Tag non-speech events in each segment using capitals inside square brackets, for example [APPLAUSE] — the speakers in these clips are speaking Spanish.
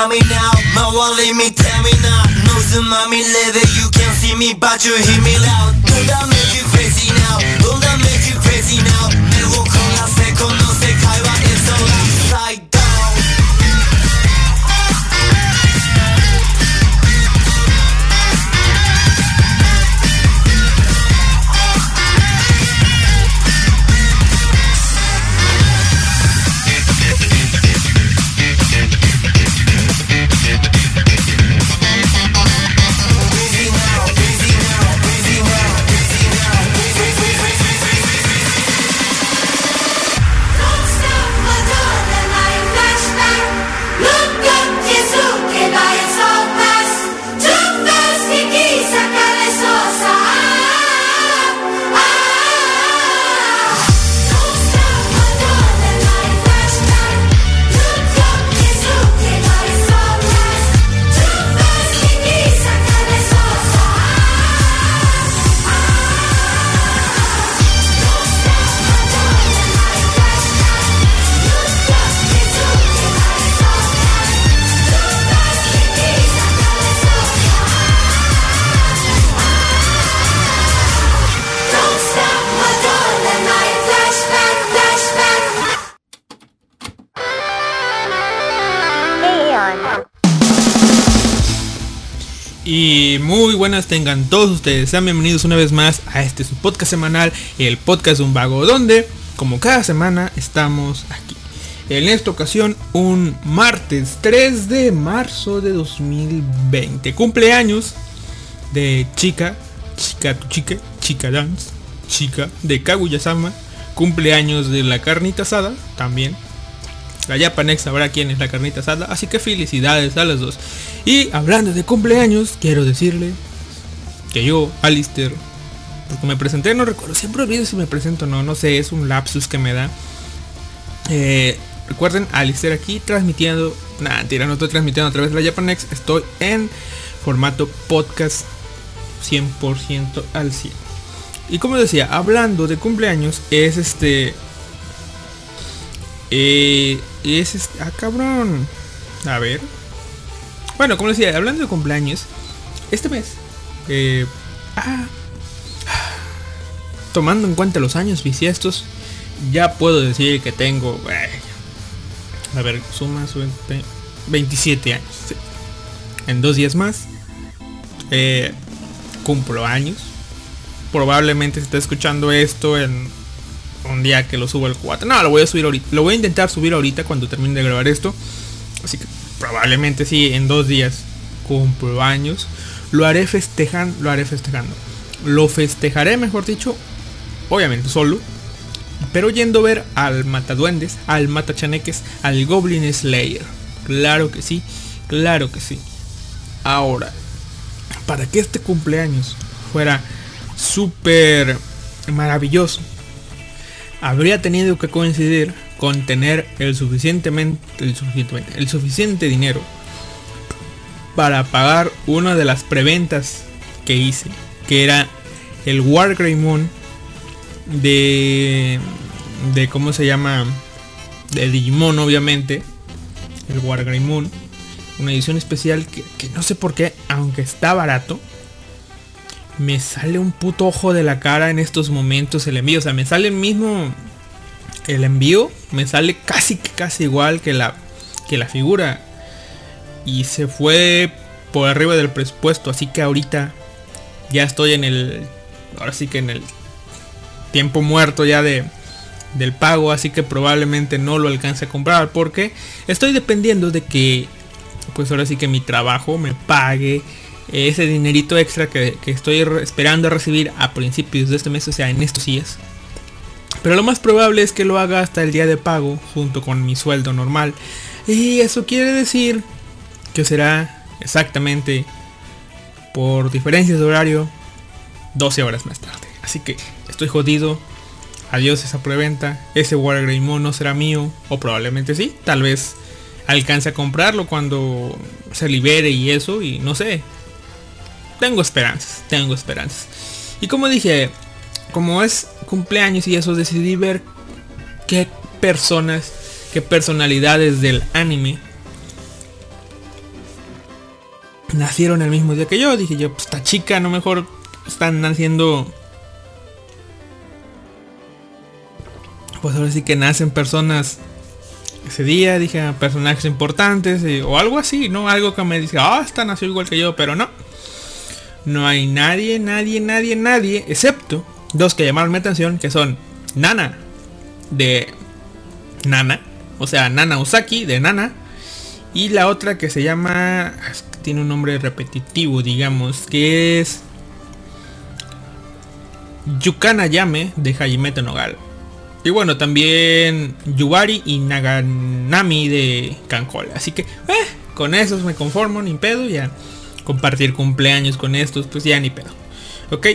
tell me now. My wallet me tell me now. No mommy leather you can't see me but you hear me loud buenas tengan todos ustedes. Sean bienvenidos una vez más a este su podcast semanal, el podcast de un vago, donde, como cada semana, estamos aquí. En esta ocasión, un martes 3 de marzo de 2020. Cumpleaños de chica, chica tu chica, chica dance, chica de Kaguya-sama. Cumpleaños de la carnita asada, también. La Japanex sabrá quién es la carnita asada, así que felicidades a las dos. Y hablando de cumpleaños, quiero decirle que yo, Alistair, porque me presenté, no recuerdo, siempre olvido si me presento o no, no sé, es un lapsus que me da. Eh, recuerden, Alistair aquí transmitiendo, nada, tira, no estoy transmitiendo a través de la Japanex, estoy en formato podcast 100% al 100. Y como decía, hablando de cumpleaños, es este... Eh, es este... Ah, cabrón. A ver. Bueno, como decía, hablando de cumpleaños, este mes... ah, tomando en cuenta los años bisiestos, ya puedo decir que tengo... eh, a ver, suma, sube, 27 años. En dos días más. eh, cumplo años. Probablemente se está escuchando esto en un día que lo subo el 4. No, lo voy a subir ahorita. Lo voy a intentar subir ahorita cuando termine de grabar esto. Así que probablemente sí, en dos días cumplo años. Lo haré festejando. Lo haré festejando. Lo festejaré, mejor dicho. Obviamente solo. Pero yendo a ver al Mataduendes, al Matachaneques, al Goblin Slayer. Claro que sí, claro que sí. Ahora, para que este cumpleaños fuera súper maravilloso, habría tenido que coincidir con tener el suficientemente, el el suficiente dinero para pagar una de las preventas que hice, que era el Wargrey Moon de de cómo se llama de Digimon obviamente. El Wargrey Moon una edición especial que, que no sé por qué aunque está barato me sale un puto ojo de la cara en estos momentos el envío. O sea me sale el mismo el envío me sale casi casi igual que la que la figura y se fue por arriba del presupuesto así que ahorita ya estoy en el ahora sí que en el tiempo muerto ya de del pago así que probablemente no lo alcance a comprar porque estoy dependiendo de que pues ahora sí que mi trabajo me pague ese dinerito extra que, que estoy esperando a recibir a principios de este mes o sea en estos días. Pero lo más probable es que lo haga hasta el día de pago junto con mi sueldo normal. Y eso quiere decir que será exactamente por diferencias de horario 12 horas más tarde. Así que estoy jodido. Adiós esa preventa. Ese Wargreymon no será mío. O probablemente sí. Tal vez alcance a comprarlo cuando se libere y eso. Y no sé. Tengo esperanzas. Tengo esperanzas. Y como dije, como es cumpleaños y eso, decidí ver qué personas, qué personalidades del anime nacieron el mismo día que yo. Dije yo, pues esta chica, no mejor están naciendo. Pues ahora sí que nacen personas ese día, dije ah, personajes importantes o algo así, ¿no? Algo que me dice, ah, esta nació igual que yo, pero no. No hay nadie, nadie, nadie, nadie, excepto dos que llamaron mi atención, que son Nana, de Nana, o sea, Nana Usaki, de Nana, y la otra que se llama, tiene un nombre repetitivo, digamos, que es Yukana Yame, de Hajime Nogal. Y bueno, también Yubari y Naganami de Kankol. Así que, eh, con esos me conformo, ni pedo, ya compartir cumpleaños con estos, pues ya ni pedo. Ok,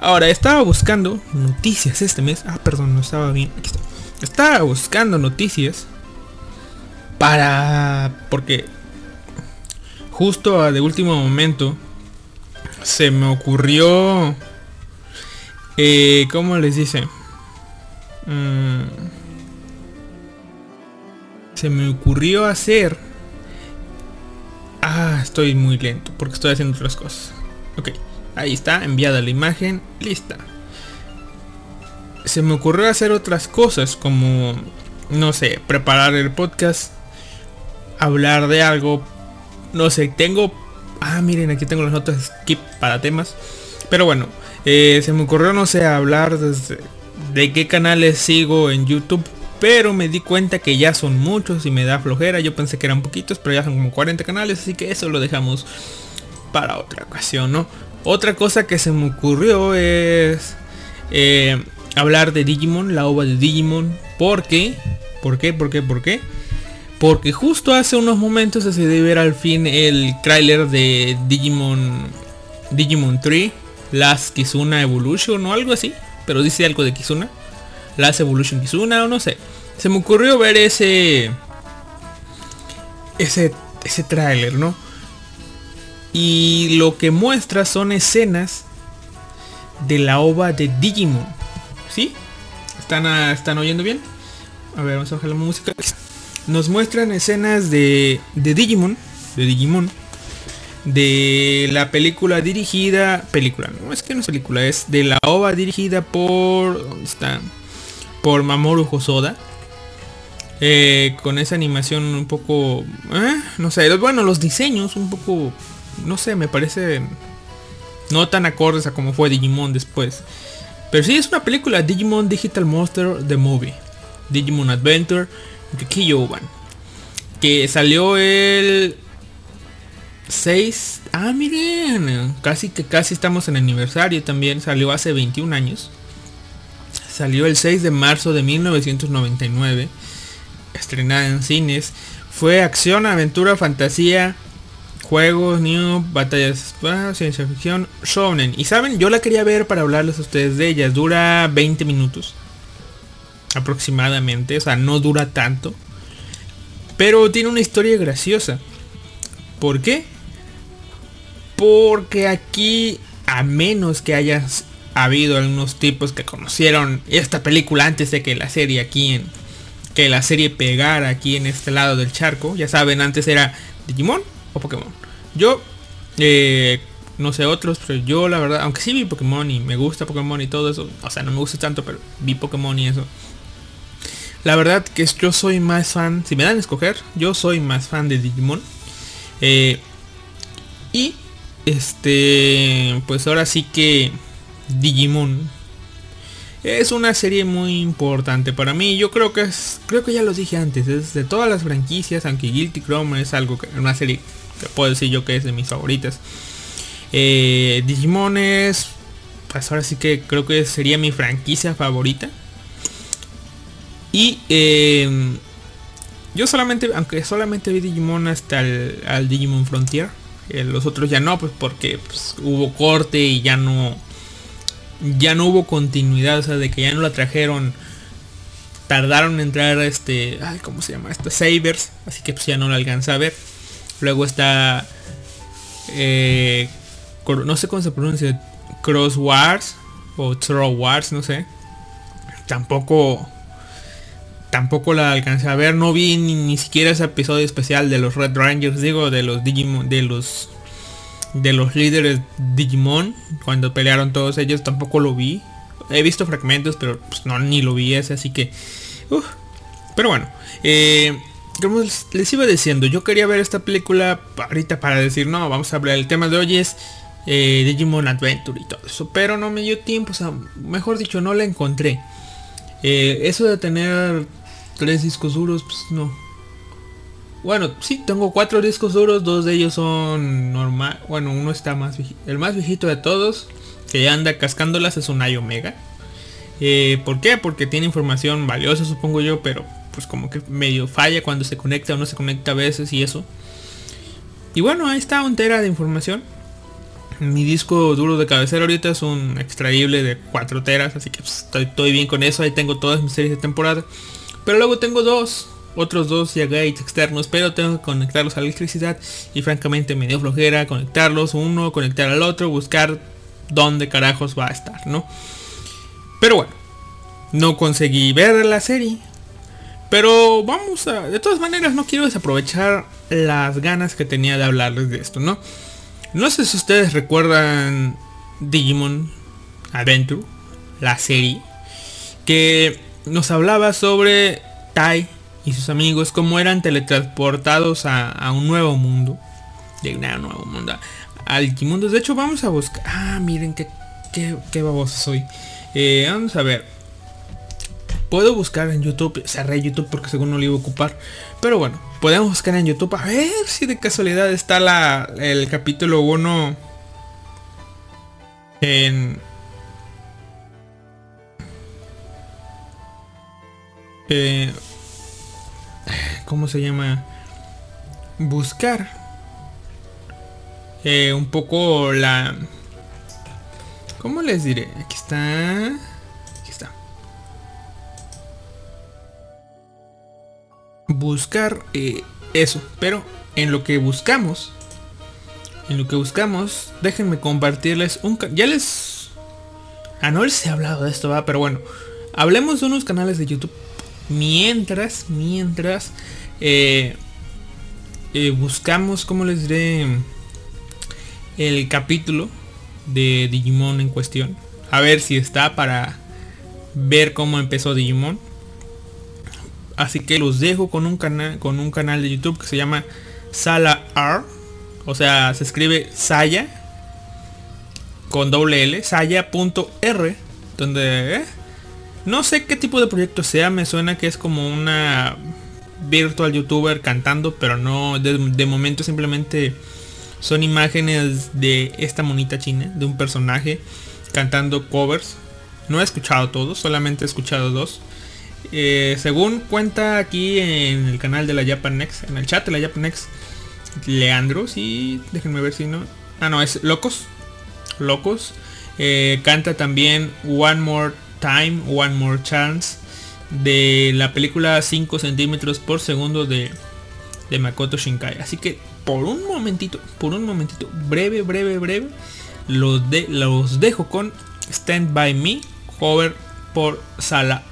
ahora estaba buscando noticias este mes. Ah, perdón, no estaba bien. Aquí está. Estaba buscando noticias para... Porque justo de último momento se me ocurrió... Eh, ¿Cómo les dice? Mm. se me ocurrió hacer... Ah, estoy muy lento porque estoy haciendo otras cosas. Ok, ahí está, enviada la imagen, lista. Se me ocurrió hacer otras cosas como, no sé, preparar el podcast, hablar de algo, no sé, tengo... Ah, miren, aquí tengo las notas skip para temas. Pero bueno, eh, se me ocurrió, no sé, hablar de qué canales sigo en YouTube. Pero me di cuenta que ya son muchos y me da flojera. Yo pensé que eran poquitos, pero ya son como 40 canales. Así que eso lo dejamos para otra ocasión, ¿no? Otra cosa que se me ocurrió es eh, hablar de Digimon, la ova de Digimon. ¿Por qué? ¿Por qué? ¿Por qué? ¿Por qué? Porque justo hace unos momentos se debe ver al fin el tráiler de Digimon Digimon 3 Last Kizuna Evolution o algo así pero dice algo de Kizuna. Last Evolution Kizuna o no sé. Se me ocurrió ver ese ese ese tráiler, ¿no? Y lo que muestra son escenas de la ova de Digimon. ¿Sí? ¿Están, ¿Están oyendo bien? A ver, vamos a bajar la música. Nos muestran escenas de, de Digimon. De Digimon de la película dirigida, película, no es que no es película, es de la ova dirigida por, ¿dónde está? Por Mamoru Hosoda. Eh, con esa animación un poco, eh, no sé, bueno, los diseños un poco, no sé, me parece no tan acordes a como fue Digimon después. Pero sí es una película Digimon Digital Monster The Movie, Digimon Adventure, Kiyoban, que salió el 6. Ah, miren. Casi que casi estamos en aniversario también. Salió hace 21 años. Salió el 6 de marzo de 1999. Estrenada en cines. Fue acción, aventura, fantasía, juegos, new, batallas, ah, ciencia ficción, shonen. Y saben, yo la quería ver para hablarles a ustedes de ella. Dura 20 minutos. Aproximadamente. O sea, no dura tanto. Pero tiene una historia graciosa. ¿Por qué? Porque aquí, a menos que hayas habido algunos tipos que conocieron esta película antes de que la serie aquí en que la serie pegara aquí en este lado del charco. Ya saben, antes era Digimon o Pokémon. Yo, eh, no sé otros, pero yo la verdad, aunque sí vi Pokémon y me gusta Pokémon y todo eso, o sea, no me gusta tanto, pero vi Pokémon y eso. La verdad que yo soy más fan, si me dan a escoger, yo soy más fan de Digimon. Eh, y este, pues ahora sí que Digimon es una serie muy importante para mí. Yo creo que es, creo que ya lo dije antes, es de todas las franquicias, aunque Guilty Chrome es algo que, una serie que puedo decir yo que es de mis favoritas. Eh, Digimon es, pues ahora sí que creo que sería mi franquicia favorita. Y eh, yo solamente, aunque solamente vi Digimon hasta el al Digimon Frontier eh, los otros ya no, pues porque pues, hubo corte y ya no. Ya no hubo continuidad, o sea, de que ya no la trajeron. Tardaron en entrar este. Ay, ¿cómo se llama? Este Sabers. Así que pues ya no la alcanza a ver. Luego está. Eh, no sé cómo se pronuncia. Cross Wars. O Throw Wars, no sé. Tampoco tampoco la alcancé a ver, no vi ni, siquiera ese episodio especial de los Red Rangers, digo, de los Digimon, de los de los líderes Digimon, cuando pelearon todos ellos, tampoco lo vi. He visto fragmentos, pero pues, no, ni lo vi ese, así que... uf. Pero bueno, eh, como les iba diciendo, yo quería ver esta película ahorita para decir, no, vamos a hablar, el tema de hoy es eh, Digimon Adventure y todo eso, pero no me dio tiempo, o sea, mejor dicho, no la encontré. Eh, eso de tener tres discos duros, pues no. Bueno, sí, tengo cuatro discos duros, dos de ellos son normal, bueno, uno está más viejito, el más viejito de todos, que ya anda cascándolas es un iOmega. Eh, ¿Por qué? Porque tiene información valiosa, supongo yo, pero pues como que medio falla cuando se conecta o no se conecta a veces y eso. Y bueno, ahí está un tera de información. Mi disco duro de cabecera ahorita es un extraíble de 4 teras, así que pues, estoy bien con eso. Ahí tengo todas mis series de temporada. Pero luego tengo dos, otros dos ya gates externos, pero tengo que conectarlos a la electricidad. Y francamente me dio flojera conectarlos, uno, conectar al otro, buscar dónde carajos va a estar, ¿no? Pero bueno, no conseguí ver la serie. Pero vamos a... De todas maneras, no quiero desaprovechar las ganas que tenía de hablarles de esto, ¿no? No sé si ustedes recuerdan Digimon Adventure, la serie, que nos hablaba sobre Tai y sus amigos, cómo eran teletransportados a, a un nuevo mundo. De un nuevo mundo. Al Digimundo. De hecho, vamos a buscar... Ah, miren qué, qué, qué baboso soy. Eh, vamos a ver. Puedo buscar en YouTube, cerré YouTube porque según no lo iba a ocupar. Pero bueno, podemos buscar en YouTube a ver si de casualidad está la, el capítulo 1 en... eh, ¿Cómo se llama? Buscar eh, un poco la... ¿Cómo les diré? Aquí está... Aquí está. Buscar eh, eso. Pero en lo que buscamos... En lo que buscamos... Déjenme compartirles un... Ya les... Ah, no les he hablado de esto, va. Pero bueno. Hablemos de unos canales de YouTube. Mientras... Mientras... eh, eh, buscamos... ¿Cómo les diré? El capítulo de Digimon en cuestión. A ver si está para ver cómo empezó Digimon. Así que los dejo con un canal con un canal de YouTube que se llama Sala R. O sea, se escribe Saya con doble L, saya.r, donde eh, no sé qué tipo de proyecto sea, me suena que es como una virtual youtuber cantando, pero no de, momento simplemente son imágenes de esta monita china, de un personaje cantando covers. No he escuchado todos, solamente he escuchado dos. Eh, según cuenta aquí en el canal de la Japanex, en el chat de la Japanex, Leandro, sí, déjenme ver si no. Ah, no, es Locos. Locos. Eh, canta también One More Time, One More Chance de la película 5 centímetros por segundo de, de Makoto Shinkai. Así que por un momentito, por un momentito, breve, breve, breve, los, de, los dejo con Stand By Me, cover por Sala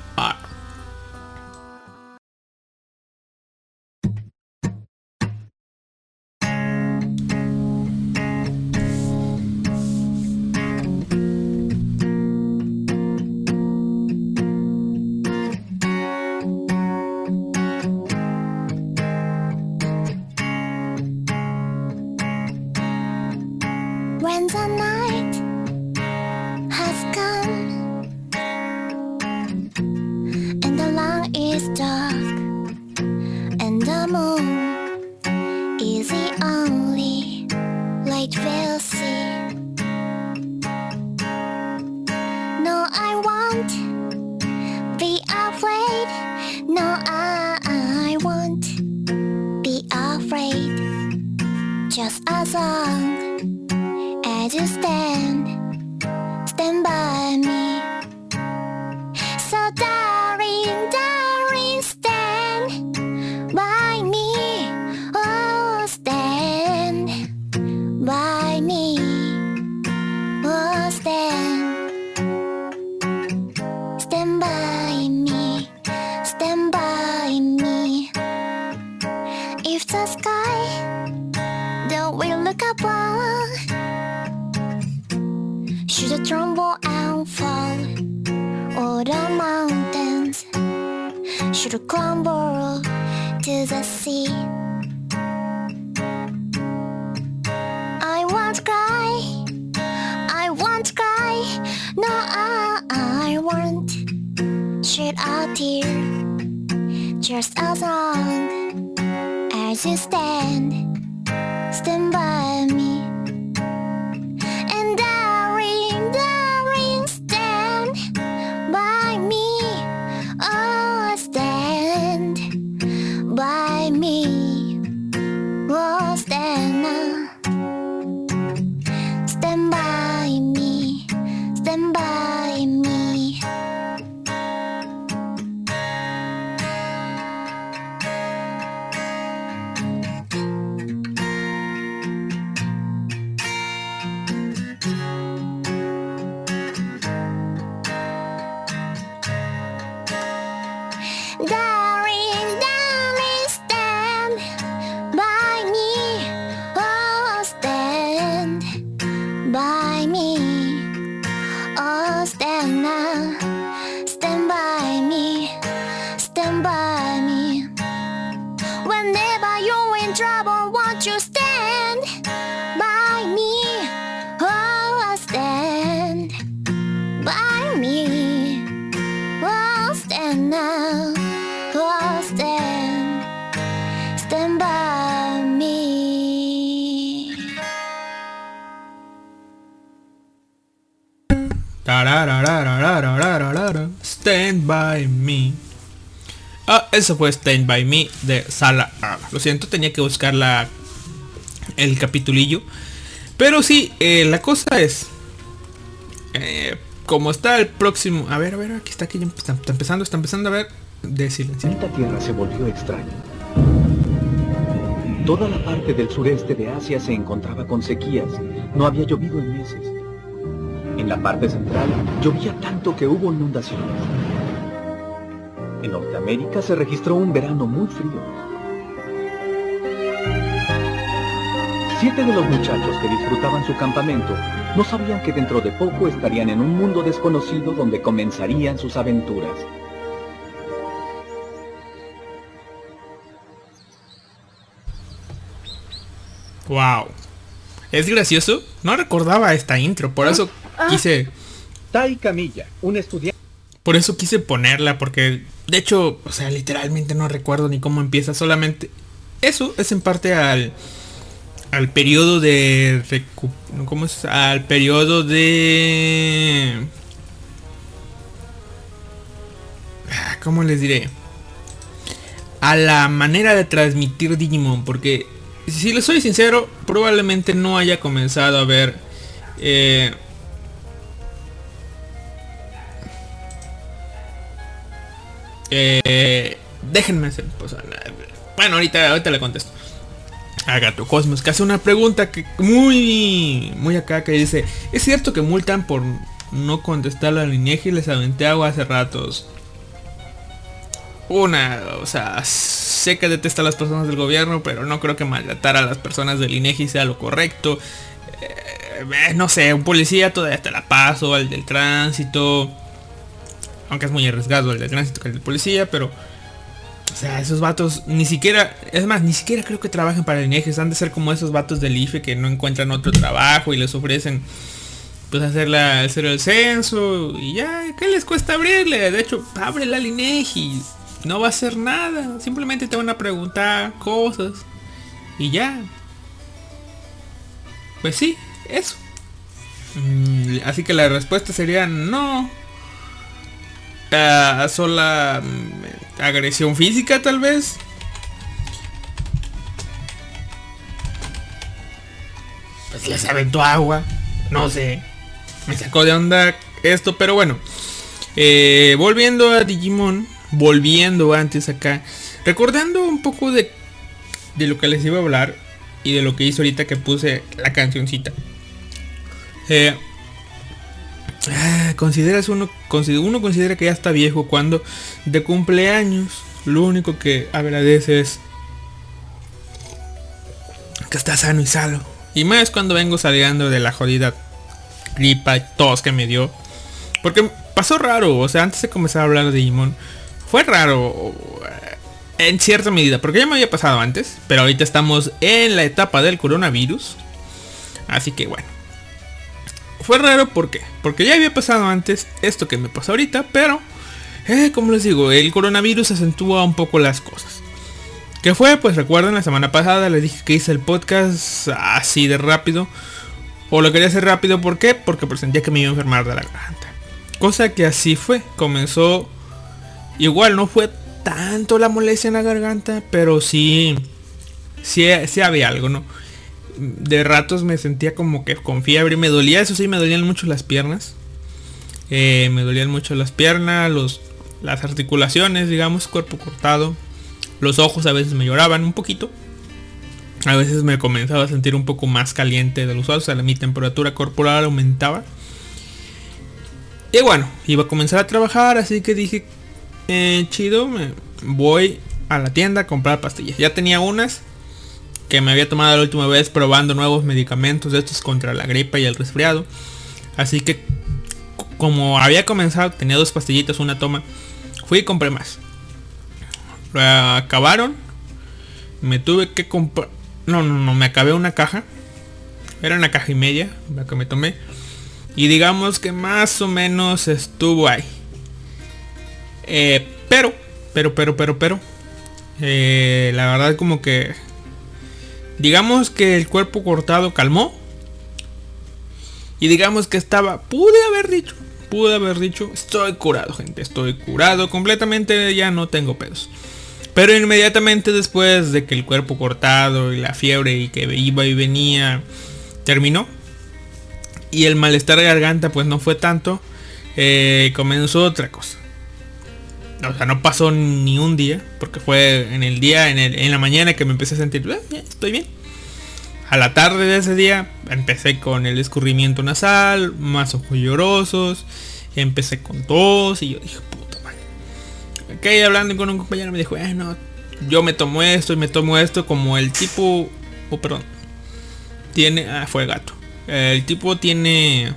by me. Ah, eso fue Stand by me de Sala. Lo siento, tenía que buscar la, el capitulillo. Pero sí, eh, la cosa es. eh, como está el próximo. A ver, a ver, aquí está, aquí está, está empezando, está empezando a ver. De silencio. Esta tierra se volvió extraña. Toda la parte del sureste de Asia se encontraba con sequías. No había llovido en meses. En la parte central llovía tanto que hubo inundaciones. En Norteamérica se registró un verano muy frío. Siete de los muchachos que disfrutaban su campamento no sabían que dentro de poco estarían en un mundo desconocido donde comenzarían sus aventuras. Wow. Es gracioso. No recordaba esta intro, por eso quise. Tai Camilla, un estudiante. Por eso quise ponerla, porque de hecho, o sea, literalmente no recuerdo ni cómo empieza, solamente eso es en parte al al periodo de ¿cómo es? Al periodo de Ah, ¿cómo les diré? A la manera de transmitir Digimon, porque si les soy sincero, probablemente no haya comenzado a ver eh, Eh, déjenme hacer. pues, bueno, ahorita, ahorita le contesto. A Gato Cosmos, que hace una pregunta que muy, muy acá, que dice, ¿es cierto que multan por no contestar la lineaje y les aventé agua hace ratos? Una, o sea, sé que detesta a las personas del gobierno, pero no creo que maltratar a las personas del INEGI sea lo correcto. Eh, eh, no sé, un policía todavía te la paso, al del tránsito. Aunque es muy arriesgado el del tránsito que el del policía, pero... O sea, esos vatos ni siquiera... Es más, ni siquiera creo que trabajen para el. Han de ser como esos vatos del IFE que no encuentran otro trabajo y les ofrecen... Pues hacer, la, hacer el censo y ya, ¿qué les cuesta abrirle? De hecho, abre la INEGI. No va a hacer nada. Simplemente te van a preguntar cosas. Y ya. Pues sí, eso. Mm, así que la respuesta sería no. Ah, sola mm, agresión física tal vez. Pues les aventó agua. No sé. Me sacó de onda esto, pero bueno. Eh, volviendo a Digimon. Volviendo antes acá. Recordando un poco de, de lo que les iba a hablar. Y de lo que hizo ahorita que puse la cancioncita. Eh, Ah, consideras uno, uno considera que ya está viejo cuando de cumpleaños lo único que agradece es que está sano y salvo. Y más cuando vengo saliendo de la jodida gripa y tos que me dio. Porque pasó raro, o sea, antes de comenzar a hablar de Digimon, fue raro eh, en cierta medida, porque ya me había pasado antes, pero ahorita estamos en la etapa del coronavirus. Así que bueno. Fue raro porque, porque ya había pasado antes esto que me pasa ahorita, pero eh, como les digo, el coronavirus acentúa un poco las cosas. ¿Qué fue? Pues recuerden, la semana pasada les dije que hice el podcast así de rápido. O lo quería hacer rápido, ¿por qué? Porque presentía que me iba a enfermar de la garganta. Cosa que así fue. Comenzó... Igual no fue tanto la molestia en la garganta, pero sí... Sí, sí había algo, ¿no? De ratos me sentía como que con fiebre. Me dolía, eso sí, me dolían mucho las piernas. Eh, me dolían mucho las piernas, los, las articulaciones, digamos, cuerpo cortado. Los ojos a veces me lloraban un poquito. A veces me comenzaba a sentir un poco más caliente de los ojos, o sea, mi temperatura corporal aumentaba. Y bueno, iba a comenzar a trabajar, así que dije, eh, chido, me voy a la tienda a comprar pastillas. Ya tenía unas que me había tomado la última vez probando nuevos medicamentos estos contra la gripa y el resfriado. Así que como había comenzado, tenía dos pastillitas, una toma, fui y compré más. Lo acabaron. Me tuve que comprar... No, no, no, me acabé una caja. Era una caja y media la que me tomé. Y digamos que más o menos estuvo ahí. Eh, pero, pero, pero, pero, pero. eh, la verdad como que... Digamos que el cuerpo cortado calmó. Y digamos que estaba... Pude haber dicho. Pude haber dicho. Estoy curado, gente. Estoy curado completamente. Ya no tengo pedos. Pero inmediatamente después de que el cuerpo cortado y la fiebre y que iba y venía terminó. Y el malestar de garganta pues no fue tanto. eh, comenzó otra cosa. O sea, no pasó ni un día. Porque fue en el día, en, el- en la mañana que me empecé a sentir, "Ah, ya, estoy bien. A la tarde de ese día empecé con el escurrimiento nasal, más ojos llorosos. Empecé con tos y yo dije, puta madre. Ok, hablando con un compañero me dijo, eh, no, yo me tomo esto y me tomo esto como el tipo, oh, perdón, tiene, ah, fue gato. El tipo tiene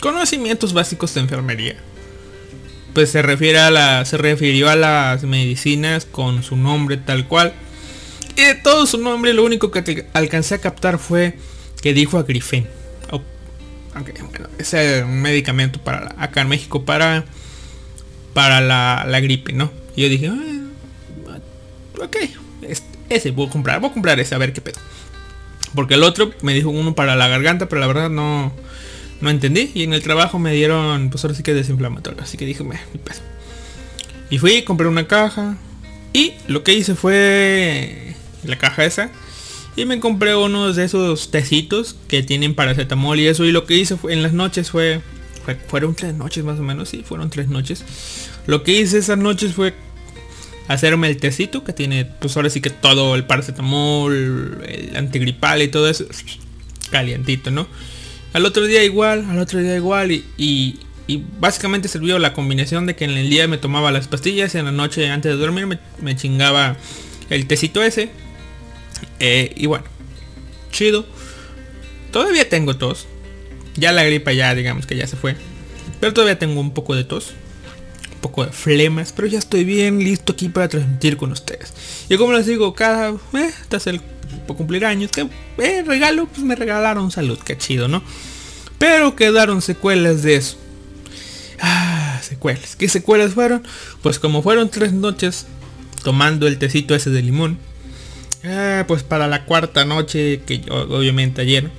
conocimientos básicos de enfermería. Pues se refiere a la, se refirió a las medicinas con su nombre tal cual. Y de todo su nombre lo único que alcancé a captar fue que dijo agrifen. O- ok, bueno, es un medicamento para acá en México para para la, la gripe, ¿no? Y yo dije, "Ah, ok, es- ese voy a comprar, voy a comprar ese a ver qué pedo. Porque el otro me dijo uno para la garganta, pero la verdad no, no entendí. Y en el trabajo me dieron, pues ahora sí que desinflamatorio. Así que dije, "Meh, ni pedo". Y fui, compré una caja. Y lo que hice fue la caja esa. Y me compré unos de esos tecitos que tienen paracetamol y eso. Y lo que hice fue en las noches fue- fueron tres noches más o menos. Sí, fueron tres noches. Lo que hice esas noches fue hacerme el tecito que tiene pues ahora sí que todo el paracetamol, el antigripal y todo eso calientito, ¿no? Al otro día igual, al otro día igual y, y- básicamente sirvió la combinación de que en el día me tomaba las pastillas y en la noche antes de dormir me, me chingaba el tecito ese. Eh, y bueno, chido. Todavía tengo tos. Ya la gripa ya digamos que ya se fue. Pero todavía tengo un poco de tos. Un poco de flemas. Pero ya estoy bien listo aquí para transmitir con ustedes. Y como les digo, cada... Eh, es el por cumplir años. Que eh, regalo, pues me regalaron salud. Qué chido, ¿no? Pero quedaron secuelas de eso. Ah, secuelas. ¿Qué secuelas fueron? Pues como fueron tres noches tomando el tecito ese de limón. Ah, pues para la cuarta noche, que yo, obviamente ayer,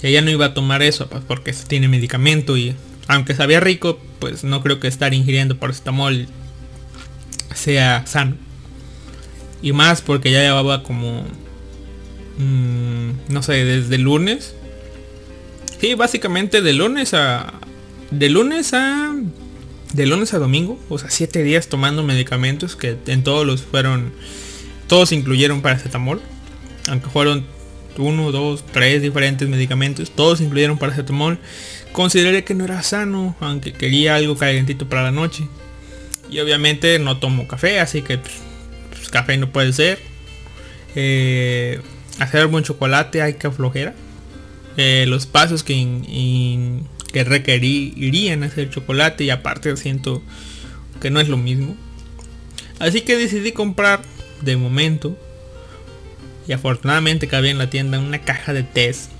que ya no iba a tomar eso, pues porque tiene medicamento y aunque sabía rico, pues no creo que estar ingiriendo paracetamol sea sano. Y más porque ya llevaba como, mm, no sé, desde lunes. Sí, básicamente de lunes a, de lunes a, de lunes a domingo, o sea, siete días tomando medicamentos que en todos los fueron todos incluyeron paracetamol. Aunque fueron uno, dos, tres diferentes medicamentos. Todos incluyeron paracetamol. Consideré que no era sano. Aunque quería algo calientito para la noche. Y obviamente no tomo café. Así que pues, pues, café no puede ser. Eh, hacer buen chocolate hay que flojera. Eh, los pasos que requerirían hacer chocolate y aparte siento que no es lo mismo. Así que decidí comprar de momento y afortunadamente cabía en la tienda una caja de test.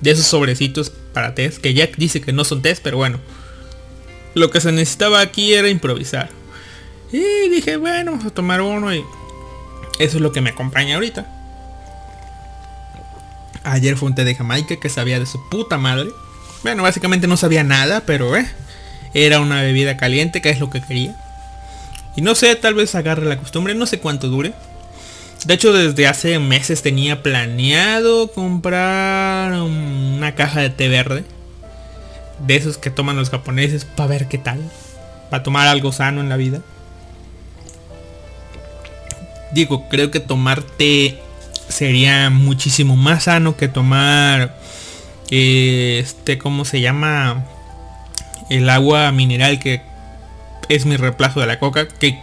De esos sobrecitos para test, que Jack dice que no son test, pero bueno. Lo que se necesitaba aquí era improvisar. Y dije, bueno, vamos a tomar uno y eso es lo que me acompaña ahorita. Ayer fue un té de Jamaica que sabía de su puta madre. Bueno, básicamente no sabía nada, pero eh, era una bebida caliente, que es lo que quería. Y no sé, tal vez agarre la costumbre, no sé cuánto dure. De hecho, desde hace meses tenía planeado comprar una caja de té verde. De esos que toman los japoneses para ver qué tal. Para tomar algo sano en la vida. Digo, creo que tomar té sería muchísimo más sano que tomar eh, este, ¿cómo se llama? El agua mineral que es mi reemplazo de la coca, que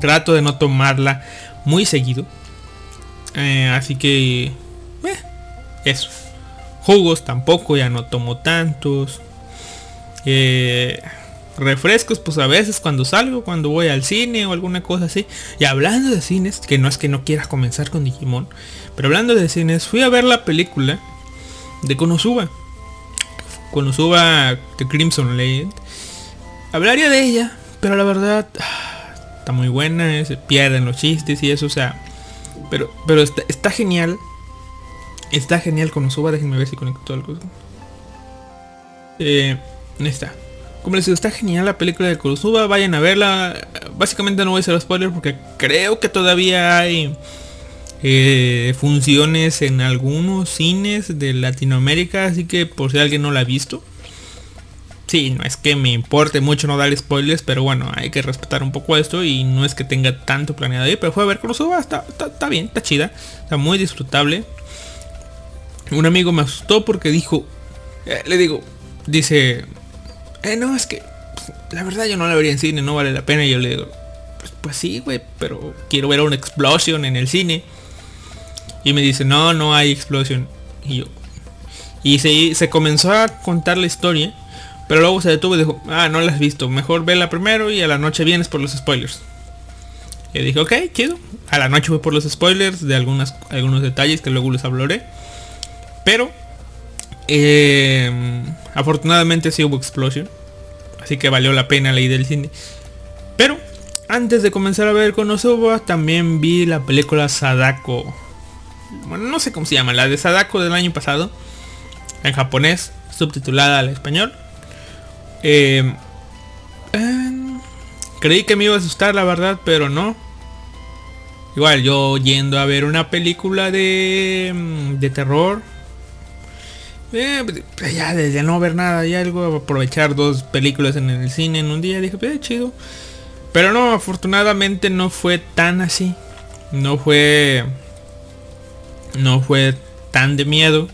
trato de no tomarla muy seguido. Eh, así que... eh, eso. Jugos tampoco, ya no tomo tantos. Refrescos, pues a veces cuando salgo, cuando voy al cine o alguna cosa así. Y hablando de cines, que no es que no quiera comenzar con Digimon, pero hablando de cines, fui a ver la película de Konosuba. Konosuba The Crimson Legend. Hablaría de ella, pero la verdad ah, está muy buena, eh, se pierden los chistes y eso, o sea, pero pero está, genial. Está genial Konosuba, déjenme ver si conecto algo. Eh, está. Como les digo, está genial la película de Konosuba, vayan a verla. Básicamente no voy a hacer spoilers porque creo que todavía hay eh, funciones en algunos cines de Latinoamérica, así que por si alguien no la ha visto. Sí, no es que me importe mucho no dar spoilers, pero bueno, hay que respetar un poco esto y no es que tenga tanto planeado ahí, pero fue a ver está, está, está bien, está chida, está muy disfrutable. Un amigo me asustó porque dijo, eh, le digo, dice, eh, no, es que la verdad yo no la vería en cine, no vale la pena. Y yo le digo, pues, pues sí, güey, pero quiero ver una explosión en el cine. Y me dice, no, no hay explosión. Y yo, y se, se comenzó a contar la historia. Pero luego se detuvo y dijo, ah, no la has visto. Mejor vela primero y a la noche vienes por los spoilers. Y dije, ok, chido. A la noche voy por los spoilers de algunas, algunos detalles que luego les hablaré. Pero, eh, afortunadamente sí hubo explosión. Así que valió la pena la ida del cine. Pero, antes de comenzar a ver Konosuba, también vi la película Sadako. Bueno, no sé cómo se llama, la de Sadako del año pasado. En japonés, subtitulada al español. Eh, eh, creí que me iba a asustar, la verdad, pero no. Igual, yo yendo a ver una película de, mm, de terror. Eh, pues, ya desde no ver nada y algo, aprovechar dos películas en el cine en un día, dije, pues chido. Pero no, afortunadamente no fue tan así. No fue... No fue tan de miedo.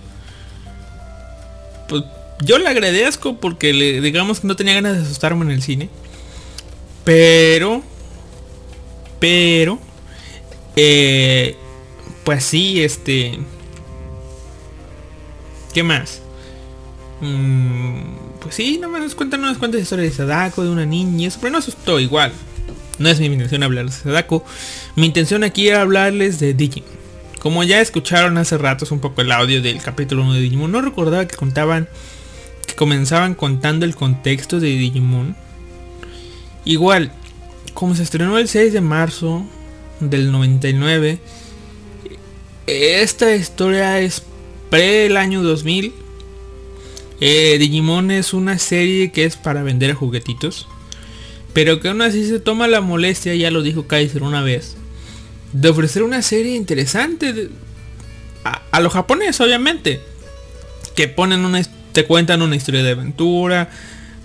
Pues yo le agradezco porque le, digamos que no tenía ganas de asustarme en el cine. Pero... Pero... Eh, pues sí, este... ¿Qué más? Mm, pues sí, no me cuentan unas cuantas historias de Sadako, de una niña, eso, pero no asustó igual. No es mi intención hablar de Sadako. Mi intención aquí era hablarles de Digimon. Como ya escucharon hace ratos un poco el audio del capítulo 1 de Digimon, no recordaba que contaban, que comenzaban contando el contexto de Digimon. Igual, como se estrenó el 6 de marzo del 99, esta historia es pre el año 2000. Eh, Digimon es una serie que es para vender juguetitos. Pero que aún así se toma la molestia, ya lo dijo Kaiser una vez, de ofrecer una serie interesante a, a lo japonés, obviamente. Que ponen una, te cuentan una historia de aventura.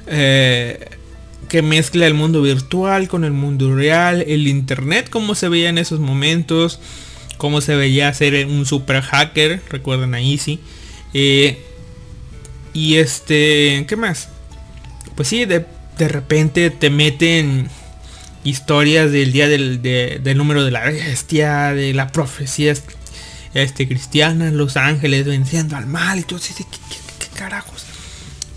eh, que mezcla el mundo virtual con el mundo real. El internet, como se veía en esos momentos. Cómo se veía ser un super hacker. Recuerdan a Easy. Eh, y este, ¿qué más? Pues sí, de, de repente te meten historias del día del, de- del número de la bestia, de la profecía este, cristiana, los ángeles venciendo al mal y todo así de, ¿qué, qué- qué carajos?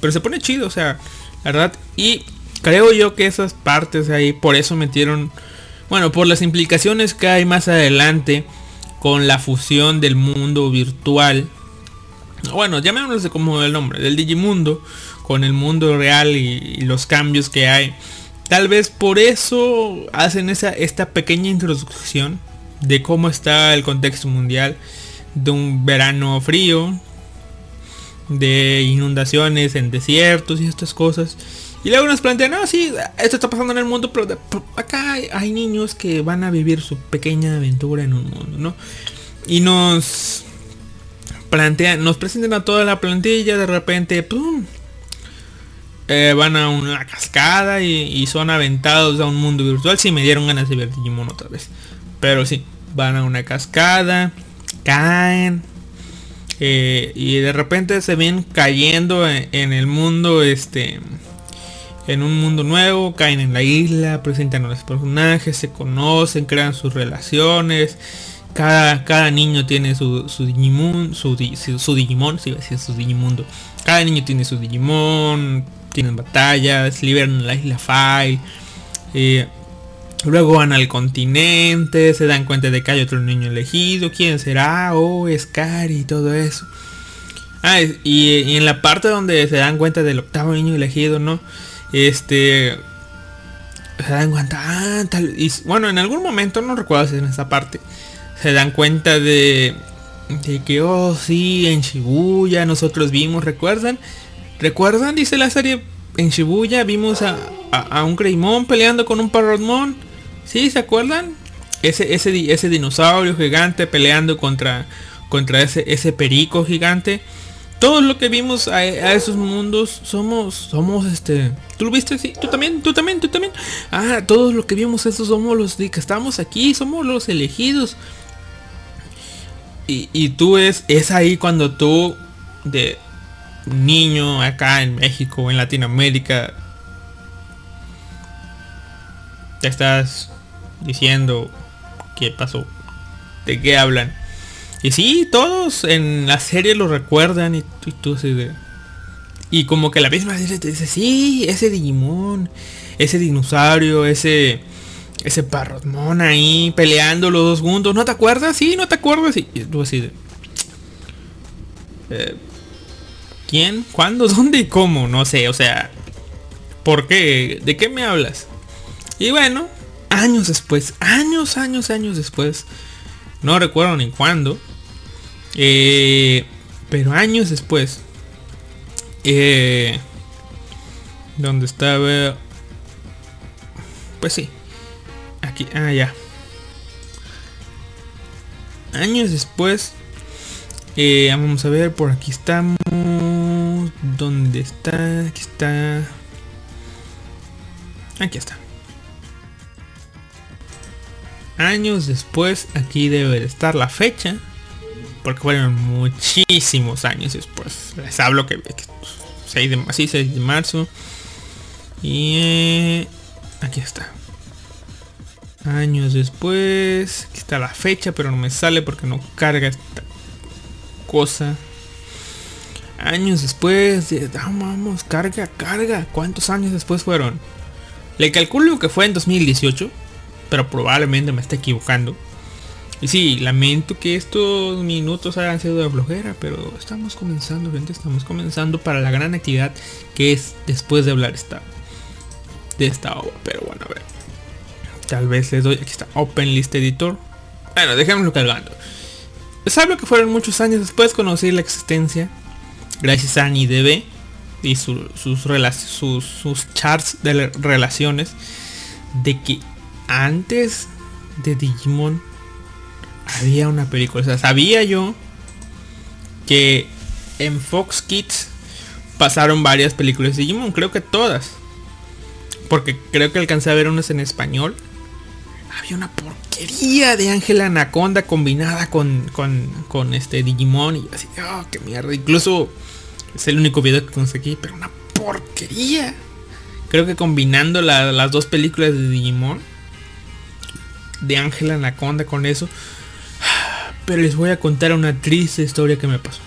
pero se pone chido, o sea, la verdad. Y creo yo que esas partes ahí, por eso metieron, bueno, por las implicaciones que hay más adelante con la fusión del mundo virtual. Bueno, llamémoslo como el nombre, del Digimundo, con el mundo real y, y los cambios que hay. Tal vez por eso hacen esa, esta pequeña introducción de cómo está el contexto mundial de un verano frío, de inundaciones en desiertos y estas cosas. Y luego nos plantean, no, sí, esto está pasando en el mundo, pero, acá hay, niños que van a vivir su pequeña aventura en un mundo, ¿no? Y nos plantean, nos presentan a toda la plantilla, de repente, ¡pum! Eh, van a una cascada y, son aventados a un mundo virtual. Si me dieron ganas de ver Digimon otra vez. Pero sí, van a una cascada, caen. eh, y de repente se ven cayendo en, en el mundo, este, en un mundo nuevo, caen en la isla, presentan a los personajes, se conocen, crean sus relaciones. Cada, cada niño tiene su, su Digimon, su, su, su Digimon, si decir su Digimundo. Cada niño tiene su Digimon, tienen batallas, liberan la isla File. eh, luego van al continente, se dan cuenta de que hay otro niño elegido. ¿Quién será? Oh, Scar y todo eso. Ah, y en la parte donde se dan cuenta del octavo niño elegido, ¿no? Este... Se dan cuenta, ah, tal... Y, bueno, en algún momento, no recuerdo si en esa parte, se dan cuenta de... De que, oh, sí, en Shibuya nosotros vimos, ¿recuerdan? ¿Recuerdan? Dice la serie, en Shibuya vimos a, a, un Greymon peleando con un Parrotmon. ¿Sí? ¿Se acuerdan? Ese, ese, ese dinosaurio gigante peleando contra, contra ese, ese perico gigante. Todo lo que vimos a, esos mundos somos, somos este... ¿Tú lo viste? Sí, tú también, tú también, tú también. Ah, todos lo que vimos esos somos los que estamos aquí, somos los elegidos. Y, y tú es, es ahí cuando tú de niño acá en México, en Latinoamérica, te estás diciendo qué pasó, de qué hablan. Y sí, todos en la serie lo recuerdan y tú, y así de... Y como que la misma serie te dice, sí, ese Digimon, ese dinosaurio, ese... Ese Parrotmon ahí peleando los dos juntos. ¿No te acuerdas? Sí, ¿no te acuerdas? Y tú así de... eh, ¿Quién? ¿Cuándo? [LAUGHS] ¿Dónde y cómo? No sé, o sea... ¿Por qué? ¿De qué me hablas? Y bueno, años después, años, años, años después, no recuerdo ni cuándo, eh, pero años después, eh, donde estaba, pues sí, aquí, ah ya, años después, eh, vamos a ver, por aquí estamos, ¿dónde está? Aquí está, aquí está años después, aquí debe de estar la fecha. Porque fueron muchísimos años después. Les hablo que, que 6 de, sí, 6 de marzo. Y eh, aquí está. Años después. Aquí está la fecha, pero no me sale porque no carga esta cosa. Años después. De, ah, vamos, carga, carga. ¿Cuántos años después fueron? Le calculo que fue en 2018 pero probablemente me esté equivocando. Y sí, lamento que estos minutos hayan sido de flojera, pero estamos comenzando, gente, estamos comenzando para la gran actividad que es después de hablar esta de esta obra. Pero bueno, a ver. Tal vez les doy, aquí está, Open List Editor. Bueno, dejémoslo cargando. Sabe que fueron muchos años después conocer la existencia, gracias a AniDB y su- sus, sus, sus charts de relaciones, de que antes de Digimon había una película. O sea, sabía yo que en Fox Kids pasaron varias películas de Digimon. Creo que todas. Porque creo que alcancé a ver unas en español. Había una porquería de Ángela Anaconda combinada con, con, con este Digimon. Y así, oh, qué mierda. Incluso es el único video que conseguí. Pero una porquería. Creo que combinando la- las dos películas de Digimon de Ángela Anaconda con eso. Pero les voy a contar una triste historia que me pasó.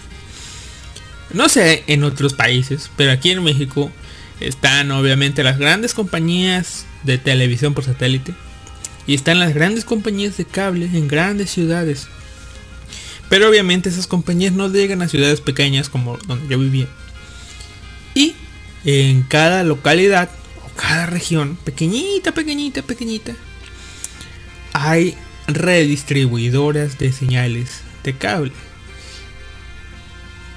No sé en otros países, pero aquí en México están obviamente las grandes compañías de televisión por satélite y están las grandes compañías de cable en grandes ciudades. Pero obviamente esas compañías no llegan a ciudades pequeñas como donde yo vivía. Y en cada localidad o cada región, pequeñita, pequeñita, pequeñita, hay redistribuidoras de señales de cable.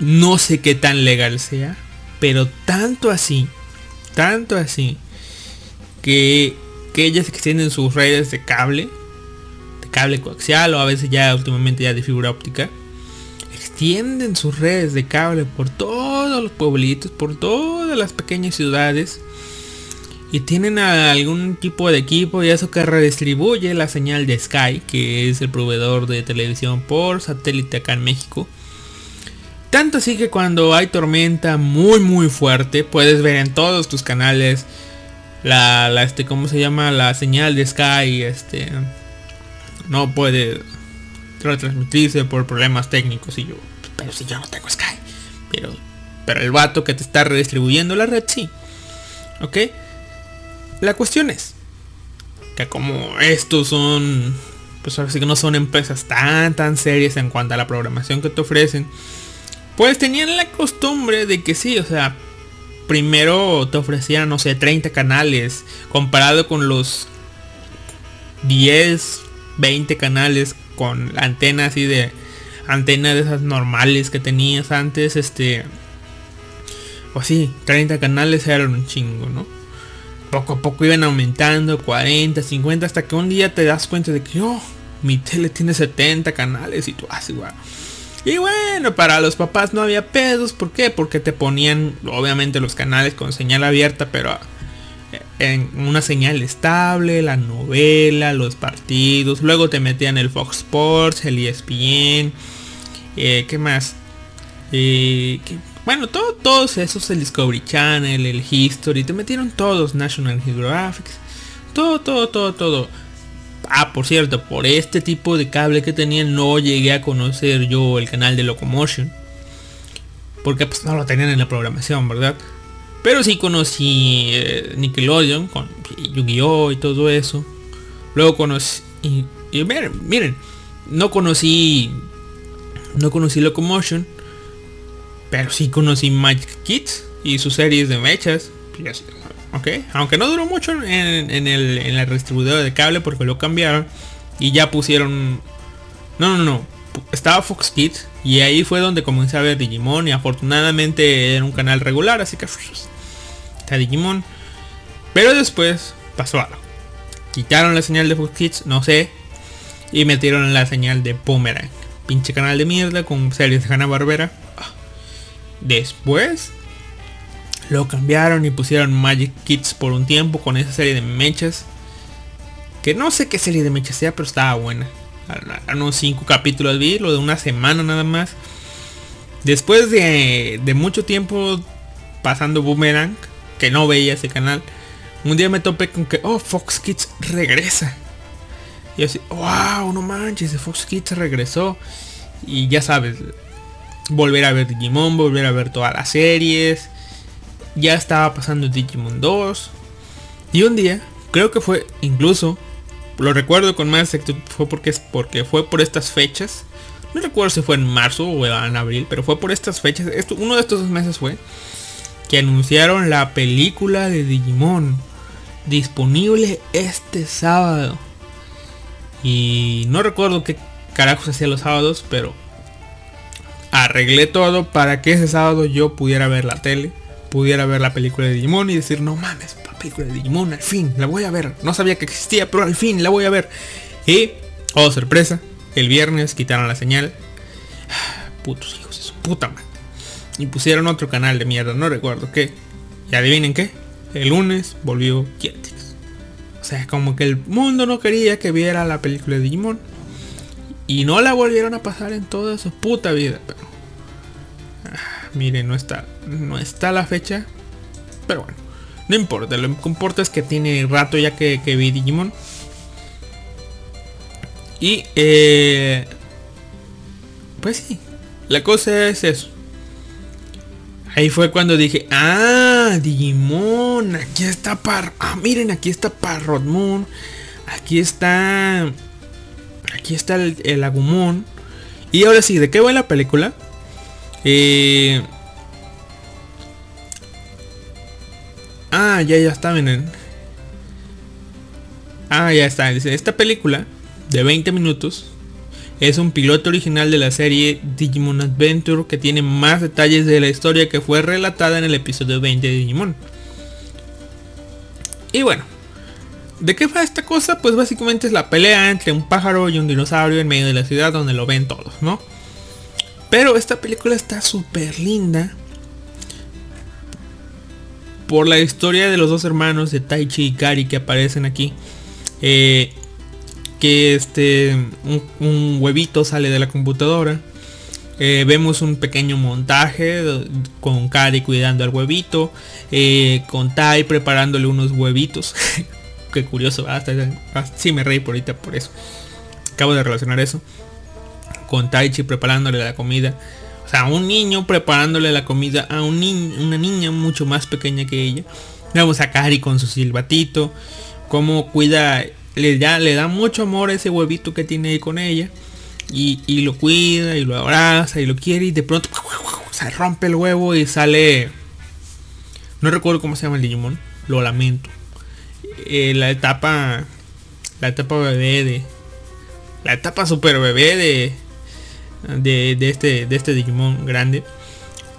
No sé qué tan legal sea, pero tanto así, tanto así, que, que ellas extienden sus redes de cable, de cable coaxial o a veces ya últimamente ya de fibra óptica, extienden sus redes de cable por todos los pueblitos, por todas las pequeñas ciudades y tienen algún tipo de equipo y eso que redistribuye la señal de Sky, que es el proveedor de televisión por satélite acá en México. Tanto así que cuando hay tormenta muy muy fuerte, puedes ver en todos tus canales la, la este, ¿cómo se llama? La señal de Sky, este, no puede retransmitirse por problemas técnicos y yo, pero si yo no tengo Sky, pero, pero el vato que te está redistribuyendo la red sí, ¿ok? La cuestión es que como estos son, pues ahora que no son empresas tan tan serias en cuanto a la programación que te ofrecen, pues tenían la costumbre de que sí, o sea, primero te ofrecían, no sé, 30 canales, comparado con los 10, 20 canales con la antena así de antena de esas normales que tenías antes, este, o sí, 30 canales eran un chingo, ¿no? Poco a poco iban aumentando, 40, 50, hasta que un día te das cuenta de que, oh, mi tele tiene 70 canales y tú haces, wow. Y bueno, para los papás no había pedos. ¿Por qué? Porque te ponían obviamente los canales con señal abierta, pero en una señal estable, la novela, los partidos. Luego te metían el Fox Sports, el ESPN. Eh, ¿Qué más? Eh, ¿qué? Bueno, todo, todos esos, el Discovery Channel, el History, te metieron todos, National Geographic. Todo, todo, todo, todo. Ah, por cierto, por este tipo de cable que tenía no llegué a conocer yo el canal de Locomotion. Porque pues no lo tenían en la programación, ¿verdad? Pero sí conocí eh, Nickelodeon con Yu-Gi-Oh! y todo eso. Luego conocí... Y, miren, miren, no conocí... No conocí Locomotion. Pero sí conocí Magic Kids y sus series de mechas. Ok, aunque no duró mucho en, el, en la distribuidora de cable porque lo cambiaron y ya pusieron... No, no, no. Estaba Fox Kids y ahí fue donde comencé a ver Digimon y afortunadamente era un canal regular, así que está Digimon. Pero después pasó algo. Quitaron la señal de Fox Kids, no sé, y metieron la señal de Boomerang. Pinche canal de mierda con series de Hanna Barbera. Después lo cambiaron y pusieron Magic Kids por un tiempo con esa serie de mechas. Que no sé qué serie de mechas sea, pero estaba buena. Unos 5 capítulos vi, lo de una semana nada más. Después de, de mucho tiempo pasando Boomerang, que no veía ese canal, un día me topé con que, oh, Fox Kids regresa. Y así, wow, no manches, Fox Kids regresó. Y ya sabes, volver a ver Digimon, volver a ver todas las series. Ya estaba pasando Digimon 2. Y un día, creo que fue incluso, lo recuerdo con más fue porque, porque fue por estas fechas. No recuerdo si fue en marzo o en abril, pero fue por estas fechas. Esto, uno de estos dos meses fue que anunciaron la película de Digimon disponible este sábado. Y no recuerdo qué carajos hacía los sábados, pero arreglé todo para que ese sábado yo pudiera ver la tele, pudiera ver la película de Digimon y decir, no mames, la película de Digimon, al fin, la voy a ver. No sabía que existía, pero al fin la voy a ver. Y, oh sorpresa, el viernes quitaron la señal. [SIGHS] Putos hijos de puta madre. Y pusieron otro canal de mierda, no recuerdo qué. Y adivinen qué. El lunes volvió Jetix. O sea, como que el mundo no quería que viera la película de Digimon. Y no la volvieron a pasar en toda su puta vida. Pero, ah, miren, no está, no está la fecha. Pero bueno, no importa. Lo que importa es que tiene rato ya que, vi Digimon. Y eh, pues sí, la cosa es eso. Ahí fue cuando dije, ah, Digimon, aquí está Par... Ah, miren, aquí está Parrotmon. Aquí está... Aquí está el, el Agumon. Y ahora sí, ¿de qué va la película? Eh... Ah, ya, ya está, miren. Ah, ya está. Dice, esta película de 20 minutos es un piloto original de la serie Digimon Adventure que tiene más detalles de la historia que fue relatada en el episodio 20 de Digimon. Y bueno, ¿de qué va esta cosa? Pues básicamente es la pelea entre un pájaro y un dinosaurio en medio de la ciudad donde lo ven todos, ¿no? Pero esta película está súper linda por la historia de los dos hermanos de Taichi y Kari que aparecen aquí. Eh, que este un, huevito sale de la computadora. Eh, vemos un pequeño montaje con Kari cuidando al huevito. eh, con Tai preparándole unos huevitos. [LAUGHS] Qué curioso, hasta, hasta- sí me reí por ahorita por eso. Acabo de relacionar eso. Con Taichi preparándole la comida. O sea, un niño preparándole la comida a un ni- una niña mucho más pequeña que ella. Vemos a Kari con su silbatito. Cómo cuida, le da, le da mucho amor a ese huevito que tiene ahí con ella. Y, y lo cuida y lo abraza y lo quiere y de pronto se rompe el huevo y sale... No recuerdo cómo se llama el Digimon. Lo lamento. Eh, la etapa... La etapa bebé de... La etapa super bebé de... De, de este, de este Digimon grande.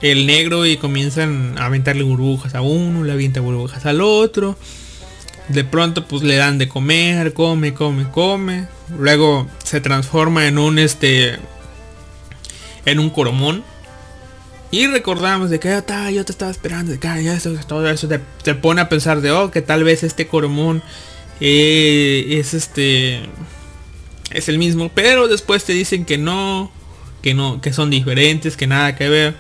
El negro y comienzan a aventarle burbujas a uno, le avienta burbujas al otro. De pronto pues le dan de comer, come, come, come. Luego se transforma en un este en un coromón. Y recordamos de que "Ah, ta, yo te estaba esperando, de que "Ah, ya eso, todo eso te, te pone a pensar de oh que tal vez este coromón eh, es este es el mismo, pero después te dicen que no, que no, que son diferentes, que nada que ver.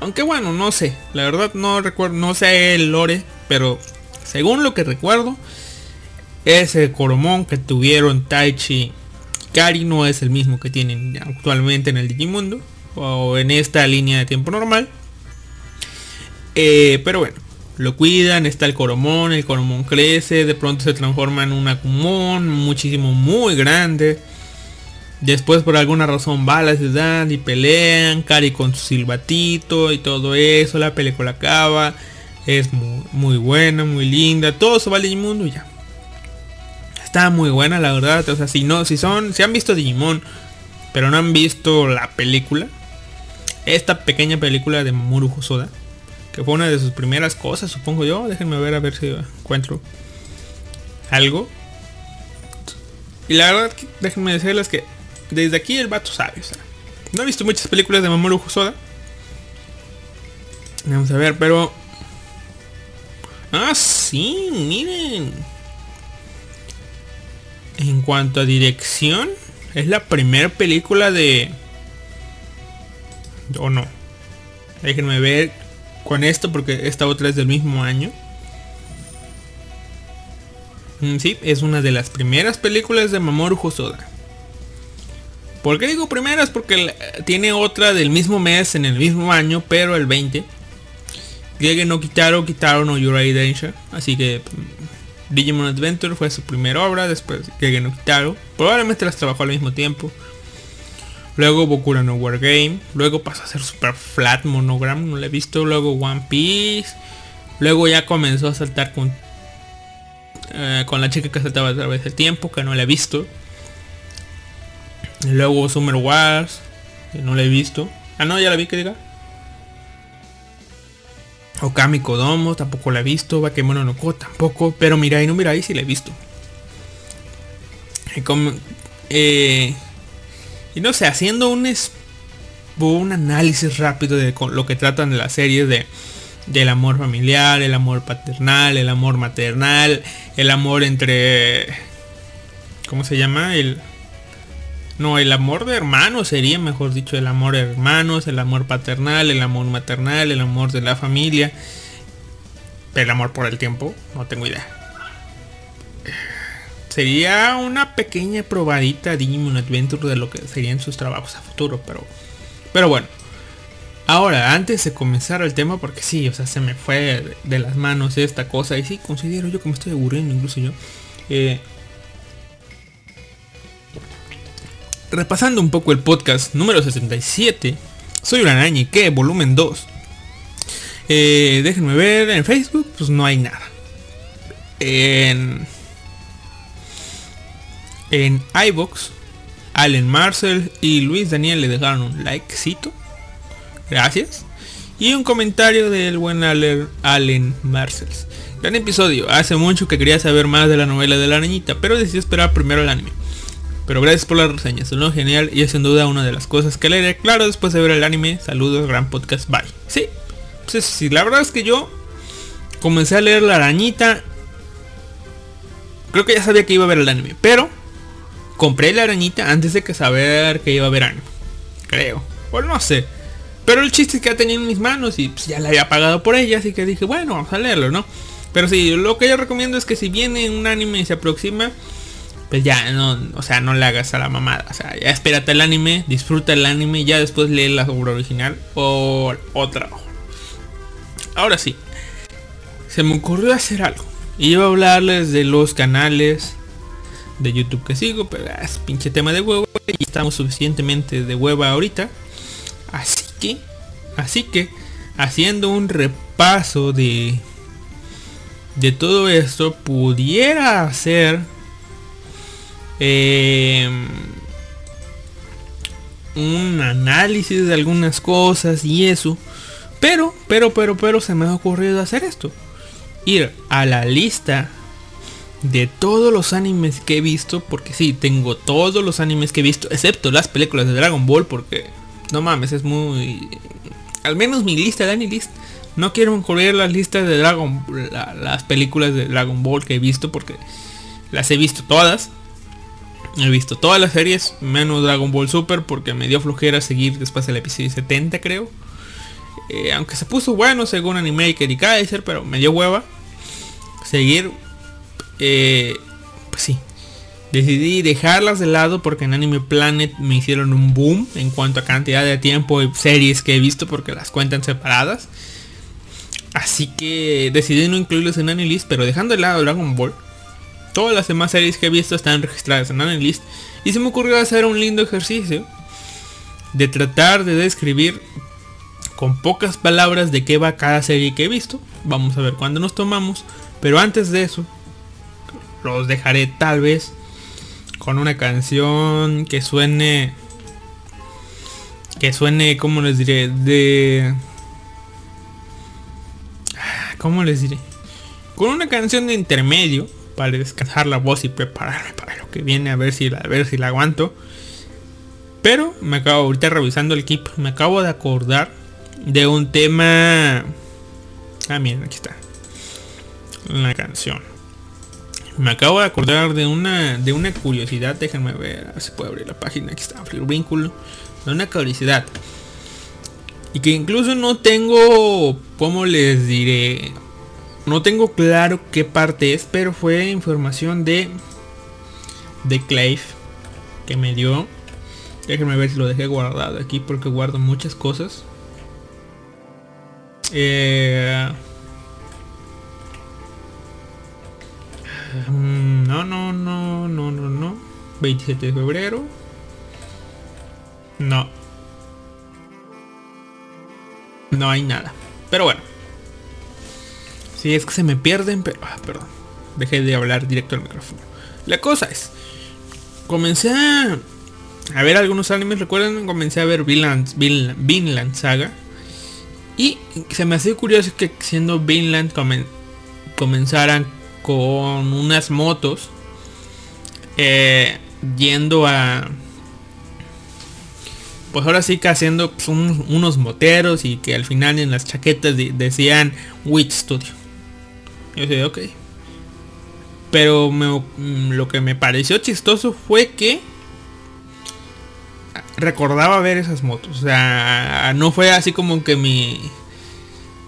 Aunque bueno, no sé, la verdad no recuerdo, no sé el lore, pero según lo que recuerdo, ese Coromón que tuvieron Taichi Kari no es el mismo que tienen actualmente en el Digimundo o en esta línea de tiempo normal. Eh, pero bueno, lo cuidan, está el Coromón, el Coromón crece, de pronto se transforma en un Akumon muchísimo muy grande. Después por alguna razón va a la ciudad y pelean, Kari con su silbatito y todo eso, la película acaba, es muy, muy buena, muy linda, todo se va al Digimundo y ya. Está muy buena la verdad, o sea, si no, si son, si han visto Digimon, pero no han visto la película, esta pequeña película de Mamoru Hosoda, que fue una de sus primeras cosas, supongo yo, déjenme ver a ver si encuentro algo. Y la verdad, déjenme decirles que desde aquí el vato sabe, o sea, no he visto muchas películas de Mamoru Hosoda. Vamos a ver, pero... Ah, sí, miren. En cuanto a dirección, es la primera película de... ¿O no? Déjenme ver con esto porque esta otra es del mismo año. Mm, Sí, es una de las primeras películas de Mamoru Hosoda. ¿Por qué digo primeras? Porque tiene otra del mismo mes en el mismo año, pero el 20. Gege no Kitaro, Kitaro no Yurai. Así que mm, Digimon Adventure fue su primera obra, después Gege no Kitaro. Probablemente las trabajó al mismo tiempo. Luego Bokura no Wargame. Luego pasó a ser Super Flat Monogram, no la he visto. Luego One Piece. Luego ya comenzó a saltar con eh, con la chica que saltaba a través del tiempo, que no la he visto. Luego Summer Wars, que no la he visto. Ah, no, ya la vi, que diga. Okami Kodomo, tampoco la he visto. Bakemono no Ko, tampoco. Pero Mirai no Mirai sí la he visto. Eh, y no sé, haciendo un, es- un análisis rápido de lo que tratan de las series de del amor familiar, el amor paternal, el amor maternal, el amor entre ¿cómo se llama? El no, el amor de hermanos sería, mejor dicho, el amor de hermanos, el amor paternal, el amor maternal, el amor de la familia, el amor por el tiempo, no tengo idea. Sería una pequeña probadita Digimon Adventure de lo que serían sus trabajos a futuro, pero pero bueno. Ahora, antes de comenzar el tema, porque sí, o sea, se me fue de, las manos esta cosa. Y sí, considero yo que me estoy aburriendo, incluso yo. Eh, repasando un poco el podcast número 67. Soy Uranañi, que volumen 2. Eh, déjenme ver en Facebook, pues no hay nada. En en iBox, Allen Marcel y Luis Daniel le dejaron un likecito. Gracias. Y un comentario del buen Allen, Marcels. Gran episodio. Hace mucho que quería saber más de la novela de la arañita, pero decidí esperar primero el anime. Pero gracias por las reseñas, son genial y es sin duda una de las cosas que leeré claro después de ver el anime. Saludos, gran podcast, bye. Sí, pues sí, la verdad es que yo comencé a leer la arañita. Creo que ya sabía que iba a ver el anime, pero compré la arañita antes de que saber que iba a ver anime. Creo, o no sé. Pero el chiste es que ya tenía en mis manos y pues, ya la había pagado por ella, así que dije, bueno, vamos a leerlo, ¿no? Pero sí, lo que yo recomiendo es que si viene un anime y se aproxima, pues ya no, o sea, no le hagas a la mamada. O sea, ya espérate el anime, disfruta el anime y ya después lee la obra original o otra. Ahora sí, se me ocurrió hacer algo. Iba a hablarles de los canales de YouTube que sigo, pero es pinche tema de huevo y estamos suficientemente de hueva ahorita. Así que, así que, haciendo un repaso de de todo esto, pudiera hacer eh, un análisis de algunas cosas y eso. Pero, pero, pero, pero se me ha ocurrido hacer esto. Ir a la lista de todos los animes que he visto. Porque sí, tengo todos los animes que he visto. Excepto las películas de Dragon Ball. Porque no mames, es muy... Al menos mi lista de anilist. No quiero incluir las listas de Dragon la- las películas de Dragon Ball que he visto. Porque las he visto todas. He visto todas las series, menos Dragon Ball Super, porque me dio flojera seguir después del episodio 70, creo. Eh, aunque se puso bueno según Animaker y Kaiser, pero me dio hueva. Seguir. Eh, pues sí. Decidí dejarlas de lado porque en Anime Planet me hicieron un boom en cuanto a cantidad de tiempo y series que he visto porque las cuentan separadas. Así que decidí no incluirlos en Anilist, pero dejando de lado Dragon Ball. Todas las demás series que he visto están registradas en Anilist. Y se me ocurrió hacer un lindo ejercicio de tratar de describir con pocas palabras de qué va cada serie que he visto. Vamos a ver cuándo nos tomamos. Pero antes de eso, los dejaré tal vez con una canción que suene... Que suene, ¿cómo les diré? De... ¿Cómo les diré? Con una canción de intermedio para descansar la voz y prepararme para lo que viene a ver si la, a ver si la aguanto. Pero me acabo ahorita revisando el equipo, me acabo de acordar de un tema. Ah, miren, aquí está. La canción. Me acabo de acordar de una de una curiosidad, déjenme ver, a ver si puedo abrir la página, aquí está, el vínculo. De una curiosidad. Y que incluso no tengo, ¿cómo les diré? No tengo claro qué parte es, pero fue información de de Clave que me dio. Déjenme ver si lo dejé guardado aquí porque guardo muchas cosas. Eh, no, no, no, no, no, no. 27 de febrero. No. No hay nada. Pero bueno. Si es que se me pierden, pero... ah, perdón. Dejé de hablar directo al micrófono. La cosa es... Comencé a, ver algunos animes, recuerden, comencé a ver Vinland, Vinland, Vinland Saga. Y se me hace curioso que siendo Vinland comen- comenzaran con unas motos. eh, yendo a... Pues ahora sí que haciendo pues, un- unos moteros y que al final en las chaquetas de- decían Witch Studio. Yo sé, ok. Pero me- mm, lo que me pareció chistoso fue que recordaba ver esas motos. O sea, no fue así como que mi...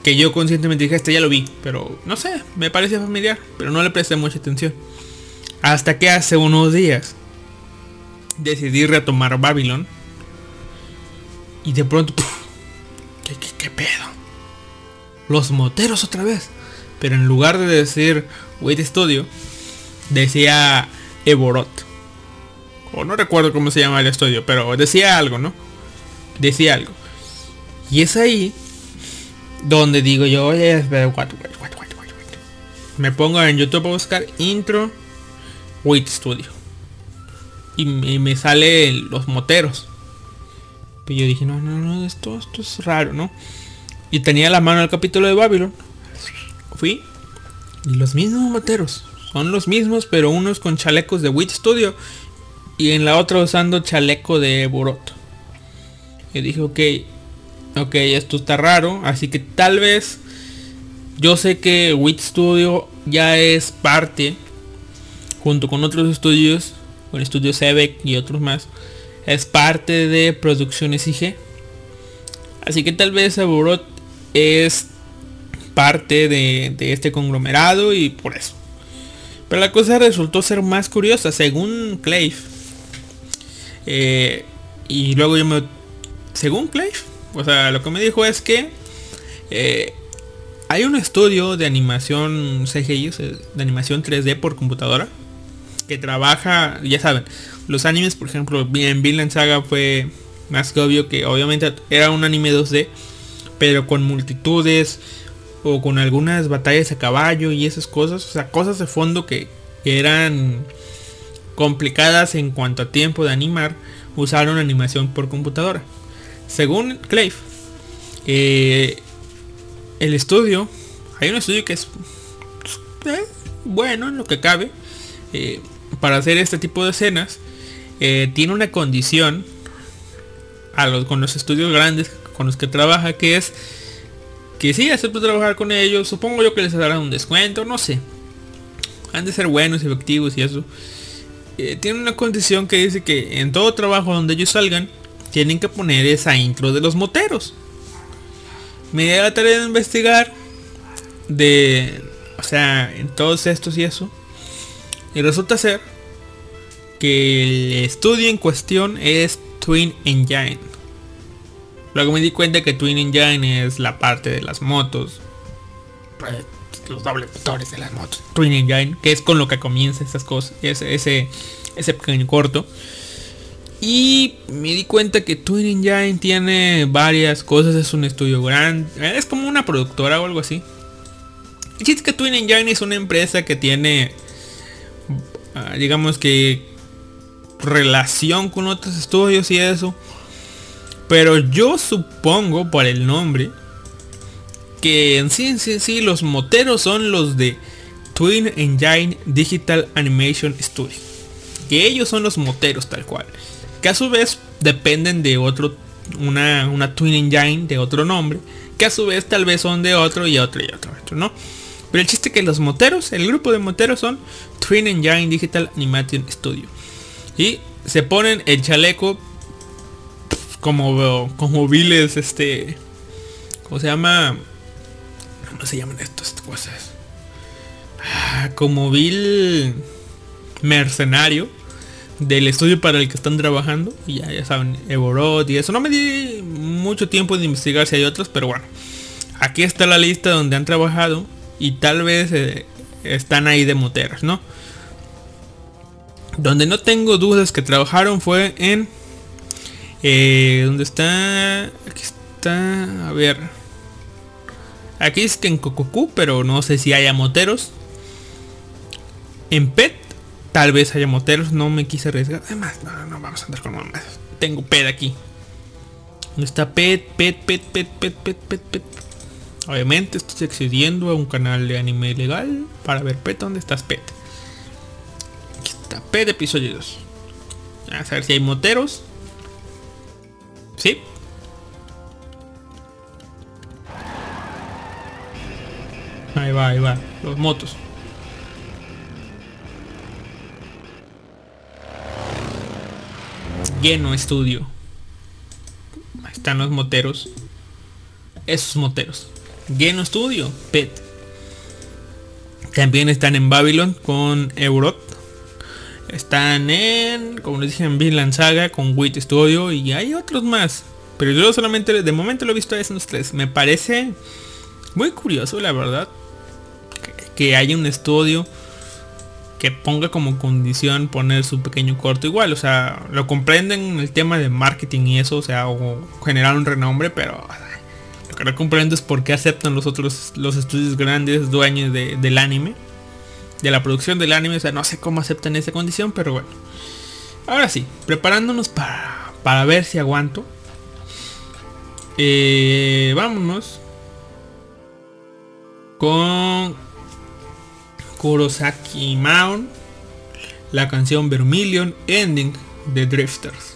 Que yo conscientemente dije, este ya lo vi. Pero no sé, me parece familiar. Pero no le presté mucha atención. Hasta que hace unos días decidí retomar Babylon. Y de pronto. ¿Qué, qué, qué pedo? Los moteros otra vez. Pero en lugar de decir Wait Studio, decía Evorot. O no recuerdo cómo se llama el estudio, pero decía algo, ¿no? Decía algo. Y es ahí donde digo yo, oye, what, what, what, me pongo en YouTube a buscar intro Wait Studio. Y me, sale los moteros. Y yo dije, no, no, no, esto, esto es raro, ¿no? Y tenía la mano el capítulo de Babylon. Fui. Y los mismos moteros. Son los mismos, pero unos con chalecos de Witch Studio. Y en la otra usando chaleco de Boruto. Y dije, ok. Ok, esto está raro. Así que tal vez. Yo sé que Witch Studio ya es parte. Junto con otros estudios. Con Estudio Sebek y otros más. Es parte de Producciones IG. Así que tal vez Aburot es parte de, este conglomerado y por eso. Pero la cosa resultó ser más curiosa, según Clave. Eh, y luego yo me... Según Clave, o sea, lo que me dijo es que eh, hay un estudio de animación CGI, de animación 3D por computadora, que trabaja, ya saben, los animes, por ejemplo, en Vinland Saga fue más que obvio que obviamente era un anime 2D, pero con multitudes o con algunas batallas a caballo y esas cosas, o sea, cosas de fondo que eran complicadas en cuanto a tiempo de animar, usaron animación por computadora. Según Clave, eh, el estudio, hay un estudio que es eh, bueno en lo que cabe eh, para hacer este tipo de escenas. tiene una condición a los, con los estudios grandes con los que trabaja que es que sí acepto trabajar con ellos. Supongo yo que les darán un descuento, no sé. Han de ser buenos efectivos y eso. Eh, tiene una condición que dice que en todo trabajo donde ellos salgan tienen que poner esa intro de los moteros. Me di la tarea de investigar de, o sea, en todos estos y eso. Y resulta ser que el estudio en cuestión es Twin Engine. Luego me di cuenta que Twin Engine es la parte de las motos. pues, Los dobles motores de las motos. Twin Engine, que es con lo que comienza esas cosas. Ese, ese pequeño corto. Y me di cuenta que Twin Engine tiene varias cosas. Es un estudio grande. Es como una productora o algo así. El es que Twin Engine es una empresa que tiene, ah, digamos que, relación con otros estudios y eso. Pero yo supongo por el nombre que en sí, en sí, en sí los moteros son los de Twin Engine Digital Animation Studio. Que ellos son los moteros tal cual. Que a su vez dependen de otro, una, una Twin Engine de otro nombre. Que a su vez tal vez son de otro y otro y otro, otro, ¿no? Pero el chiste que los moteros, el grupo de moteros son Twin Engine Digital Animation Studio. Y se ponen el chaleco como, como viles, este... ¿Cómo se llama? ¿Cómo se llaman estas cosas? Ah, Como vil mercenario del estudio para el que están trabajando. Y ya, saben, Evorot y eso. No me di mucho tiempo de investigar si hay otros, pero bueno. Aquí está la lista donde han trabajado y tal vez eh, están ahí de moteras, ¿no? Donde no tengo dudas que trabajaron fue en... Eh, ¿Dónde está? Aquí está... A ver. Aquí es que en Cococu, pero no sé si haya moteros. En PET, tal vez haya moteros. No me quise arriesgar. Además, no, no, vamos a andar con mamás. Tengo PET aquí. ¿Dónde está PET? PET, PET, PET, PET, PET, PET, PET. Obviamente estoy accediendo a un canal de anime legal para ver PET. ¿Dónde estás PET? Aquí está PET episodio 2. A ver si hay moteros. Sí. Ahí va, ahí va. Los motos. Lleno estudio. Están los moteros. Esos moteros. Lleno estudio. Pet. También están en Babylon con Eurot. Están en, como les dije, en Vinland Saga con Wit Studio y hay otros más. Pero yo solamente, de momento lo he visto a esos tres. Me parece muy curioso, la verdad, que, que haya un estudio que ponga como condición poner su pequeño corto igual. O sea, lo comprenden el tema de marketing y eso, o sea, o generar un renombre, pero lo que no comprendo es por qué aceptan los otros, los estudios grandes dueños del anime, de la producción del anime. O sea, no sé cómo aceptan esa condición, pero bueno. Ahora sí, preparándonos para, para ver si aguanto. Eh, vámonos con Kurosaki Maon, la canción Vermilion Ending de Drifters.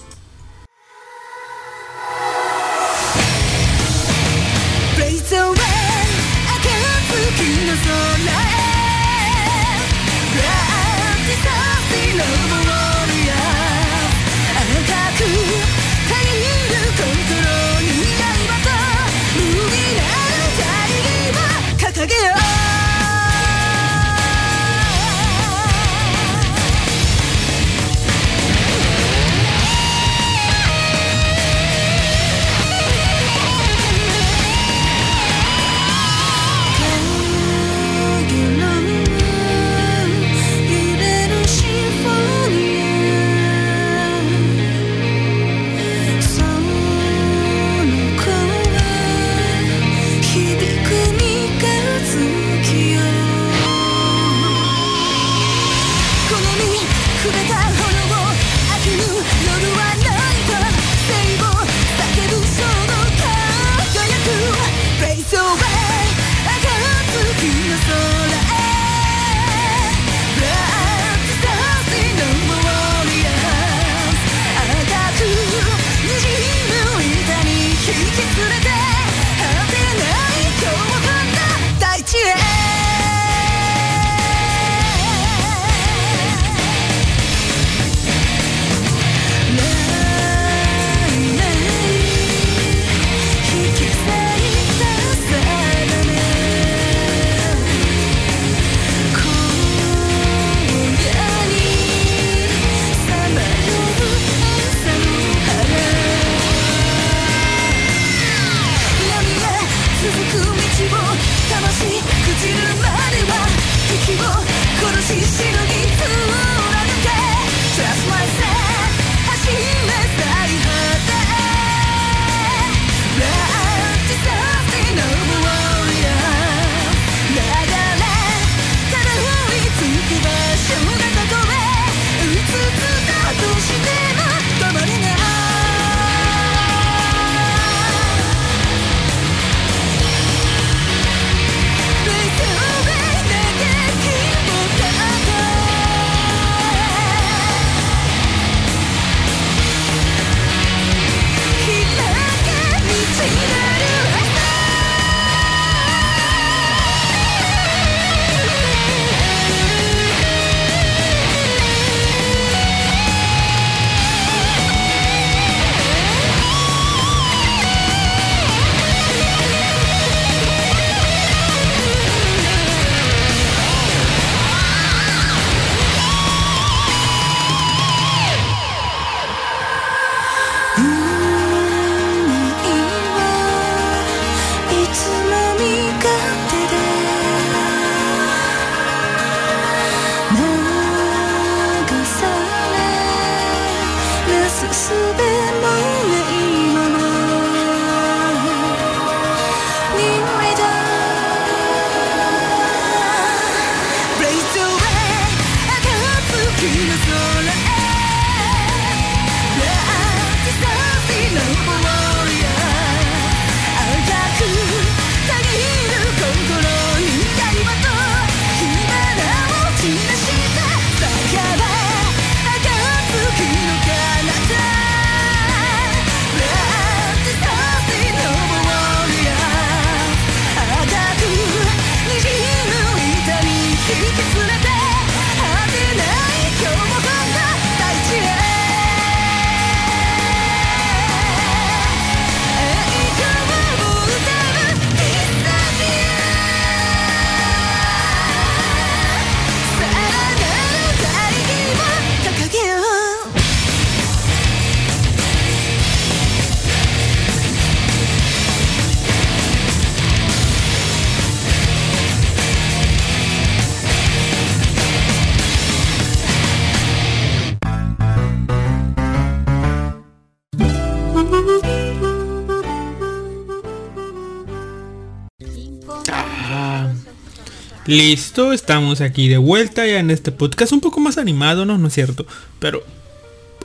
Listo, estamos aquí de vuelta ya en este podcast un poco más animado, ¿no? No es cierto, pero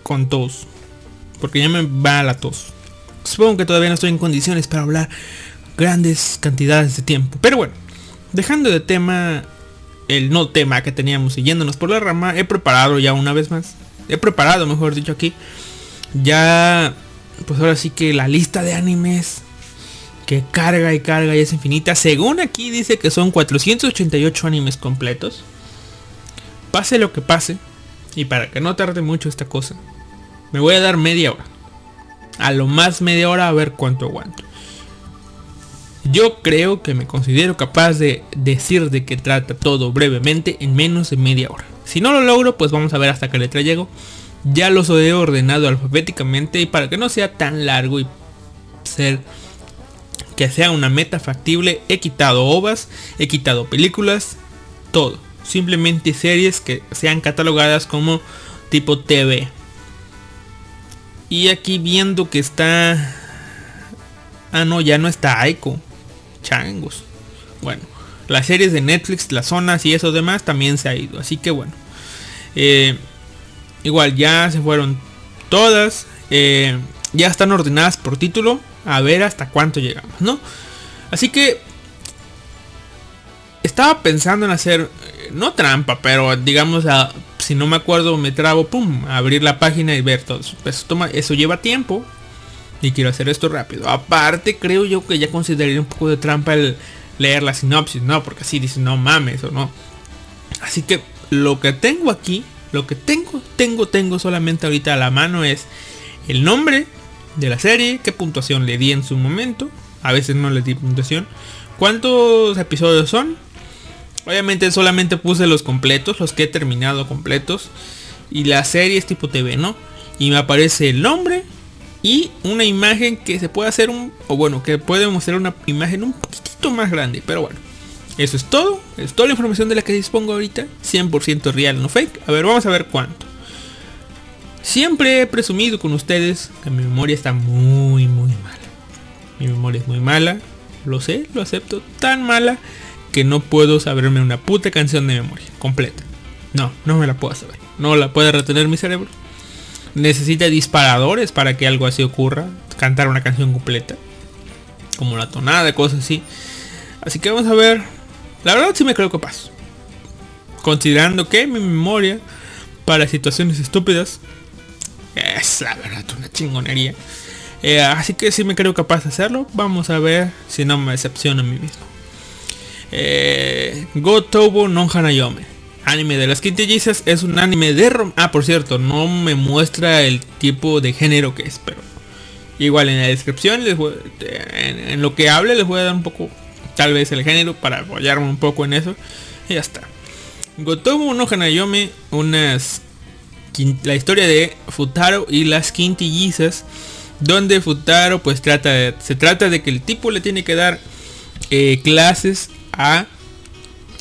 con tos. Porque ya me va la tos. Supongo que todavía no estoy en condiciones para hablar grandes cantidades de tiempo. Pero bueno, dejando de tema el no tema que teníamos y yéndonos por la rama, he preparado ya una vez más. He preparado, mejor dicho, aquí. Ya, pues ahora sí que la lista de animes que carga y carga y es infinita. Según aquí dice que son 488 animes completos. Pase lo que pase. Y para que no tarde mucho esta cosa. Me voy a dar media hora. A lo más media hora a ver cuánto aguanto. Yo creo que me considero capaz de decir de qué trata todo brevemente en menos de media hora. Si no lo logro, pues vamos a ver hasta qué letra llego. Ya los he ordenado alfabéticamente y para que no sea tan largo y ser que sea una meta factible, he quitado ovas, he quitado películas, todo. Simplemente series que sean catalogadas como tipo TV. Y aquí viendo que está... Ah, no, ya no está Aiko. Changos. Bueno, las series de Netflix, las zonas y eso demás también se ha ido. Así que bueno. Eh, igual ya se fueron todas. Eh, ya están ordenadas por título a ver hasta cuánto llegamos, ¿no? Así que estaba pensando en hacer, eh, no trampa, pero digamos, a, si no me acuerdo, me trabo, pum, abrir la página y ver todo. Pues toma, eso lleva tiempo y quiero hacer esto rápido. Aparte, creo yo que ya consideraría un poco de trampa el leer la sinopsis, ¿no? Porque así dice, no mames o no. Así que lo que tengo aquí, lo que tengo, tengo, tengo solamente ahorita a la mano es el nombre de la serie, qué puntuación le di en su momento. A veces no le di puntuación. ¿Cuántos episodios son? Obviamente solamente puse los completos, los que he terminado completos. Y la serie es tipo TV, ¿no? Y me aparece el nombre y una imagen que se puede hacer un... O bueno, que puede mostrar una imagen un poquitito más grande. Pero bueno, eso es todo. Es toda la información de la que dispongo ahorita. 100% real, no fake. A ver, vamos a ver cuánto. Siempre he presumido con ustedes que mi memoria está muy, muy mala. Mi memoria es muy mala. Lo sé, lo acepto. Tan mala que no puedo saberme una puta canción de memoria completa. No, no me la puedo saber. No la puede retener mi cerebro. Necesita disparadores para que algo así ocurra. Cantar una canción completa. Como la tonada, cosas así. Así que vamos a ver. La verdad sí me creo capaz. Considerando que mi memoria para situaciones estúpidas es la verdad una chingonería. Eh, así que si me creo capaz de hacerlo. Vamos a ver si no me decepciona a mí mismo. Eh, Go Tobo Hanayome. Anime de las quintillizas es un anime de rom Ah, por cierto, no me muestra el tipo de género que es, pero igual en la descripción les voy, en, en, lo que hable les voy a dar un poco tal vez el género para apoyarme un poco en eso. Y ya está. Gotobu no Hanayome, unas la historia de Futaro y las quintillizas donde Futaro pues trata de, se trata de que el tipo le tiene que dar eh, clases a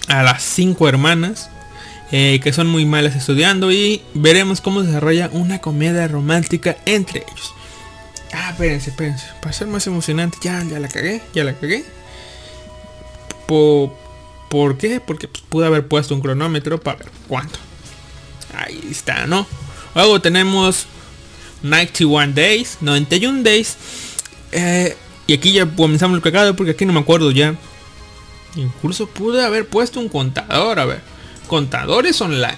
a las cinco hermanas eh, que son muy malas estudiando y veremos cómo se desarrolla una comedia romántica entre ellos. Ah espérense espérense. Para ser más emocionante ya ya la cagué ya la cagué. Por, ¿por qué? porque pues, pude haber puesto un cronómetro para ver cuánto Ahí está, ¿no? Luego tenemos 91 Days, 91 Days. Eh, y aquí ya comenzamos el cagado porque aquí no me acuerdo ya. Incluso pude haber puesto un contador, a ver. Contadores online.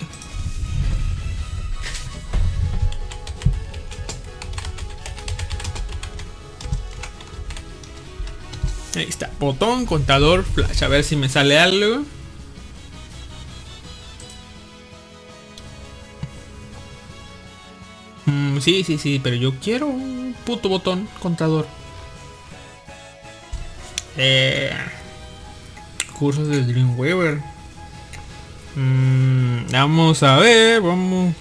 Ahí está, botón, contador, flash, a ver si me sale algo. Mm, sí, sí, sí, pero yo quiero un puto botón contador. Eh, cursos de Dreamweaver. Mm, vamos a ver, vamos.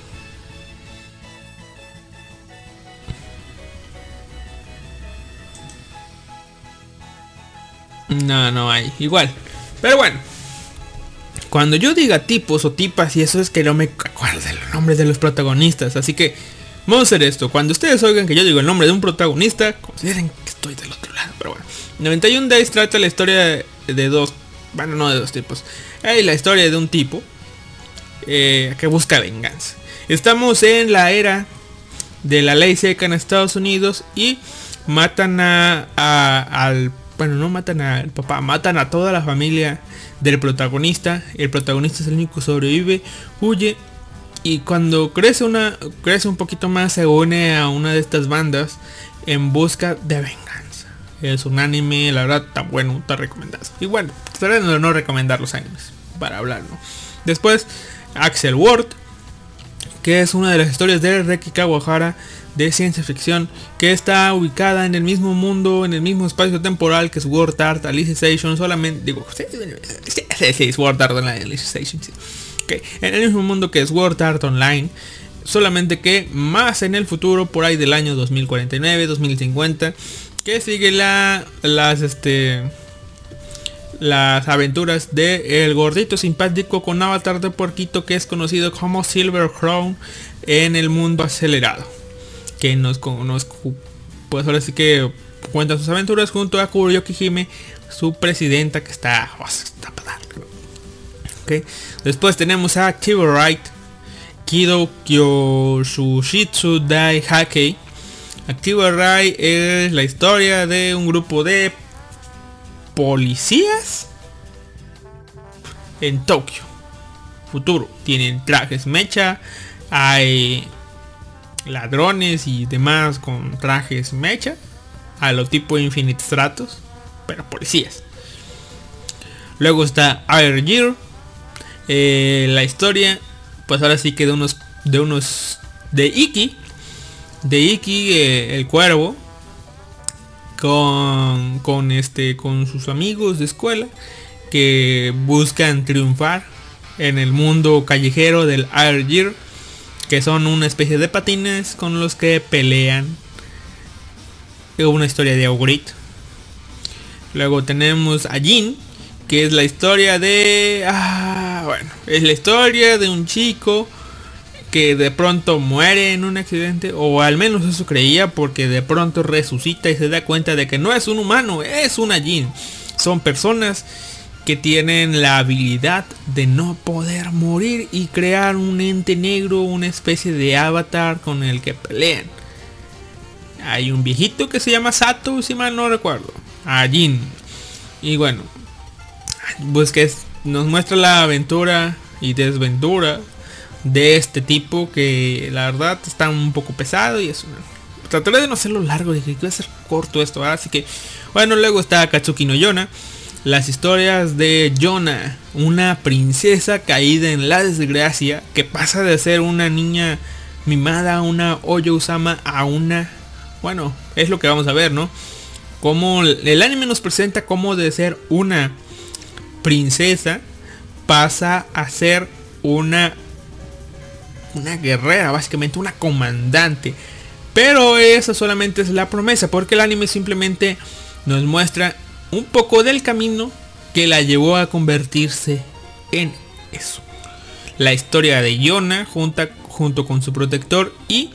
No, no hay. Igual. Pero bueno. Cuando yo diga tipos o tipas y eso es que no me acuerdo de los nombres de los protagonistas. Así que Vamos a hacer esto. Cuando ustedes oigan que yo digo el nombre de un protagonista, consideren que estoy del otro lado. Pero bueno. 91 Days trata la historia de, dos. Bueno, no de dos tipos. Hay la historia de un tipo eh, que busca venganza. Estamos en la era de la ley seca en Estados Unidos y matan a, a- al bueno no matan al papá matan a toda la familia del protagonista el protagonista es el único que sobrevive huye y cuando crece una crece un poquito más se une a una de estas bandas en busca de venganza es un anime la verdad está bueno está recomendado y bueno trataré de no recomendar los animes para hablar ¿no? después Axel Ward que es una de las historias de Reki Kawahara de ciencia ficción que está ubicada en el mismo mundo, en el mismo espacio temporal que Sword Art Alicization, solamente digo, sí, sí, sí, Sword Art Alicization, sí. En el mismo mundo que Sword Art Online, solamente que más en el futuro, por ahí del año 2049, 2050, que sigue la, las, este, las aventuras de el gordito simpático con avatar de porquito que es conocido como Silver Crown en el mundo acelerado. Que nos, nos pues ahora sí que cuenta sus aventuras junto a Kuroyoki Hime, su presidenta que está, oh, está Después tenemos a Kibo Wright, Kido Kyoshushitsu Dai Hakei. Rai es la historia de un grupo de policías en Tokio. Futuro. Tienen trajes mecha. Hay ladrones y demás con trajes mecha. A lo tipo Infinite Stratos. Pero policías. Luego está Air Gear. Eh, la historia. Pues ahora sí que de unos. De unos. De Iki. De Iki, eh, el cuervo. Con. Con este. Con sus amigos de escuela. Que buscan triunfar. En el mundo callejero del Air Gear. Que son una especie de patines con los que pelean. Una historia de Augrit. Luego tenemos a Jin, que es la historia de... Ah, bueno, es la historia de un chico que de pronto muere en un accidente, o al menos eso creía, porque de pronto resucita y se da cuenta de que no es un humano, es una Jin. Son personas que tienen la habilidad de no poder morir y crear un ente negro, una especie de avatar con el que pelean. Hay un viejito que se llama Sato, si mal no recuerdo. A Jin. Y bueno, pues que nos muestra la aventura y desventura de este tipo que la verdad está un poco pesado y es una... Trataré de no hacerlo largo, dije que iba a ser corto esto, así que bueno, luego está Katsuki no Yona, las historias de Yona, una princesa caída en la desgracia que pasa de ser una niña mimada, una Oyo-sama a una, bueno, es lo que vamos a ver, ¿no? Como el anime nos presenta cómo de ser una princesa pasa a ser una una guerrera, básicamente una comandante. Pero esa solamente es la promesa, porque el anime simplemente nos muestra un poco del camino que la llevó a convertirse en eso. La historia de Yona junta, junto con su protector y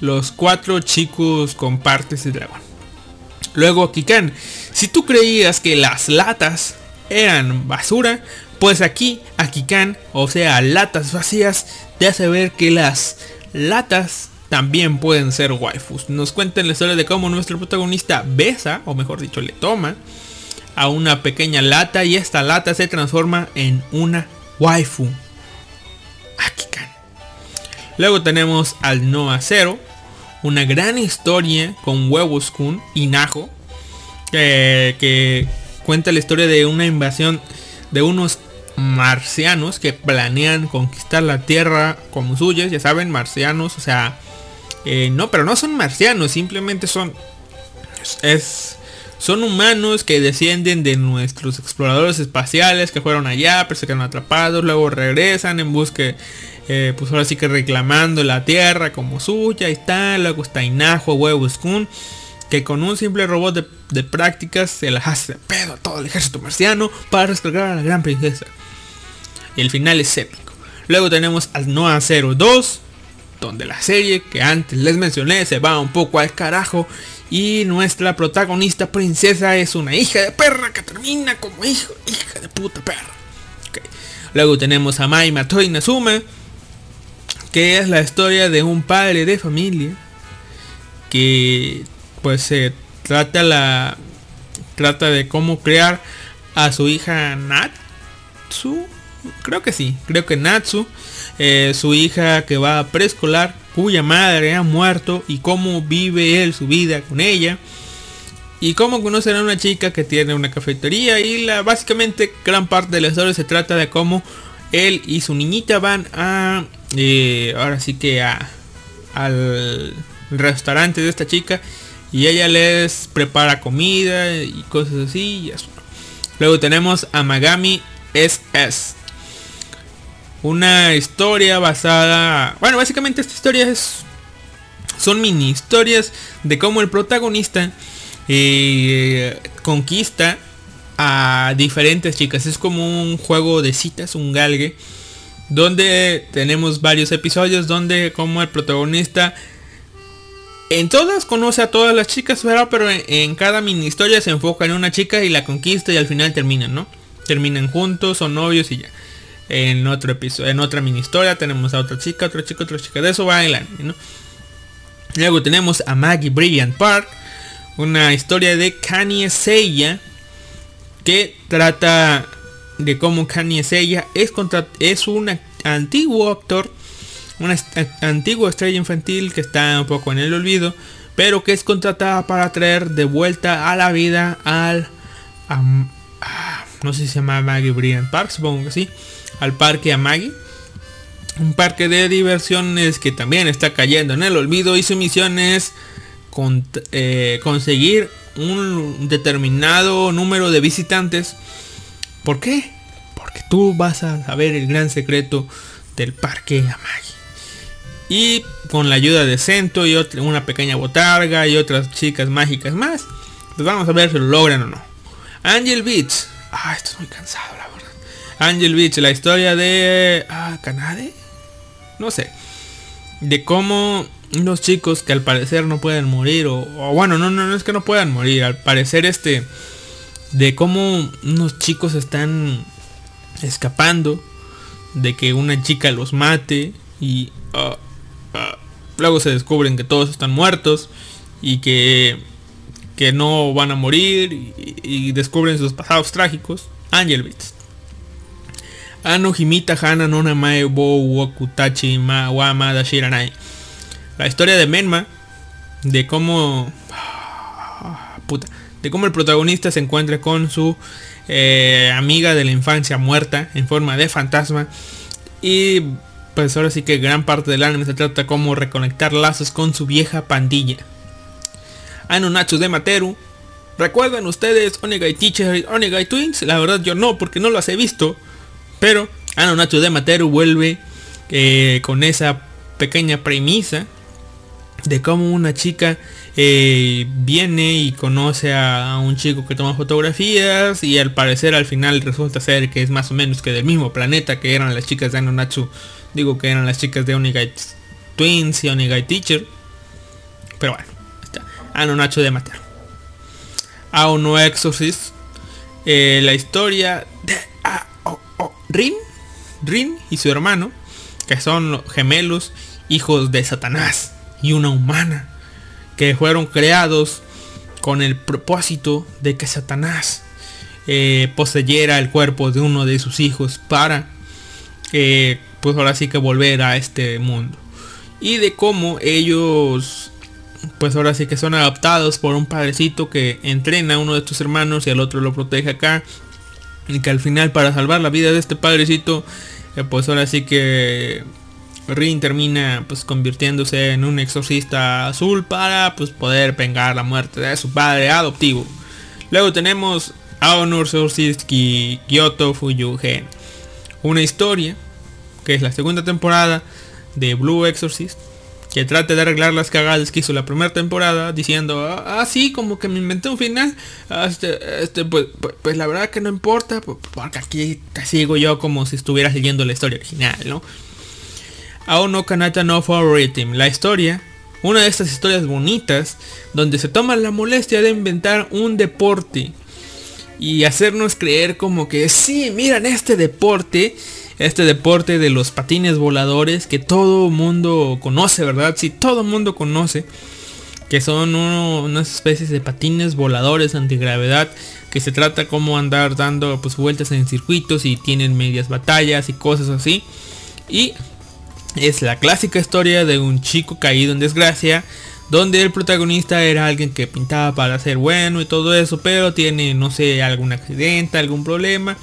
los cuatro chicos con partes de dragón. Luego Kikan, si tú creías que las latas eran basura, pues aquí a Kikan, o sea, latas vacías, te hace ver que las latas también pueden ser waifus. Nos cuentan la historia de cómo nuestro protagonista besa, o mejor dicho, le toma a una pequeña lata y esta lata se transforma en una waifu. A Kikan. Luego tenemos al Noah Zero, una gran historia con Huevos Kun y Najo, que, que cuenta la historia de una invasión de unos marcianos que planean conquistar la Tierra como suyas, ya saben, marcianos, o sea, eh, no, pero no son marcianos, simplemente son es son humanos que descienden de nuestros exploradores espaciales que fueron allá, pero se quedaron atrapados, luego regresan en busca, eh, pues ahora sí que reclamando la Tierra como suya y tal, luego está Inajo, Huevos Kun, que con un simple robot de, prácticas se las hace de pedo a todo el ejército marciano para rescatar a la gran princesa. Y el final es épico. Luego tenemos al Noah 02, donde la serie que antes les mencioné se va un poco al carajo y nuestra protagonista princesa es una hija de perra que termina como hijo, hija de puta perra. Luego tenemos a Mai Matoi Nazuma, que es la historia de un padre de familia que pues se trata la trata de cómo crear a su hija Natsu, creo que sí, creo que Natsu, eh, su hija que va a preescolar, cuya madre ha muerto y cómo vive él su vida con ella. Y cómo conocer a una chica que tiene una cafetería. Y la básicamente gran parte de la historia se trata de cómo él y su niñita van a eh, ahora sí que a, al restaurante de esta chica y ella les prepara comida y cosas así y eso. Luego tenemos a Magami SS. Una historia basada... Bueno, básicamente esta historia es... Son mini historias de cómo el protagonista eh, conquista a diferentes chicas. Es como un juego de citas, un galgue. Donde tenemos varios episodios donde como el protagonista en todas conoce a todas las chicas, pero en, cada mini historia se enfoca en una chica y la conquista y al final terminan, ¿no? Terminan juntos, son novios y ya. En otro episodio, en otra mini historia tenemos a otra chica, otra chica, otra chica. De eso va ¿no? Luego tenemos a Maggie Brilliant Park, una historia de Kanye Seiya que trata de cómo Kanye Seiya es, contra, es un antiguo actor una antigua estrella infantil que está un poco en el olvido, pero que es contratada para traer de vuelta a la vida al... no sé si se llama Maggie Brilliant Park, supongo que sí, al parque a Maggie. Un parque de diversiones que también está cayendo en el olvido y su misión es eh, conseguir un determinado número de visitantes. ¿Por qué? Porque tú vas a saber el gran secreto del parque a Maggie. Y con la ayuda de Cento y otra, una pequeña botarga y otras chicas mágicas más, pues vamos a ver si lo logran o no. Angel Beach. Ah, estoy muy cansado, la verdad. Angel Beach, la historia de... Ah, Canade. No sé. De cómo unos chicos que al parecer no pueden morir. O, bueno, no, no, no es que no puedan morir. Al parecer este... De cómo unos chicos están escapando. De que una chica los mate. Y... Uh, luego se descubren que todos están muertos y que, que no van a morir y, descubren sus pasados trágicos. Angel Beats. Ano Himita Hana no Namae Bo Wakutachi Ma Wama Dashiranai. La historia de Menma. De cómo. [SIGHS] Puta. De cómo el protagonista se encuentra con su eh, amiga de la infancia muerta en forma de fantasma. Y pues ahora sí que gran parte del anime se trata como reconectar lazos con su vieja pandilla. Nacho de Materu. ¿Recuerdan ustedes Onegai Teacher y Onegai Twins? La verdad yo no, porque no las he visto. Pero Nacho de Materu vuelve eh, con esa pequeña premisa de cómo una chica eh, viene y conoce a, a, un chico que toma fotografías y al parecer al final resulta ser que es más o menos que del mismo planeta que eran las chicas de Anonatsu Digo que eran las chicas de Onigai Twins y Onigai Teacher. Pero bueno, está. Ano Nacho de Matar. Ao no Exorcist. Eh, la historia de ah, oh, oh, Rin. Rin y su hermano. Que son gemelos. Hijos de Satanás. Y una humana. Que fueron creados con el propósito de que Satanás eh, poseyera el cuerpo de uno de sus hijos para eh, pues ahora sí que volver a este mundo. Y de cómo ellos, pues ahora sí que son adaptados por un padrecito que entrena a uno de tus hermanos y al otro lo protege acá. Y que al final para salvar la vida de este padrecito, eh, pues ahora sí que Rin termina pues convirtiéndose en un exorcista azul para pues poder vengar la muerte de su padre adoptivo. Luego tenemos Aonur Exorcist Kyoto Fuyugen. Una historia que es la segunda temporada de Blue Exorcist, que trate de arreglar las cagadas que hizo la primera temporada, diciendo, ah, sí, como que me inventé un final, ah, este, este, pues, pues, pues, la verdad que no importa, porque aquí te sigo yo como si estuvieras leyendo la historia original, ¿no? Aún no Kanata no Favoritim, la historia, una de estas historias bonitas, donde se toma la molestia de inventar un deporte y hacernos creer como que sí, miran este deporte este deporte de los patines voladores que todo mundo conoce, ¿verdad? Sí, todo mundo conoce. Que son uno- unas especies de patines voladores antigravedad. Que se trata como andar dando pues vueltas en circuitos y tienen medias batallas y cosas así. Y es la clásica historia de un chico caído en desgracia. Donde el protagonista era alguien que pintaba para ser bueno y todo eso. Pero tiene, no sé, algún accidente, algún problema.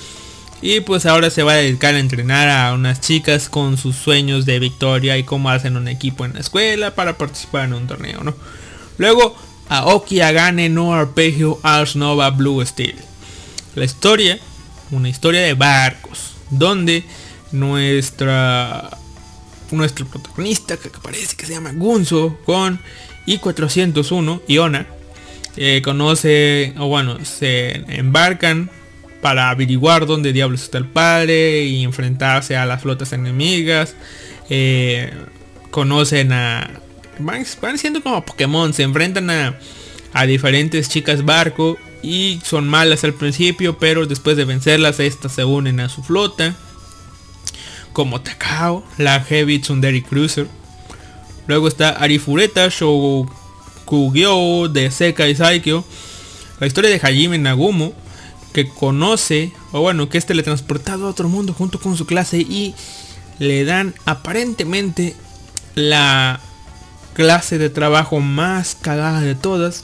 Y pues ahora se va a dedicar a entrenar a unas chicas con sus sueños de victoria y cómo hacen un equipo en la escuela para participar en un torneo, ¿no? Luego, Aoki Agane no Arpeggio Ars Nova Blue Steel. La historia, una historia de barcos, donde nuestra nuestro protagonista que parece que se llama Gunzo con I-401 Iona eh, conoce o bueno se embarcan para averiguar dónde diablos está el padre y enfrentarse a las flotas enemigas Eh, conocen a van, siendo como Pokémon se enfrentan a, a diferentes chicas barco y son malas al principio pero después de vencerlas estas se unen a su flota como Takao, la Heavy Tsundere Cruiser. Luego está Arifureta Shokugyo de Sekai Saikyo. La historia de Hajime Nagumo, que conoce, o bueno, que es teletransportado a otro mundo junto con su clase y le dan aparentemente la clase de trabajo más cagada de todas.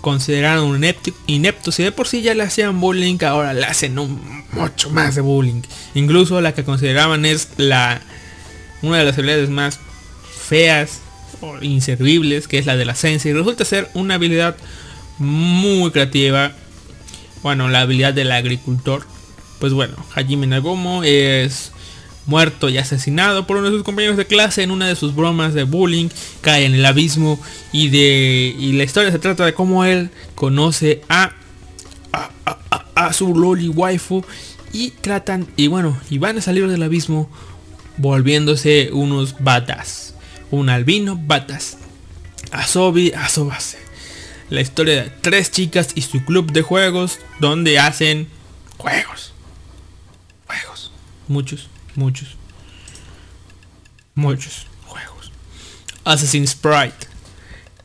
Considerado un inepto, si de por sí ya le hacían bullying, ahora le hacen mucho más de bullying. Incluso la que consideraban es la una de las habilidades más feas o inservibles, que es la de la Sensei. Resulta ser una habilidad muy creativa. Bueno, la habilidad del agricultor. Pues bueno, Hajime Nagumo es muerto y asesinado por uno de sus compañeros de clase en una de sus bromas de bullying, cae en el abismo y de y la historia se trata de cómo él conoce a- a- a su loli waifu y tratan y bueno y van a salir del abismo volviéndose unos batas, un albino batas, Asobi Asobase. La historia de tres chicas y su club de juegos donde hacen juegos. Juegos. Muchos, muchos. Muchos juegos. Assassin's Pride.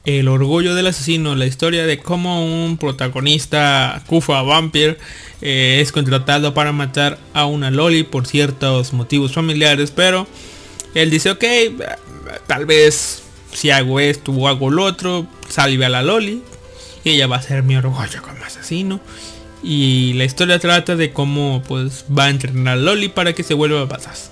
El orgullo del asesino, la historia de cómo un protagonista, Kufa Vampire, eh, es contratado para matar a una Loli por ciertos motivos familiares, pero él dice, ok, eh, tal vez si hago esto o hago lo otro, salve a la Loli, y ella va a ser mi orgullo como asesino. Y la historia trata de cómo pues va a entrenar a Loli para que se vuelva badass.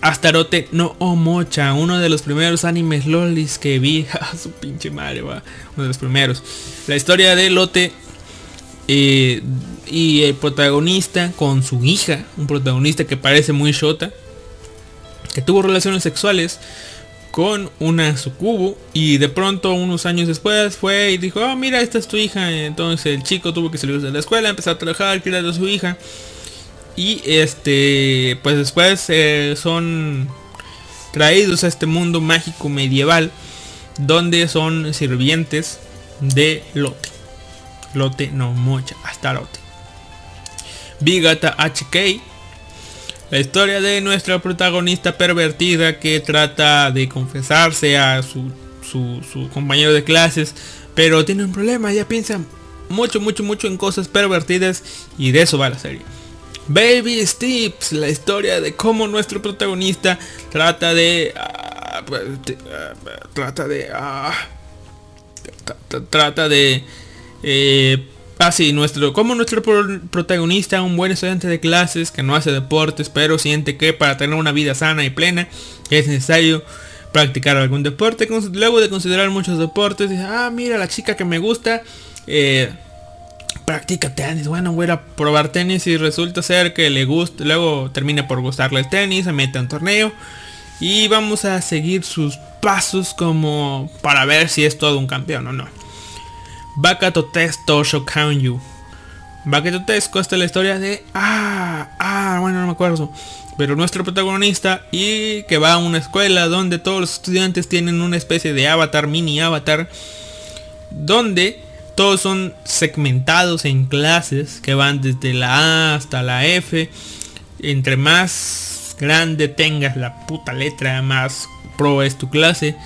Astarote no Omocha, uno de los primeros animes lolis que vi. A [LAUGHS] su pinche madre, va. Uno de los primeros. La historia de Lote eh, y el protagonista con su hija. Un protagonista que parece muy shota. Que tuvo relaciones sexuales con una sucubo. Y de pronto, unos años después, fue y dijo, ah, mira, esta es tu hija. Entonces el chico tuvo que salir de la escuela, empezar a trabajar, criar a su hija. Y este, pues después eh, son traídos a este mundo mágico medieval donde son sirvientes de Lote. Lote no mocha, hasta Lote. Bigata HK. La historia de nuestra protagonista pervertida que trata de confesarse a su, su, compañero de clases. Pero tiene un problema, ella piensa mucho, mucho, mucho en cosas pervertidas y de eso va la serie. Baby Steps, la historia de cómo nuestro protagonista trata de... ah, pues, ah, trata de... ah, tra- tra- trata de... Eh, ah, sí, nuestro, como nuestro pro- protagonista, un buen estudiante de clases que no hace deportes, pero siente que para tener una vida sana y plena es necesario practicar algún deporte. Luego de considerar muchos deportes, dice, ah, mira, la chica que me gusta, eh, practica tenis. Bueno, voy a probar tenis y resulta ser que le gusta, luego termina por gustarle el tenis, se mete un torneo y vamos a seguir sus pasos como para ver si es todo un campeón o no. Bakato Testo Shokanyu. Bakato Tesco esta es la historia de... Ah, ah, bueno, no me acuerdo. Pero nuestro protagonista y que va a una escuela donde todos los estudiantes tienen una especie de avatar, mini avatar, donde todos son segmentados en clases que van desde la A hasta la F. Entre más grande tengas la puta letra, más pro es tu clase.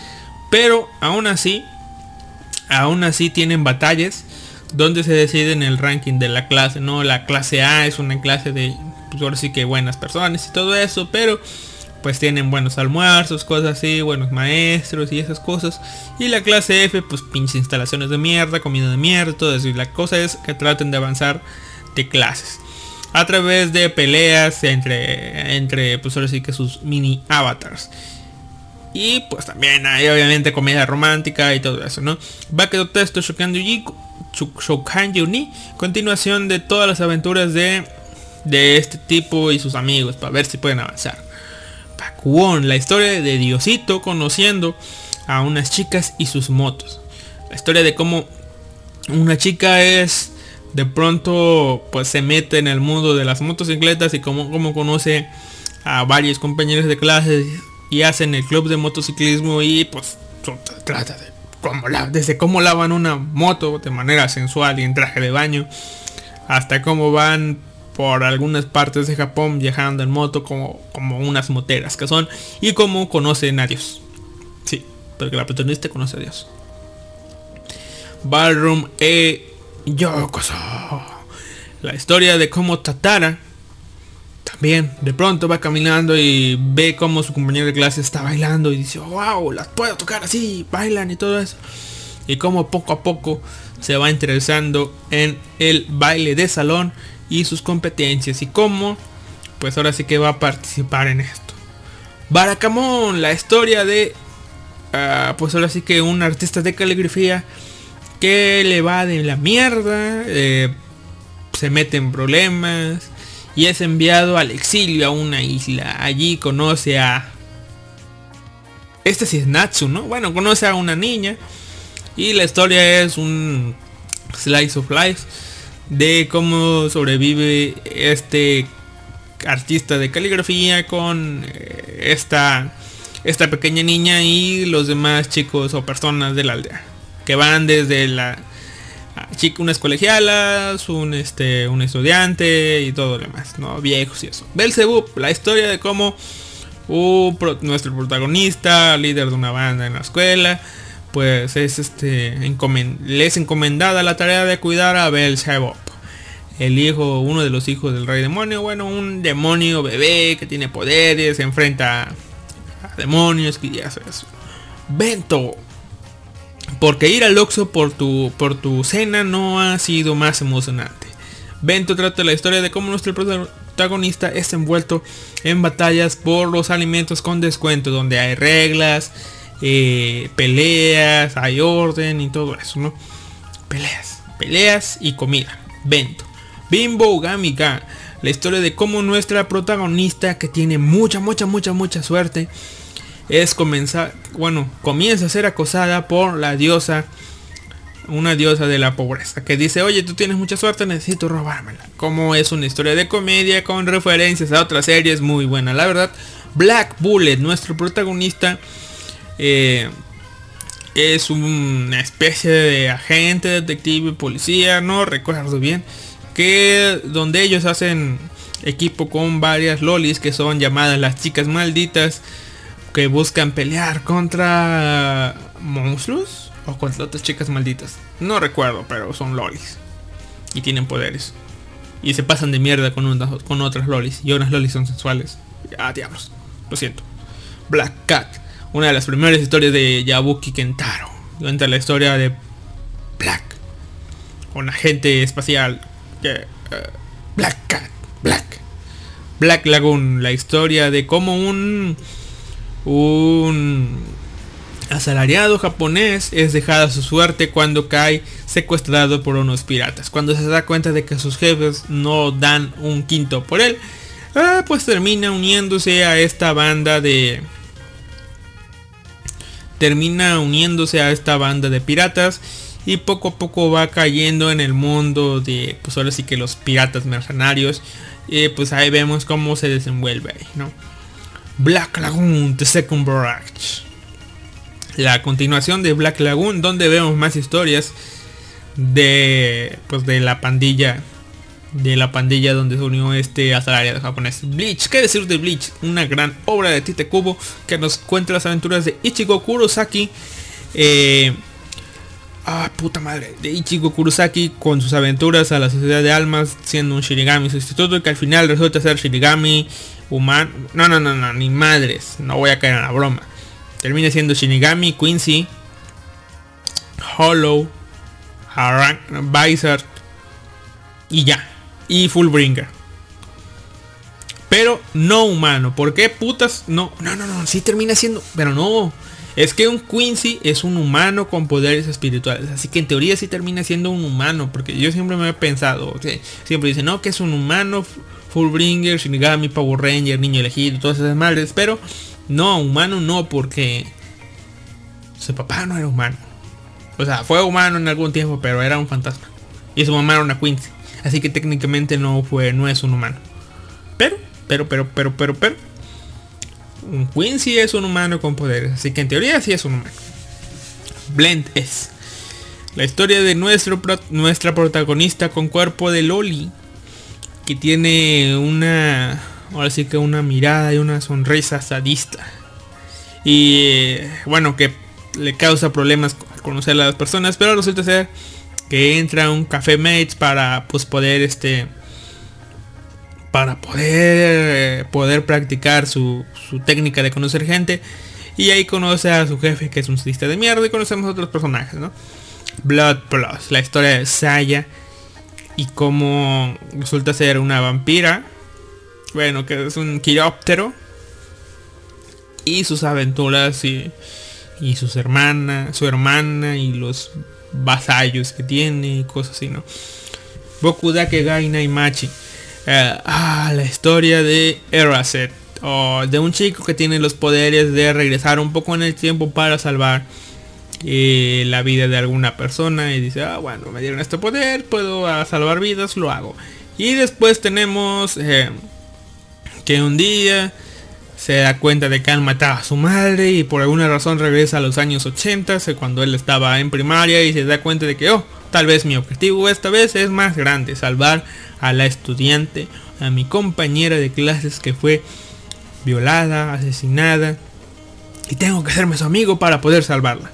Pero aún así, aún así tienen batallas donde se deciden el ranking de la clase, ¿no? La clase A es una clase de, pues ahora sí que buenas personas y todo eso, pero pues tienen buenos almuerzos, cosas así, buenos maestros y esas cosas. Y la clase F, pues pinches instalaciones de mierda, comida de mierda, todo eso. Y la cosa es que traten de avanzar de clases. A través de peleas entre, entre pues ahora sí que sus mini avatars. Y pues también hay obviamente comedia romántica y todo eso, ¿no? Bakedo Testo Shokan ni continuación de todas las aventuras de, de este tipo y sus amigos para ver si pueden avanzar. Pakuon, la historia de Diosito conociendo a unas chicas y sus motos. La historia de cómo una chica es de pronto pues se mete en el mundo de las motocicletas y cómo, cómo conoce a varios compañeros de clase y hacen el club de motociclismo y pues trata de cómo la, desde cómo lavan una moto de manera sensual y en traje de baño hasta cómo van por algunas partes de Japón viajando en moto como, como unas moteras que son y cómo conocen a Dios. Sí, porque la protagonista conoce a Dios. Ballroom e Yokoso. La historia de cómo Tatara también de pronto va caminando y ve cómo su compañero de clase está bailando y dice, wow, las puedo tocar así, bailan y todo eso. Y cómo poco a poco se va interesando en el baile de salón y sus competencias y cómo, pues ahora sí que va a participar en esto. Barakamon, la historia de, ah, pues ahora sí que un artista de caligrafía que le va de la mierda, eh, se mete en problemas y es enviado al exilio a una isla. Allí conoce a... Este sí es Natsu, ¿no? Bueno, conoce a una niña y la historia es un slice of life de cómo sobrevive este artista de caligrafía con eh, esta, esta pequeña niña y los demás chicos o personas de la aldea. Que van desde la unas colegialas, un, este, un estudiante y todo lo demás, ¿no? Viejos y eso. Belzebub, la historia de cómo nuestro protagonista, líder de una banda en la escuela, pues es este es encomendada la tarea de cuidar a Belzebub el hijo uno de los hijos del rey demonio bueno un demonio bebé que tiene poderes se enfrenta a demonios y hace eso Bento porque ir al Oxxo por tu por tu cena no ha sido más emocionante Bento trata la historia de cómo nuestro protagonista es envuelto en batallas por los alimentos con descuento donde hay reglas eh, peleas, hay orden y todo eso, ¿no? Peleas, peleas y comida. Bento. Bimbo Gamika. La historia de cómo nuestra protagonista, que tiene mucha, mucha, mucha, mucha suerte, es comenzar, bueno, comienza a ser acosada por la diosa, una diosa de la pobreza, que dice, oye, tú tienes mucha suerte, necesito robármela. Como es una historia de comedia con referencias a otras series muy buena, la verdad. Black Bullet, nuestro protagonista, eh, es una especie de agente, detective, policía, no recuerdo bien, que donde ellos hacen equipo con varias lolis que son llamadas las chicas malditas que buscan pelear contra monstruos o contra otras chicas malditas. No recuerdo, pero son lolis y tienen poderes. Y se pasan de mierda con, con otras lolis. Y unas lolis son sensuales. Ah, diablos. Lo siento. Black Cat una de las primeras historias de Yabuki Kentaro. Cuenta la historia de Black, un agente espacial. Eh, Black Cat, Black. Black Lagoon, la historia de cómo un un asalariado japonés es dejado a su suerte cuando cae secuestrado por unos piratas. Cuando se da cuenta de que sus jefes no dan un quinto por él, ah, pues termina uniéndose a esta banda de termina uniéndose a esta banda de piratas y poco a poco va cayendo en el mundo de pues ahora sí que los piratas mercenarios y pues ahí vemos cómo se desenvuelve no Black Lagoon The Second Barrage la continuación de Black Lagoon donde vemos más historias de pues de la pandilla de la pandilla donde se unió este asalariado japonés. Bleach, ¿qué decir de Bleach? Una gran obra de Tite Kubo que nos cuenta las aventuras de Ichigo Kurosaki. Eh, ah, puta madre. De Ichigo Kurosaki con sus aventuras a la sociedad de almas siendo un Shinigami sustituto que al final resulta ser Shinigami humano. No, no, no, no, ni madres. No voy a caer en la broma. Termina siendo Shinigami, Quincy, Hollow, Haran, Bizar y ya. Y Fullbringer. Pero no humano. ¿Por qué putas? No, no, no, no. Sí termina siendo. Pero no. Es que un Quincy es un humano con poderes espirituales. Así que en teoría sí termina siendo un humano. Porque yo siempre me he pensado. siempre dicen, no, que es un humano. Fullbringer, Shinigami, Power Ranger, Niño Elegido, todas esas madres. Pero no, humano no, porque su papá no era humano. O sea, fue humano en algún tiempo, pero era un fantasma. Y su mamá era una Quincy. Así que técnicamente no fue, no es un humano. Pero, pero, pero, pero, pero, pero. Un Quincy es un humano con poderes. Así que en teoría sí es un humano. Blend es. La historia de nuestro, nuestra protagonista con cuerpo de Loli. Que tiene una. Ahora sí que una mirada y una sonrisa sadista. Y eh, bueno, que le causa problemas al conocer a las personas. Pero resulta ser que entra a un café mates para pues poder este para poder eh, poder practicar su, su técnica de conocer gente y ahí conoce a su jefe que es un sadista de mierda y conocemos a otros personajes no Blood Plus la historia de Saya y cómo resulta ser una vampira bueno que es un quiróptero y sus aventuras y, y sus hermanas su hermana y los vasallos que tiene y cosas así, ¿no? Boku Dake Gai Naimachi. Eh, ah, la historia de Eraset. O de un chico que tiene los poderes de regresar un poco en el tiempo para salvar eh, la vida de alguna persona. Y dice, ah, bueno, me dieron este poder, puedo ah, salvar vidas, lo hago. Y después tenemos eh, que un día se da cuenta de que han matado a su madre y por alguna razón regresa a los años 80, eh, cuando él estaba en primaria y se da cuenta de que, oh, tal vez mi objetivo esta vez es más grande, salvar a la estudiante, a mi compañera de clases que fue violada, asesinada y tengo que hacerme su amigo para poder salvarla.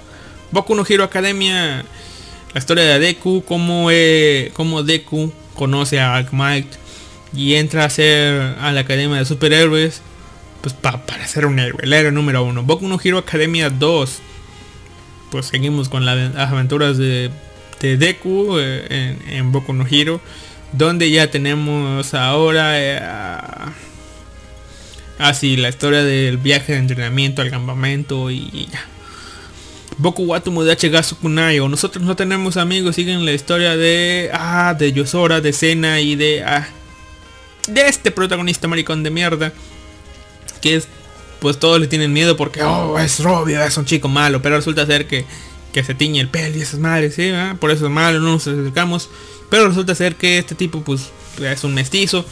Boku no Hero Academia, la historia de Deku, cómo, eh, cómo Deku conoce a Alkmight y entra a ser a la Academia de Superhéroes pues pa- para ser un héroe, el héroe número uno. Boku no Hero Academia 2. Pues seguimos con la- las aventuras de, de Deku eh, en, en Boku no Hero. Donde ya tenemos ahora... eh, así la historia del viaje de entrenamiento al campamento y, ya. Boku wa Tomodachi ga Sukunai o nosotros no tenemos amigos, siguen la historia de ah de Yosora, de Sena y de ah, de este protagonista maricón de mierda que es pues todos le tienen miedo porque oh es Robio, es un chico malo, pero resulta ser que, que se tiñe el pelo y esas madres, ¿sí? ¿verdad? por eso es malo, no nos acercamos, pero resulta ser que este tipo pues es un mestizo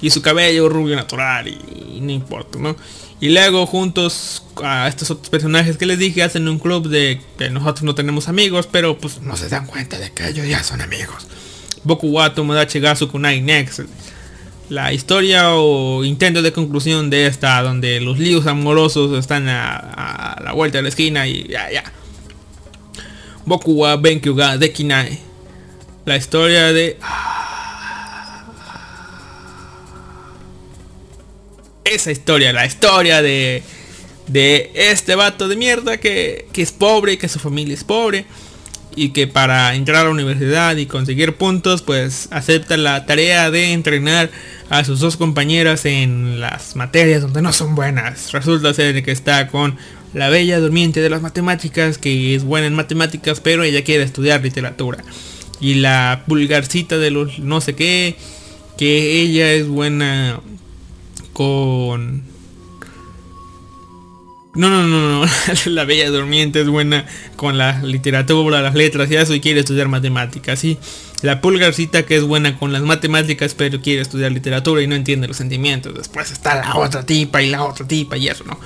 y su cabello rubio natural y, no importa, ¿no? Y luego juntos a estos otros personajes que les dije hacen un club de que nosotros no tenemos amigos, pero pues no se dan cuenta de que ellos ya son amigos. Boku wa Tomodachi ga Sukunai Next la historia o intento de conclusión de esta donde los líos amorosos están a, a la vuelta de la esquina y ya ya Boku wa Benkyu ga Dekinai la historia de esa historia la historia de de este vato de mierda que, que es pobre que su familia es pobre y que para entrar a la universidad y conseguir puntos pues acepta la tarea de entrenar a sus dos compañeras en las materias donde no son buenas. Resulta ser que está con la bella durmiente de las matemáticas que es buena en matemáticas pero ella quiere estudiar literatura. Y la pulgarcita de los no sé qué que ella es buena con no, no, no, no. [LAUGHS] La Bella Durmiente es buena con la literatura, las letras y eso y quiere estudiar matemáticas. Y la Pulgarcita que es buena con las matemáticas pero quiere estudiar literatura y no entiende los sentimientos. Después está la otra tipa y la otra tipa y eso, ¿no?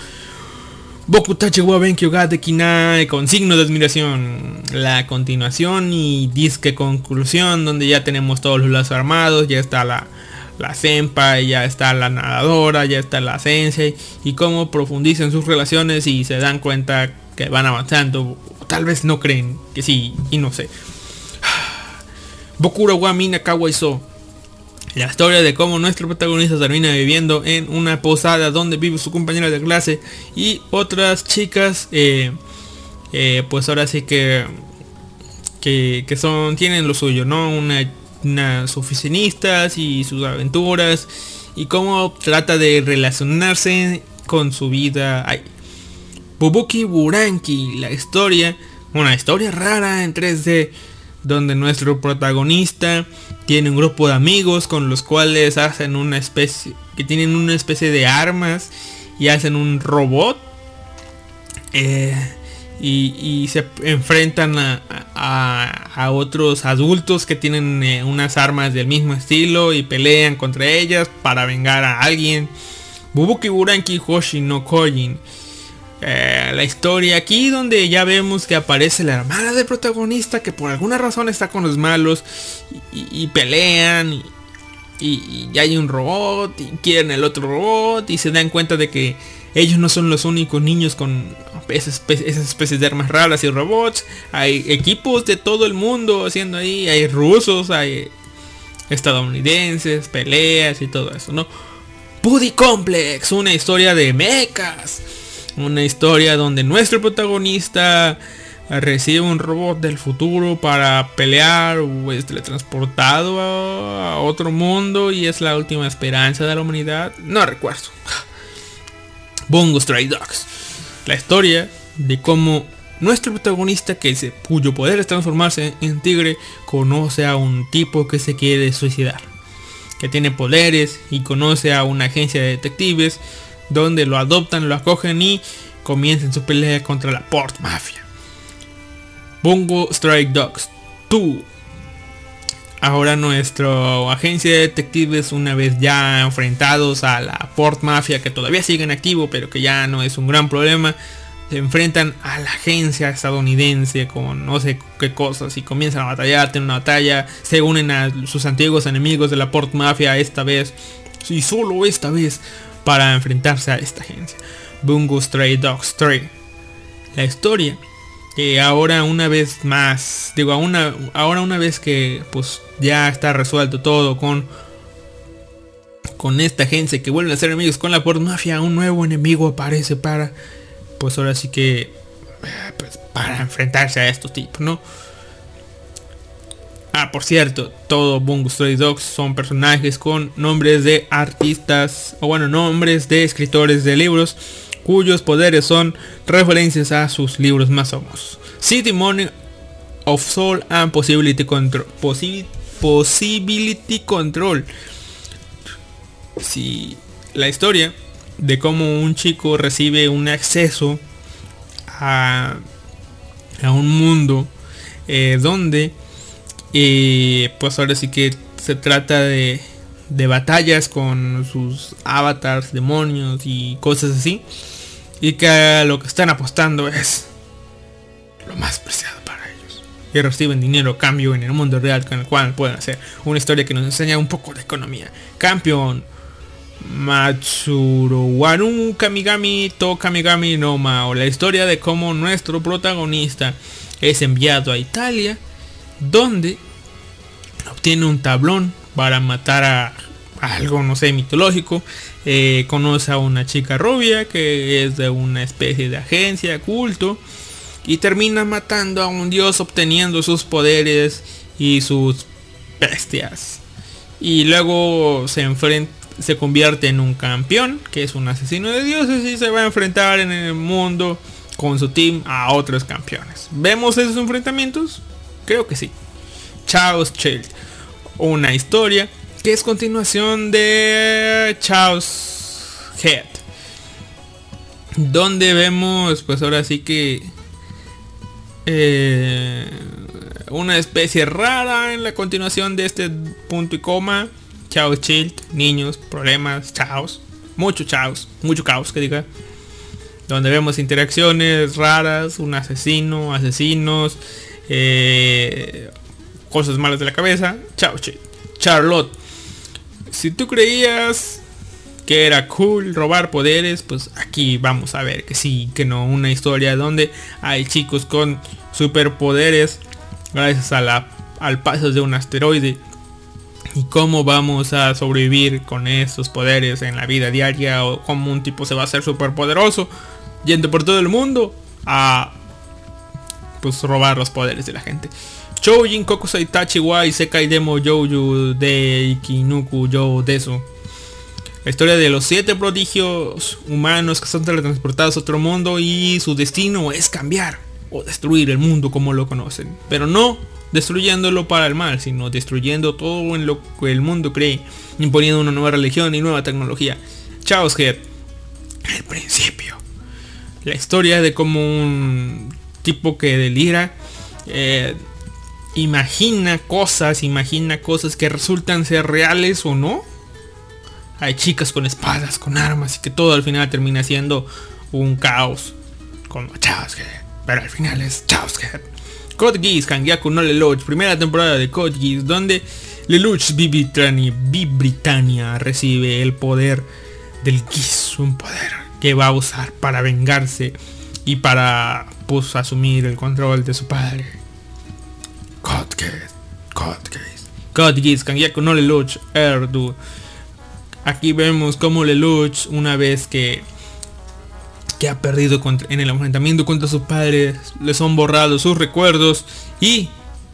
Bokutachi wa Benkyo ga Dekinai con signo de admiración. La continuación y disque conclusión donde ya tenemos todos los lazos armados, ya está la, la Senpai, ya está la nadadora, ya está la Sensei y cómo profundizan sus relaciones y se dan cuenta que van avanzando. Tal vez no creen que sí y no sé. [SIGHS] Bokura wa Mina Kawaiso. La historia de cómo nuestro protagonista termina viviendo en una posada donde vive su compañera de clase y otras chicas, eh, eh, pues ahora sí que, que, son, tienen lo suyo, ¿no? Una, unas oficinistas y sus aventuras y cómo trata de relacionarse con su vida. Ay. Bubuki Buranki, la historia, una historia rara en 3D donde nuestro protagonista tiene un grupo de amigos con los cuales hacen una especie que tienen una especie de armas y hacen un robot eh, y, se enfrentan a, a- a otros adultos que tienen eh, unas armas del mismo estilo y pelean contra ellas para vengar a alguien. Bubuki Buranki Hoshi no Kojin eh, la historia aquí donde ya vemos que aparece la hermana del protagonista que por alguna razón está con los malos y, pelean y, y- hay un robot y quieren el otro robot y se dan cuenta de que ellos no son los únicos niños con esas especies de armas raras y robots. Hay equipos de todo el mundo haciendo ahí. Hay rusos, hay estadounidenses, peleas y todo eso, ¿no? Buddy Complex, una historia de mechas. Una historia donde nuestro protagonista recibe un robot del futuro para pelear o es teletransportado a, otro mundo y es la última esperanza de la humanidad. No recuerdo. Bungo Stray Dogs. La historia de cómo nuestro protagonista que cuyo poder es transformarse en tigre conoce a un tipo que se quiere suicidar. Que tiene poderes y conoce a una agencia de detectives donde lo adoptan, lo acogen y comienzan su pelea contra la Port Mafia. Bungo Strike Dogs 2 Ahora nuestro agencia de detectives una vez ya enfrentados a la Port Mafia que todavía sigue en activo pero que ya no es un gran problema se enfrentan a la agencia estadounidense con no sé qué cosas y comienzan a batallar, tienen una batalla, se unen a sus antiguos enemigos de la Port Mafia esta vez. Y solo esta vez para enfrentarse a esta agencia. Bungo Stray Dogs 3. La historia que ahora una vez más, digo, una, ahora una vez que pues ya está resuelto todo con con esta agencia que vuelven a ser enemigos con la Port Mafia, un nuevo enemigo aparece para pues ahora sí que pues, para enfrentarse a estos tipos, ¿no? Ah, por cierto, todo Bungo Stray Dogs son personajes con nombres de artistas, o bueno, nombres de escritores de libros, cuyos poderes son referencias a sus libros más famosos. City Money of Soul and Possibility Control. Possi- Possibility Control. Si la historia de cómo un chico recibe un acceso a, a un mundo eh, donde eh, pues ahora sí que se trata de, de batallas con sus avatars, demonios y cosas así. Y que lo que están apostando es lo más preciado para ellos. Y reciben dinero cambio en el mundo real con el cual pueden hacer una historia que nos enseña un poco de economía. Campeón. Matsuruwaru Kamigami to Kamigami no Mao. La historia de cómo nuestro protagonista es enviado a Italia donde obtiene un tablón para matar a algo, no sé, mitológico. Eh, conoce a una chica rubia que es de una especie de agencia, culto. Y termina matando a un dios obteniendo sus poderes y sus bestias. Y luego se enfrenta se convierte en un campeón, que es un asesino de dioses y se va a enfrentar en el mundo con su team a otros campeones. ¿Vemos esos enfrentamientos? Creo que sí. Chaos Child. Una historia que es continuación de Chaos Head. Donde vemos, pues ahora sí que... eh, una especie rara en la continuación de este punto y coma. Chaos Child, niños, problemas, chaos. Mucho chaos, mucho caos que diga. donde vemos interacciones raras, un asesino, asesinos, eh, cosas malas de la cabeza. Chao, Charlotte. Si tú creías que era cool robar poderes, pues aquí vamos a ver que sí, que no. Una historia donde hay chicos con superpoderes gracias a la, al paso de un asteroide. Y cómo vamos a sobrevivir con estos poderes en la vida diaria o cómo un tipo se va a hacer superpoderoso yendo por todo el mundo a pues robar los poderes de la gente. Choujin Kokusai Tachi wa Isekai Demo Jouju de Ikinuku Yo Desu. La historia de los siete prodigios humanos que son teletransportados a otro mundo y su destino es cambiar o destruir el mundo como lo conocen. Pero no destruyéndolo para el mal, sino destruyendo todo en lo que el mundo cree, imponiendo una nueva religión y nueva tecnología. Chaos Head. El principio. La historia de cómo un tipo que delira eh, imagina cosas, imagina cosas que resultan ser reales o no. Hay chicas con espadas, con armas y que todo al final termina siendo un caos. Como Chaos Head. Pero al final es Chaos Head. Code Geass, Kangaku no Lelouch, primera temporada de Code donde Lelouch Bibritania recibe el poder del Geass, un poder que va a usar para vengarse y para pues asumir el control de su padre. Code Geass, Kangaku no Lelouch, Erdu. Aquí vemos como Lelouch, una vez que que ha perdido contra- en el enfrentamiento contra sus padres, les son borrados sus recuerdos y,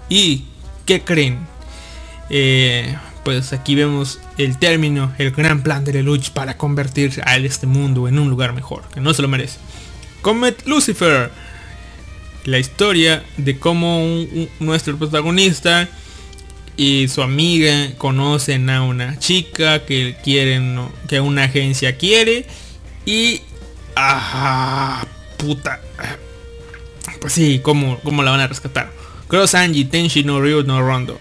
y, ¿qué creen? Eh, pues aquí vemos el término, el gran plan de Lelouch para convertir a este mundo en un lugar mejor, que no se lo merece. Comet Lucifer, la historia de cómo nuestro protagonista y su amiga conocen a una chica que quieren, que una agencia quiere y Ajá, puta. Pues sí, ¿cómo, cómo la van a rescatar? Cross Angie, Tenshi no Ryu no Rondo.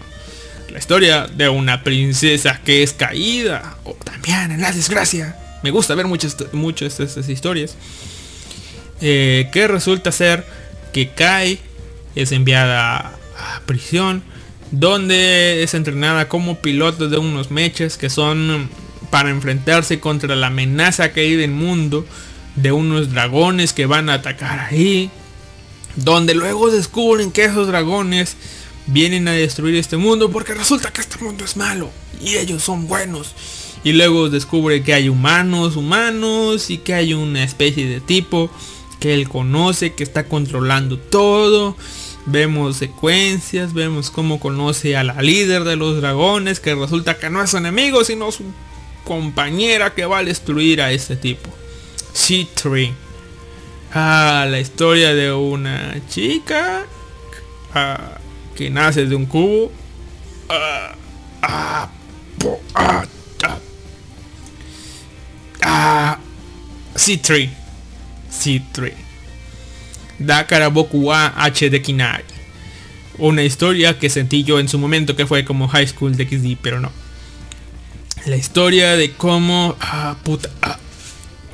La historia de una princesa que es caída. O también en la desgracia. Me gusta ver muchas, muchas estas historias. Eh, que resulta ser que cae, es enviada a, prisión, donde es entrenada como piloto de unos mechas que son para enfrentarse contra la amenaza que hay del mundo de unos dragones que van a atacar ahí. Donde luego descubren que esos dragones vienen a destruir este mundo porque resulta que este mundo es malo y ellos son buenos. Y luego descubre que hay humanos, humanos y que hay una especie de tipo que él conoce, que está controlando todo. Vemos secuencias, vemos cómo conoce a la líder de los dragones, que resulta que no es su enemigo, sino su compañera que va a destruir a este tipo. C3. Ah, la historia de una chica ah, que nace de un cubo. Ah, ah, po- ah, ah. C3. C3. Dakara Boku wa H de Kinai. Una historia que sentí yo en su momento que fue como High School de XD, pero no. La historia de cómo... Ah, puta. Ah,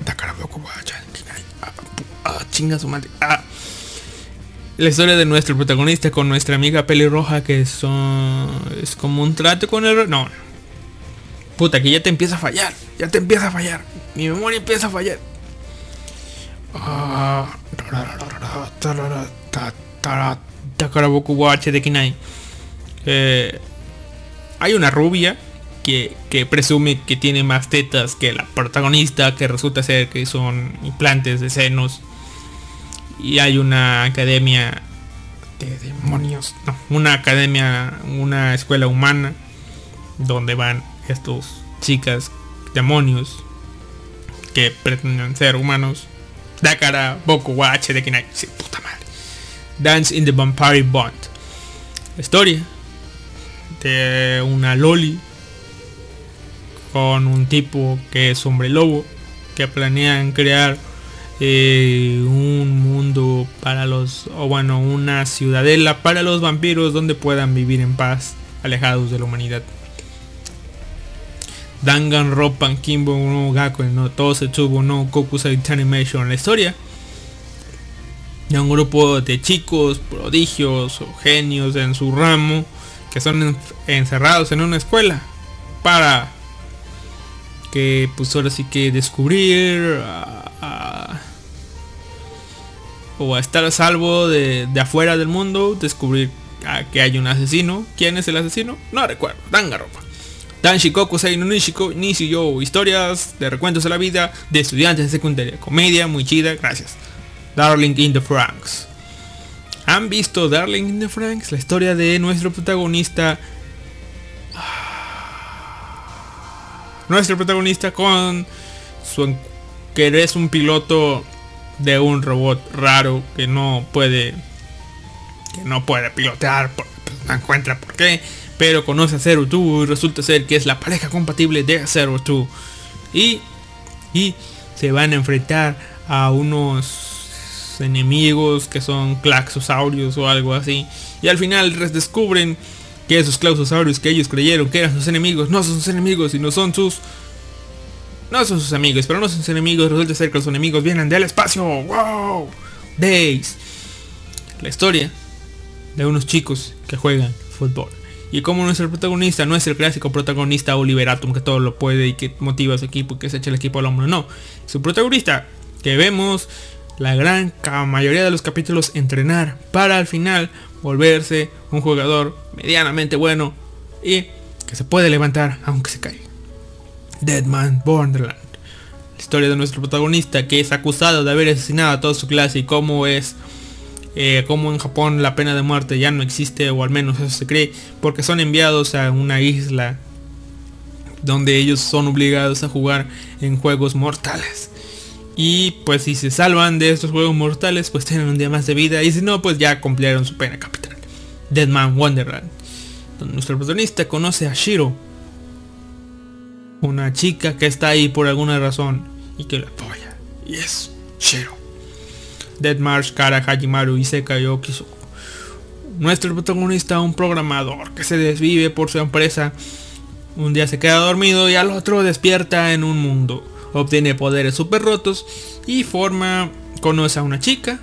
Dakara Boku wa Kinai. Ah, ah, chinga su madre. Ah. La historia de nuestro protagonista con nuestra amiga pelirroja que son... Es como un trato con el... No. Puta, que ya te empieza a fallar. Ya te empieza a fallar. Mi memoria empieza a fallar. Ah, Takaraboku wa Kinai. Eh, hay una rubia que, que presume que tiene más tetas que la protagonista, que resulta ser que son implantes de senos. Y hay una academia de demonios. No, una academia, una escuela humana donde van estos chicas demonios que pretenden ser humanos. Dakara Boku wa H de Kinai. Sí, puta madre. Dance in the Vampire Bond. Historia de una loli con un tipo que es hombre lobo que planean crear eh, un mundo para los o bueno una ciudadela para los vampiros donde puedan vivir en paz alejados de la humanidad Dangan Roppan Kimbo no Gaku no Tosetsubo no Kokusai Animation la historia de un grupo de chicos prodigios o genios en su ramo que son en- encerrados en una escuela para que pues ahora sí que descubrir a- o estar a salvo de, de afuera del mundo, descubrir que hay un asesino. ¿Quién es el asesino? No recuerdo. Danganronpa. Dan Shikoku Sei no Nishiko Nishiyo. Historias de recuentos de la vida de estudiantes de secundaria. Comedia muy chida, gracias. Darling in the Franks. ¿Han visto Darling in the Franks? La historia de nuestro protagonista. [SIGHS] Nuestro protagonista con su que es un piloto de un robot raro que no puede que no puede pilotear pues, no encuentra por qué pero conoce a Zero Two y resulta ser que es la pareja compatible de Zero Two y y se van a enfrentar a unos enemigos que son claxosaurios o algo así y al final descubren que esos claxosaurios que ellos creyeron que eran sus enemigos no son sus enemigos sino son sus no son sus amigos, pero no son sus enemigos. Resulta ser que los enemigos vienen del espacio. ¡Wow! Days. La historia de unos chicos que juegan fútbol. Y como nuestro protagonista no es el clásico protagonista Oliver Atom que todo lo puede y que motiva a su equipo que se echa el equipo al hombro. No. Su protagonista que vemos la gran mayoría de los capítulos entrenar para al final volverse un jugador medianamente bueno y que se puede levantar aunque se caiga. Dead Man Borderland. La historia de nuestro protagonista que es acusado de haber asesinado a toda su clase y cómo es eh, cómo en Japón la pena de muerte ya no existe o al menos eso se cree porque son enviados a una isla donde ellos son obligados a jugar en juegos mortales y pues si se salvan de estos juegos mortales pues tienen un día más de vida y si no pues ya cumplieron su pena capital Dead Man Wonderland donde nuestro protagonista conoce a Shiro una chica que está ahí por alguna razón y que lo apoya. Y es Shiro. Dead Marsh, Kara, Hajimaru y Sekayo Kizuku. Nuestro protagonista, un programador que se desvive por su empresa. Un día se queda dormido y al otro despierta en un mundo. Obtiene poderes super rotos y forma, conoce a una chica.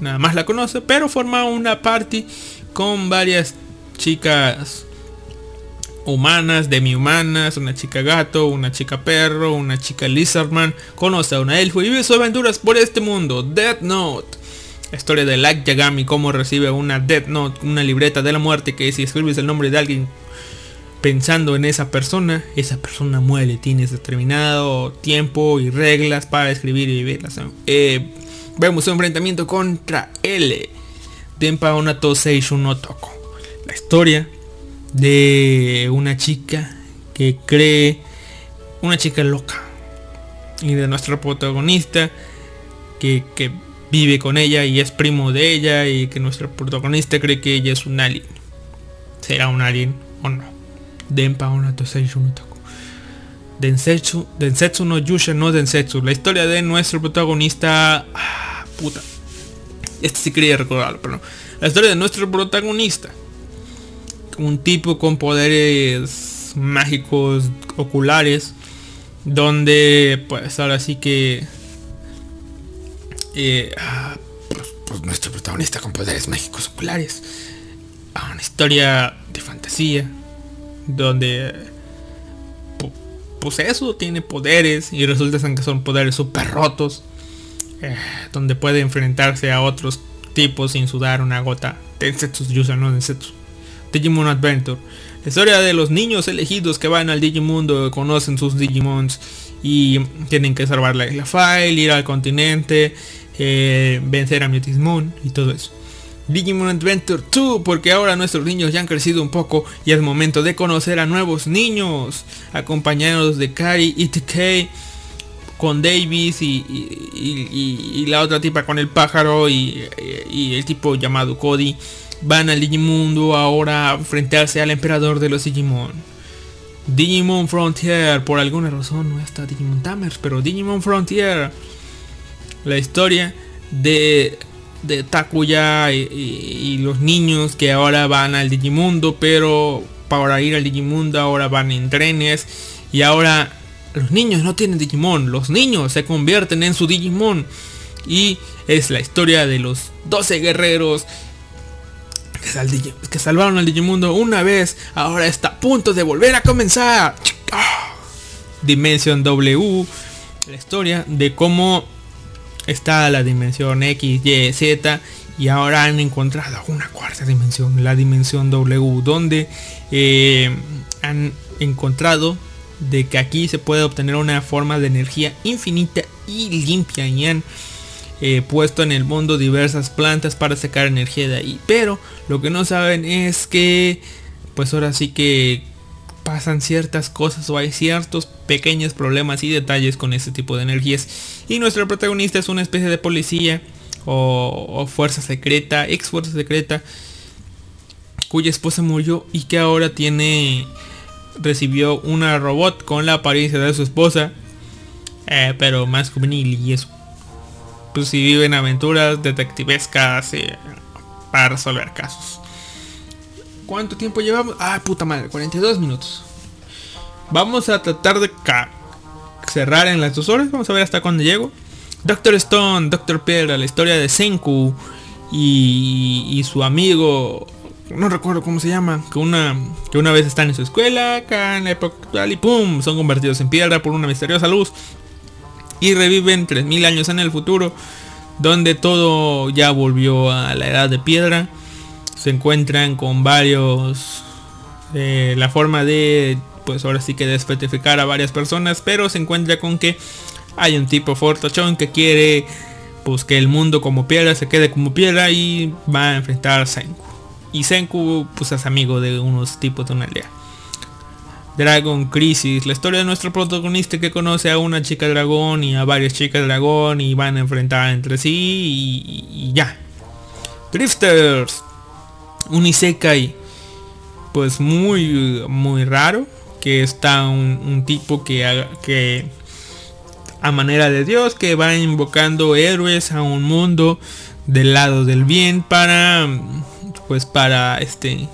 Nada más la conoce, pero forma una party con varias chicas humanas, demi-humanas, una chica gato, una chica perro, una chica lizardman, conoce a una elfo y vive sus aventuras por este mundo. Death Note. La historia de Light Yagami, cómo recibe una Death Note, una libreta de la muerte que si escribes el nombre de alguien pensando en esa persona, esa persona muere. Tienes determinado tiempo y reglas para escribir y vivirlas. Eh, vemos un enfrentamiento contra L. Denpa Onato Seishun no Toko. La historia de una chica que cree una chica loca y de nuestra protagonista que, que vive con ella y es primo de ella y que nuestro protagonista cree que ella es un alien. Será un alien o no Denpa Seishun no Toku Densetsu, Densetsu no Yusha no Densetsu. La historia de nuestro protagonista ah, puta. Este sí quería recordarlo pero no. La historia de nuestro protagonista un tipo con poderes mágicos oculares donde pues ahora sí que eh, pues, pues, nuestro protagonista con poderes mágicos oculares a una historia de fantasía donde pu- pues eso tiene poderes y resulta que son poderes super rotos eh, donde puede enfrentarse a otros tipos sin sudar una gota Densetsu Yusa no Densetsu Digimon Adventure. La historia de los niños elegidos que van al Digimundo, conocen sus Digimons y tienen que salvar la isla File, ir al continente, eh, vencer a Mutismon y todo eso. Digimon Adventure 2, porque ahora nuestros niños ya han crecido un poco y es momento de conocer a nuevos niños, acompañados de Kari y TK, con Davis y, la otra tipa con el pájaro y el tipo llamado Cody van al Digimundo ahora a enfrentarse al emperador de los Digimon. Digimon Frontier, por alguna razón no está Digimon Tamers, pero Digimon Frontier. La historia de, de Takuya y, y- los niños que ahora van al Digimundo, pero para ir al Digimundo ahora van en trenes y ahora los niños no tienen Digimon, los niños se convierten en su Digimon Y es la historia de los 12 guerreros que, sal- que salvaron al Digimundo una vez. Ahora está a punto de volver a comenzar. Ah. Dimension W. La historia de cómo está la dimensión X, Y, Z. Y ahora han encontrado una cuarta dimensión, la dimensión W, donde eh, han encontrado de que aquí se puede obtener una forma de energía infinita y limpia y han eh, puesto en el mundo diversas plantas para sacar energía de ahí. Pero lo que no saben es que pues ahora sí que pasan ciertas cosas o hay ciertos pequeños problemas y detalles con este tipo de energías. Y nuestro protagonista es una especie de policía o, fuerza secreta, ex fuerza secreta, cuya esposa murió y que ahora tiene recibió una robot con la apariencia de su esposa, eh, pero más juvenil y eso. Pues si viven aventuras detectivescas eh, para resolver casos. ¿Cuánto tiempo llevamos? Ah, puta madre, 42 minutos. Vamos a tratar de cerrar en las dos horas. Vamos a ver hasta cuándo llego. Doctor Stone, Doctor Piedra, la historia de Senku y, y su amigo, no recuerdo cómo se llama, que una, que una vez están en su escuela, acá en la época actual y pum, son convertidos en piedra por una misteriosa luz y reviven 3000 años en el futuro, donde todo ya volvió a la edad de piedra. Se encuentran con varios, eh, la forma de, pues ahora sí que despetrificar a varias personas, pero se encuentra con que hay un tipo fortachón que quiere pues que el mundo como piedra se quede como piedra y va a enfrentar a Senku. Y Senku pues es amigo de unos tipos de una aldea. Dragon Crisis, la historia de nuestro protagonista que conoce a una chica dragón y a varias chicas dragón y van a enfrentar entre sí y, ya. Drifters, un isekai pues muy muy raro que está un, un tipo que haga- que a manera de Dios que va invocando héroes a un mundo del lado del bien para pues para este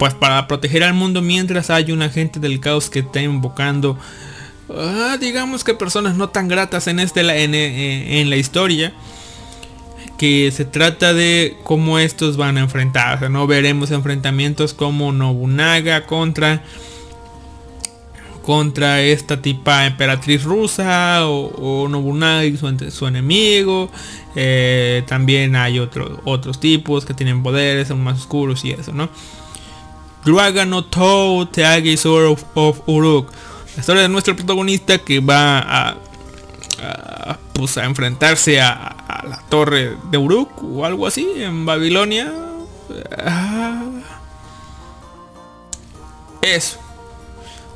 pues para proteger al mundo mientras hay un agente del caos que está invocando ah, digamos que personas no tan gratas en este en, en- en la historia que se trata de cómo estos van a enfrentarse no veremos enfrentamientos como Nobunaga contra contra esta tipa emperatriz rusa o, Nobunaga y su, su enemigo. Eh, también hay otros otros tipos que tienen poderes, son más oscuros y eso, ¿no? Dragon no Tou Teagi Sword of, of Uruk. La historia de nuestro protagonista que va a, pues a enfrentarse a, la torre de Uruk o algo así en Babilonia. Ah. Eso.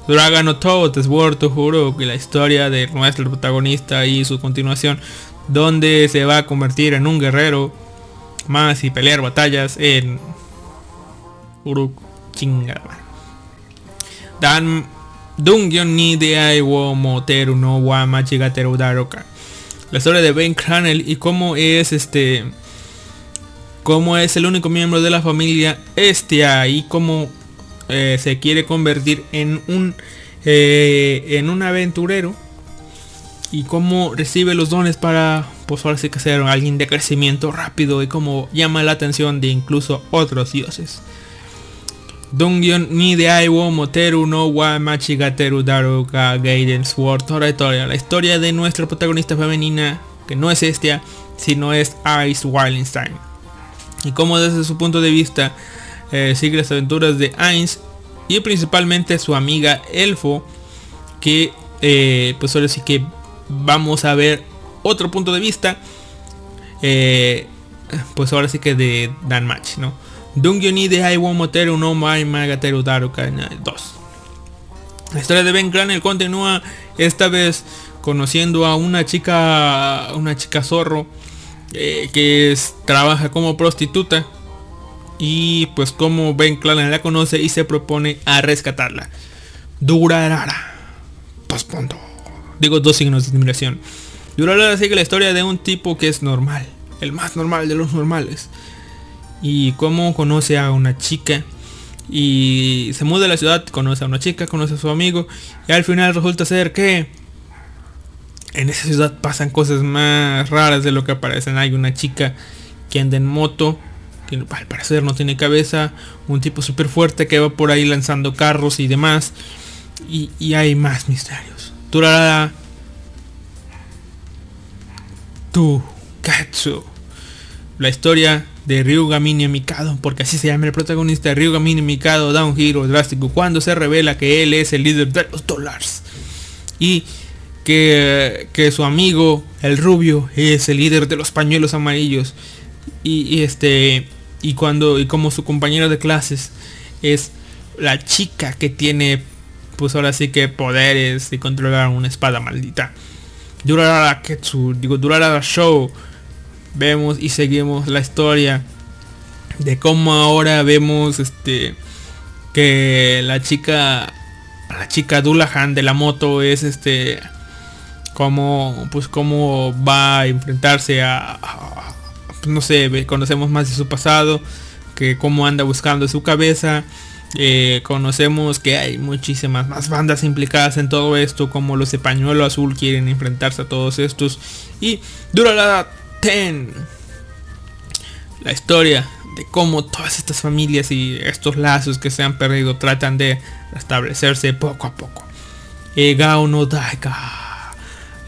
Dragon no Toad, Sword to Uruk y la historia de nuestro protagonista y su continuación donde se va a convertir en un guerrero más y pelear batallas en Uruk chingada. Dan Dungyon ni de Moteru no wa Machigateru Daroka. La historia de Ben Cranel y cómo es este cómo es el único miembro de la familia Estia y cómo eh, se quiere convertir en un eh, en un aventurero y cómo recibe los dones para pues ahora sí que ser alguien de crecimiento rápido y cómo llama la atención de incluso otros dioses. Dungyon ni de Aiwo Moteru no wa Machigateru Daruka Gaiden Sword historia, la historia de nuestra protagonista femenina que no es Estia sino es Ice Wallenstein. Y cómo desde su punto de vista eh, sigue las aventuras de Ainz y principalmente su amiga Elfo que eh, pues ahora sí que vamos a ver otro punto de vista eh, pues ahora sí que de Dan Match no Dungyo ni de Aiwo Moteru no Mai Magateru Daruka 2 la historia de Ben Cranel continúa esta vez conociendo a una chica una chica zorro eh, que trabaja como prostituta y pues como Ben Clannan la conoce y se propone a rescatarla. Durarara. Pues punto. Digo dos signos de admiración. Durarara sigue la historia de un tipo que es normal. El más normal de los normales. Y cómo conoce a una chica. Y se muda a la ciudad, conoce a una chica, conoce a su amigo. Y al final resulta ser que en esa ciudad pasan cosas más raras de lo que parecen. Hay una chica que anda en moto, que al parecer no tiene cabeza, un tipo súper fuerte que va por ahí lanzando carros y demás. Y, y hay más misterios. Durará tu Katsu. La historia de Ryuga Mini Mikado, porque así se llama el protagonista, Ryuga Mini Mikado da un giro drástico cuando se revela que él es el líder de los dólares. Y que, que su amigo, el rubio, es el líder de los pañuelos amarillos. Y, este y cuando y como su compañera de clases es la chica que tiene pues ahora sí que poderes y controlar una espada maldita. Durará la Ketsu, digo, durará la show. Vemos y seguimos la historia de cómo ahora vemos este que la chica la chica Dulahan de la moto es este como pues cómo va a enfrentarse a, no sé conocemos más de su pasado que cómo anda buscando su cabeza. Eh, conocemos que hay muchísimas más bandas implicadas en todo esto como los de pañuelo azul quieren enfrentarse a todos estos. Y Durará 10 la historia de cómo todas estas familias y estos lazos que se han perdido tratan de restablecerse poco a poco. Egao no Daika.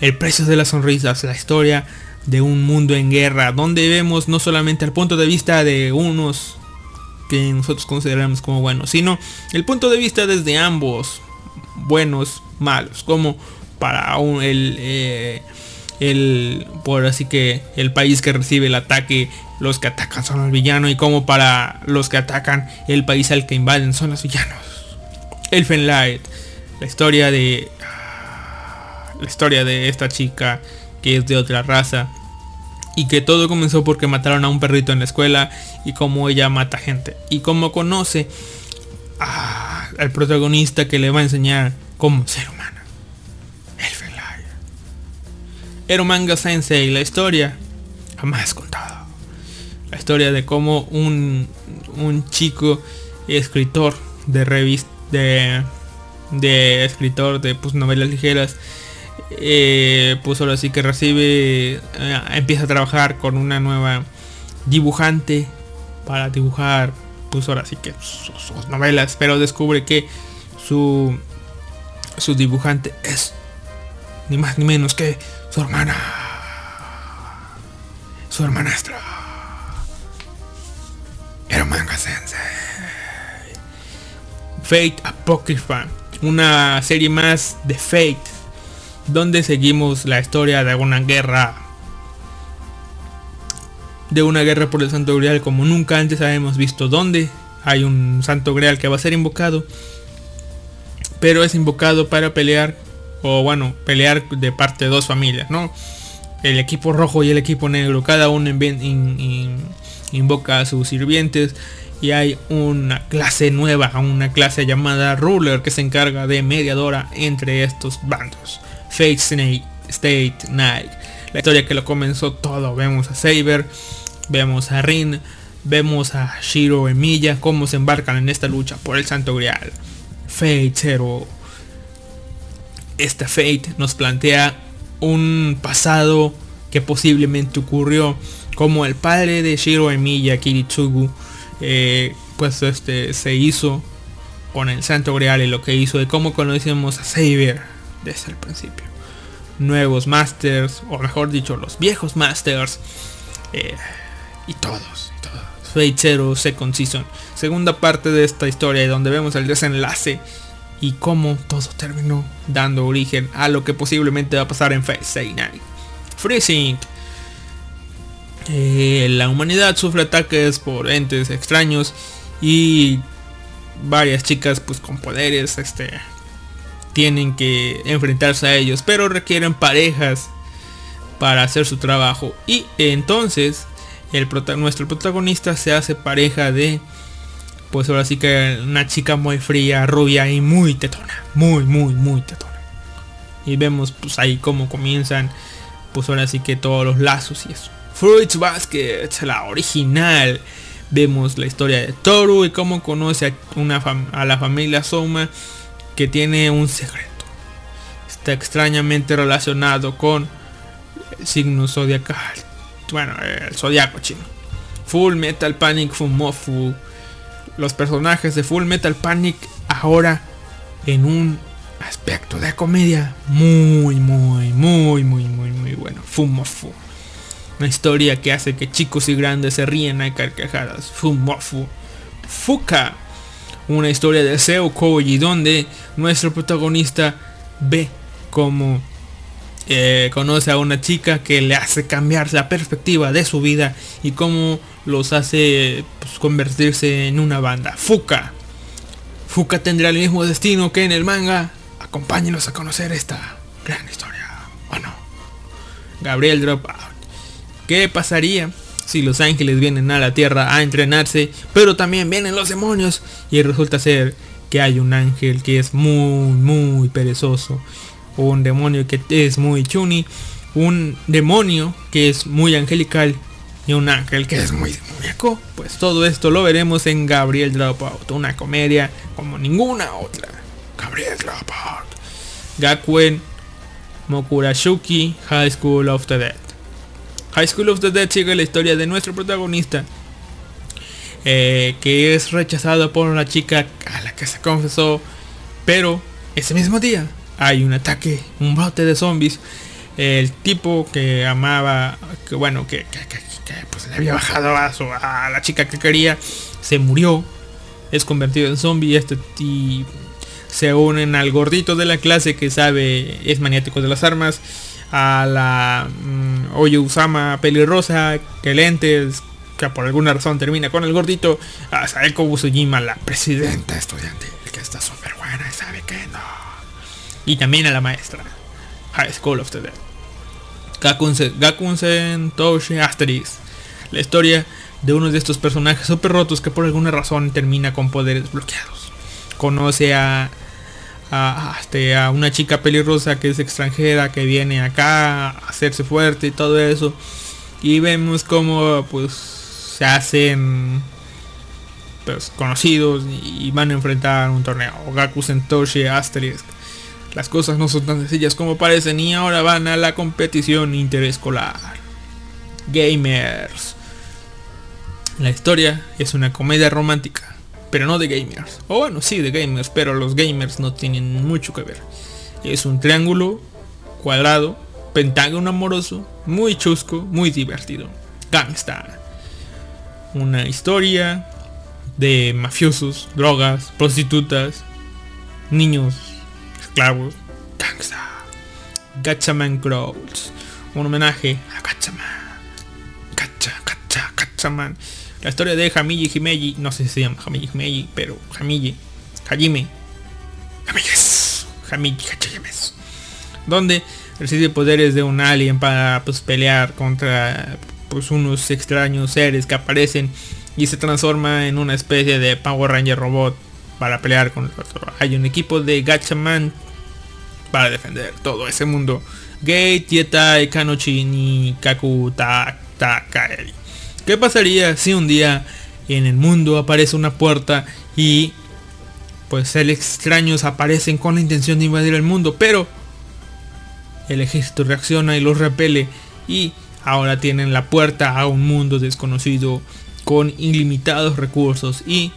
El precio de las sonrisas, la historia de un mundo en guerra, donde vemos no solamente el punto de vista de unos que nosotros consideramos como buenos, sino el punto de vista desde ambos, buenos, malos, como para un- el, eh, el, por así que el país que recibe el ataque, los que atacan son los villanos y como para los que atacan el país al que invaden son los villanos. Elfen Light, la historia de la historia de esta chica que es de otra raza y que todo comenzó porque mataron a un perrito en la escuela y cómo ella mata gente y cómo conoce a- al protagonista que le va a enseñar cómo ser humana. Eromanga Sensei, la historia jamás contada. La historia de cómo un, un chico escritor de revista de, de escritor de pues, novelas ligeras eh, pues ahora sí que recibe eh, empieza a trabajar con una nueva dibujante para dibujar pues ahora sí que sus, sus novelas pero descubre que su su dibujante es ni más ni menos que su hermana. Su hermanastra Eromanga Sensei. Fate Apocrypha una serie más de Fate donde seguimos la historia de una guerra de una guerra por el Santo Grial como nunca antes habíamos visto donde hay un Santo Grial que va a ser invocado pero es invocado para pelear o bueno pelear de parte de dos familias no el equipo rojo y el equipo negro cada uno invoca a sus sirvientes y hay una clase nueva una clase llamada ruler que se encarga de mediadora entre estos bandos. Fate Snake State Night la historia que lo comenzó todo. Vemos a Saber vemos a Rin vemos a Shiro Emilia cómo se embarcan en esta lucha por el Santo Grial. Fate Zero esta Fate nos plantea un pasado que posiblemente ocurrió como el padre de Shiro Emiya Kiritsugu eh, pues este se hizo con el Santo Grial y lo que hizo de cómo conocemos a Saber desde el principio nuevos masters o mejor dicho los viejos masters eh, y todos, y todos. Fate Zero Second Season segunda parte de esta historia donde vemos el desenlace y cómo todo terminó dando origen a lo que posiblemente va a pasar en Fate Night. Freezing. Eh, la humanidad sufre ataques por entes extraños y varias chicas pues con poderes este tienen que enfrentarse a ellos, pero requieren parejas para hacer su trabajo y entonces nuestro protagonista se hace pareja de pues ahora sí que una chica muy fría, rubia y muy tetona, muy muy muy tetona. Y vemos pues ahí cómo comienzan pues ahora sí que todos los lazos y eso. Fruits Basket, la original. Vemos la historia de Toru y cómo conoce a, una a la familia Soma que tiene un secreto. está extrañamente relacionado con el signo zodiacal. Bueno, el zodiaco chino. Full Metal Panic Fumofu. Los personajes de Full Metal Panic ahora en un aspecto de comedia muy, muy, muy, muy, muy, muy bueno. Fumofu. Una historia que hace que chicos y grandes se ríen a carcajadas. Fumofu. Fuka. Una historia de Seo Koji donde nuestro protagonista ve como eh, conoce a una chica que le hace cambiar la perspectiva de su vida y cómo los hace pues, convertirse en una banda. Fuka. Fuka tendrá el mismo destino que en el manga. Acompáñenos a conocer esta gran historia. ¿O no? Gabriel Dropout. ¿Qué pasaría si los ángeles vienen a la tierra a entrenarse, pero también vienen los demonios? Y resulta ser que hay un ángel que es muy, muy perezoso. Un demonio que es muy chuni. Un demonio que es muy angelical. Y un ángel que es muy demoníaco. Pues todo esto lo veremos en Gabriel Dropout. Una comedia como ninguna otra. Gabriel Dropout. Gakuen Mokurashuki High School of the Dead. High School of the Dead sigue la historia de nuestro protagonista. eh, que es rechazado por una chica a la que se confesó. Pero ese mismo día hay un ataque, un brote de zombies. El tipo que amaba, que bueno, que, que, pues, le había bajado a, la chica que quería, se murió. Es convertido en zombie este y se unen al gordito de la clase que sabe, es maniático de las armas. A la mm, Oye Usama pelirrosa, que lentes, que por alguna razón termina con el gordito. A Saeko Busujima, la presidenta estudiantil, que está súper buena y sabe que no. Y también a la maestra. High School of the. Gakunsen Toshi Asterix. La historia de uno de estos personajes super rotos que por alguna razón termina con poderes bloqueados. Conoce a, a, este, a una chica pelirrosa que es extranjera que viene acá a hacerse fuerte y todo eso. Y vemos como pues se hacen pues, conocidos y van a enfrentar un torneo. Gakusen Toshi Asterix. Las cosas no son tan sencillas como parecen y ahora van a la competición interescolar. Gamers. La historia es una comedia romántica, pero no de gamers. O bueno, sí de gamers, pero los gamers no tienen mucho que ver. Es un triángulo, cuadrado, pentágono amoroso, muy chusco, muy divertido. Gangsta. Una historia de mafiosos, drogas, prostitutas, niños, esclavos, gangsta. Gatchaman Crawls. Un homenaje a Gatchaman. Gacha, gacha, Gatchaman. La historia de Hamiji Himeji, no sé si se llama Hamiji Himeji, pero Hamiji, Hajime, Hamiyes, Hamiji Hachayames. Donde recibe poderes de un alien para pues, pelear contra pues, unos extraños seres que aparecen y se transforma en una especie de Power Ranger robot para pelear con el otro. Hay un equipo de Gatchaman para defender todo ese mundo. Gate, Yetai, Kanochi, ni Kaku, Ta, Ta, Kaeri. ¿Qué pasaría si un día en el mundo aparece una puerta y pues seres extraños aparecen con la intención de invadir el mundo, pero el ejército reacciona y los repele y ahora tienen la puerta a un mundo desconocido con ilimitados recursos y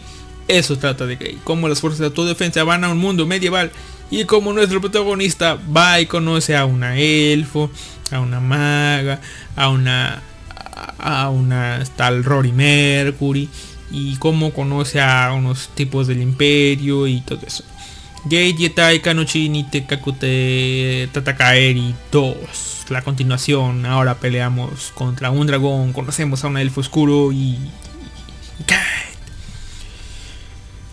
eso trata de Gay, como las fuerzas de autodefensa van a un mundo medieval y como nuestro protagonista va y conoce a una elfo, a una maga, a una a una tal Rory Mercury y cómo conoce a unos tipos del imperio y todo eso. Gate Yetai Kanochini Tekakute Tatakaeri 2. La continuación. Ahora peleamos contra un dragón. Conocemos a un elfo oscuro y. Gate.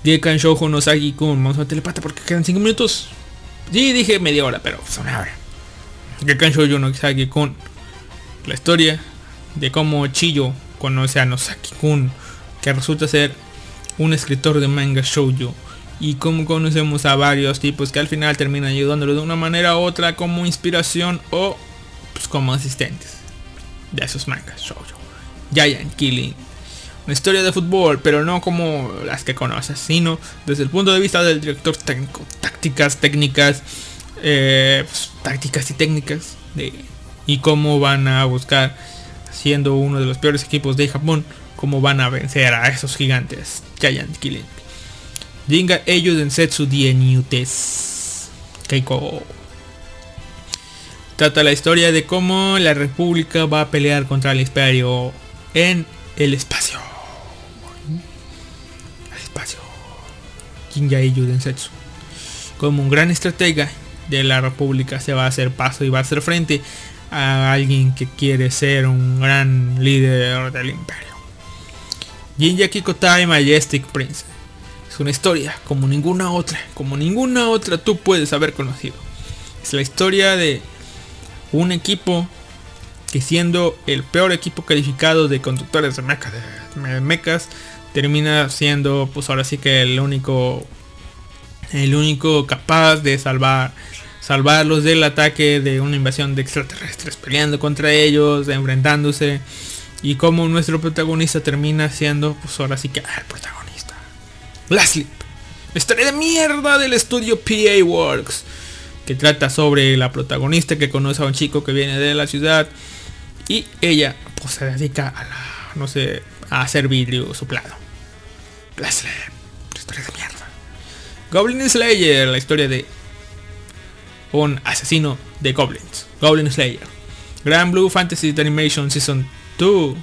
Gekan Shoujo no Sagi Kun. Vamos a telepata porque quedan 5 minutos. Sí, dije media hora, pero pues una hora. Gekan Shoujo no Sagi Kun. La historia de cómo Chiyo conoce a Nosaki Kun, que resulta ser un escritor de manga shoujo, y cómo conocemos a varios tipos que al final terminan ayudándolo de una manera u otra como inspiración o pues, como asistentes de esos mangas shoujo. Giant Killing. Una historia de fútbol, pero no como las que conoces, sino desde el punto de vista del director técnico. Tácticas, técnicas, eh, pues, tácticas y técnicas de y cómo van a buscar siendo uno de los peores equipos de Japón cómo van a vencer a esos gigantes Giant Killing Jinga Eiju Densetsu Dienyutes Keiko Trata la historia de cómo la república va a pelear contra el imperio en el espacio. Jinga Eiju Densetsu. Como un gran estratega de la república se va a hacer paso y va a hacer frente a alguien que quiere ser un gran líder del imperio. Jinja Kikotai Majestic Prince. Es una historia como ninguna otra, como ninguna otra tú puedes haber conocido. Es la historia de un equipo que siendo el peor equipo calificado de conductores de mechas, de mechas termina siendo pues ahora sí que el único el único capaz de salvar salvarlos del ataque de una invasión de extraterrestres peleando contra ellos enfrentándose. Y como nuestro protagonista termina siendo pues ahora sí que el protagonista. La historia de mierda del estudio PA Works que trata sobre la protagonista que conoce a un chico que viene de la ciudad y ella pues se dedica a la no sé a hacer vidrio soplado La historia de mierda Goblin Slayer, la historia de un asesino de goblins. Goblin Slayer. Grand Blue Fantasy Animation Season 2.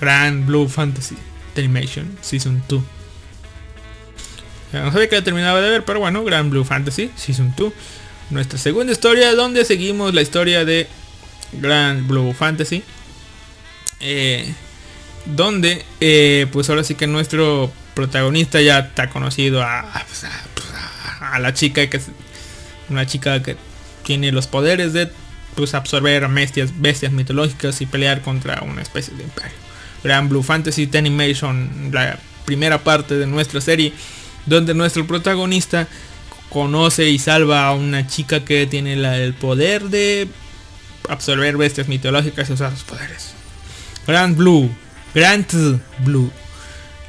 Grand Blue Fantasy Animation Season 2. No sabía que la terminaba de ver, pero bueno, Grand Blue Fantasy Season 2. Nuestra segunda historia donde seguimos la historia de Grand Blue Fantasy. Eh, donde eh, pues ahora sí que nuestro protagonista ya está conocido a, pues, pues, a- la chica que es una chica que tiene los poderes de pues absorber bestias, bestias mitológicas y pelear contra una especie de imperio. Gran Blue Fantasy Animation, la primera parte de nuestra serie, donde nuestro protagonista conoce y salva a una chica que tiene la- el poder de absorber bestias mitológicas y usar sus poderes. Grand Blue, Grand Blue.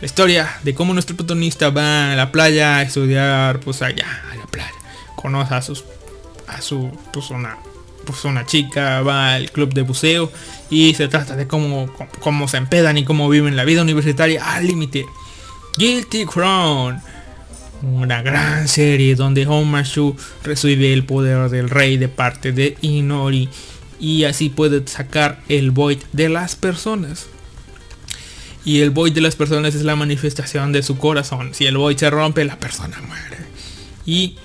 La historia de cómo nuestro protagonista va a la playa a estudiar, pues allá, a la playa. Conoce a sus, a su, pues una, pues una chica, va al club de buceo y se trata de cómo, cómo, se empedan y cómo viven la vida universitaria al límite. Guilty Crown. Una gran serie donde Homashu recibe el poder del rey de parte de Inori y así puede sacar el void de las personas. Y el void de las personas es la manifestación de su corazón. Si el void se rompe, la persona muere. Y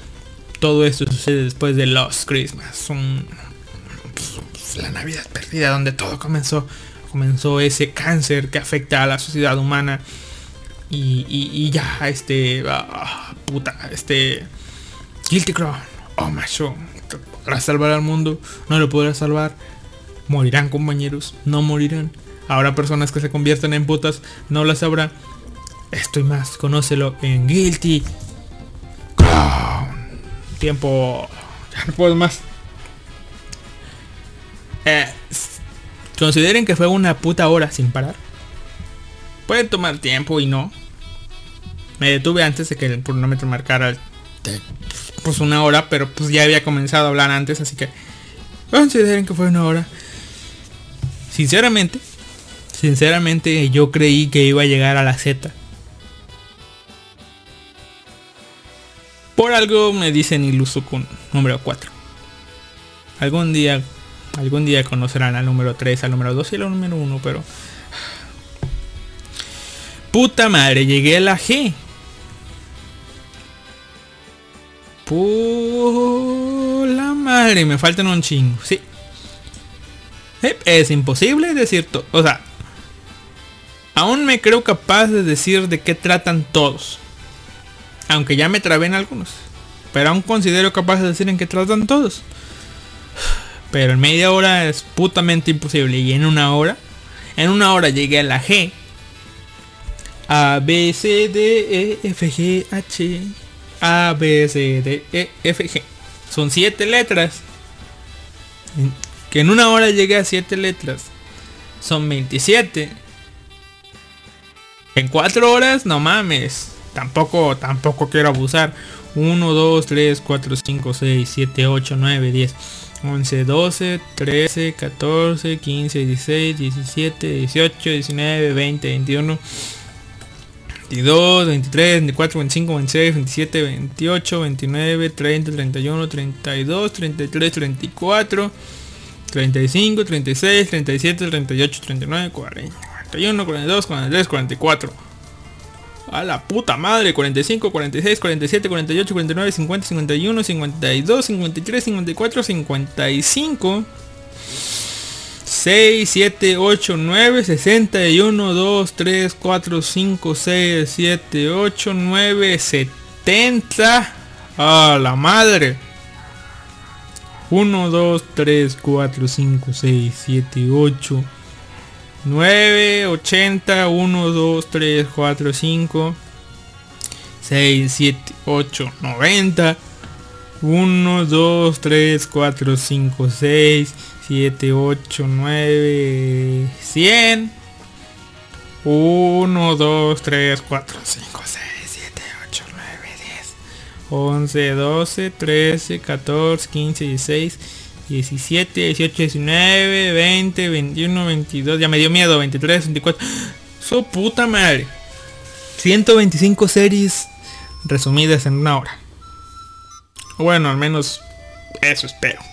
todo esto sucede después de Lost Christmas. Pues, la Navidad perdida donde todo comenzó. Comenzó ese cáncer que afecta a la sociedad humana. Y, y- y ya, este... ah, puta, este... Guilty Crown. Oh, macho. ¿Podrás salvar al mundo? No lo podrás salvar. Morirán compañeros. No morirán. Habrá personas que se conviertan en putas. No las habrá. Esto y más. Conócelo en Guilty. Tiempo. Ya no puedo más. Eh, consideren que fue una puta hora sin parar. Puede tomar tiempo y no. Me detuve antes de que el cronómetro marcara el- pues una hora, pero pues ya había comenzado a hablar antes, así que consideren que fue una hora. Sinceramente, sinceramente yo creí que iba a llegar a la Z. Por algo me dicen iluso con número 4. Algún día, algún día conocerán al número 3, al número 2 y al número 1, pero... Puta madre, llegué a la G. Por la madre, me faltan un chingo, sí. Es imposible decir todo. O sea, aún me creo capaz de decir de qué tratan todos. Aunque ya me trabé en algunos. Pero aún considero capaz de decir en qué tratan todos. Pero en media hora es putamente imposible. Y en una hora, en una hora llegué a la G. A, B, C, D, E, F, G, H. A, B, C, D, E, F, G. Son siete letras. Que en una hora llegué a siete letras. Son 27. En cuatro horas, no mames. tampoco, tampoco quiero abusar. 1, 2, 3, 4, 5, 6, 7, 8, 9, 10, 11, 12, 13, 14, 15, 16, 17, 18, 19, 20, 21, 22, 23, 24, 25, 26, 27, 28, 29, 30, 31, 32, 33, 34, 35, 36, 37, 38, 39, 40, 41, 42, 43, 44. A la puta madre, 45, 46, 47, 48, 49, 50, 51, 52, 53, 54, 55. 6, 7, 8, 9, 61, 2, 3, 4, 5, 6, 7, 8, 9, 70. A la madre. 1, 2, 3, 4, 5, 6, 7, 8, 9, 80, 1, 2, 3, 4, 5, 6, 7, 8, 90. 1, 2, 3, 4, 5, 6, 7, 8, 9, 100. 1, 2, 3, 4, 5, 6, 7, 8, 9, 10, 11, 12, 13, 14, 15, 16, 17, 18, 19, 20, 21, 22. Ya me dio miedo. 23, 24. [GASPS] Su puta madre. 125 series resumidas en una hora. Bueno, al menos eso espero.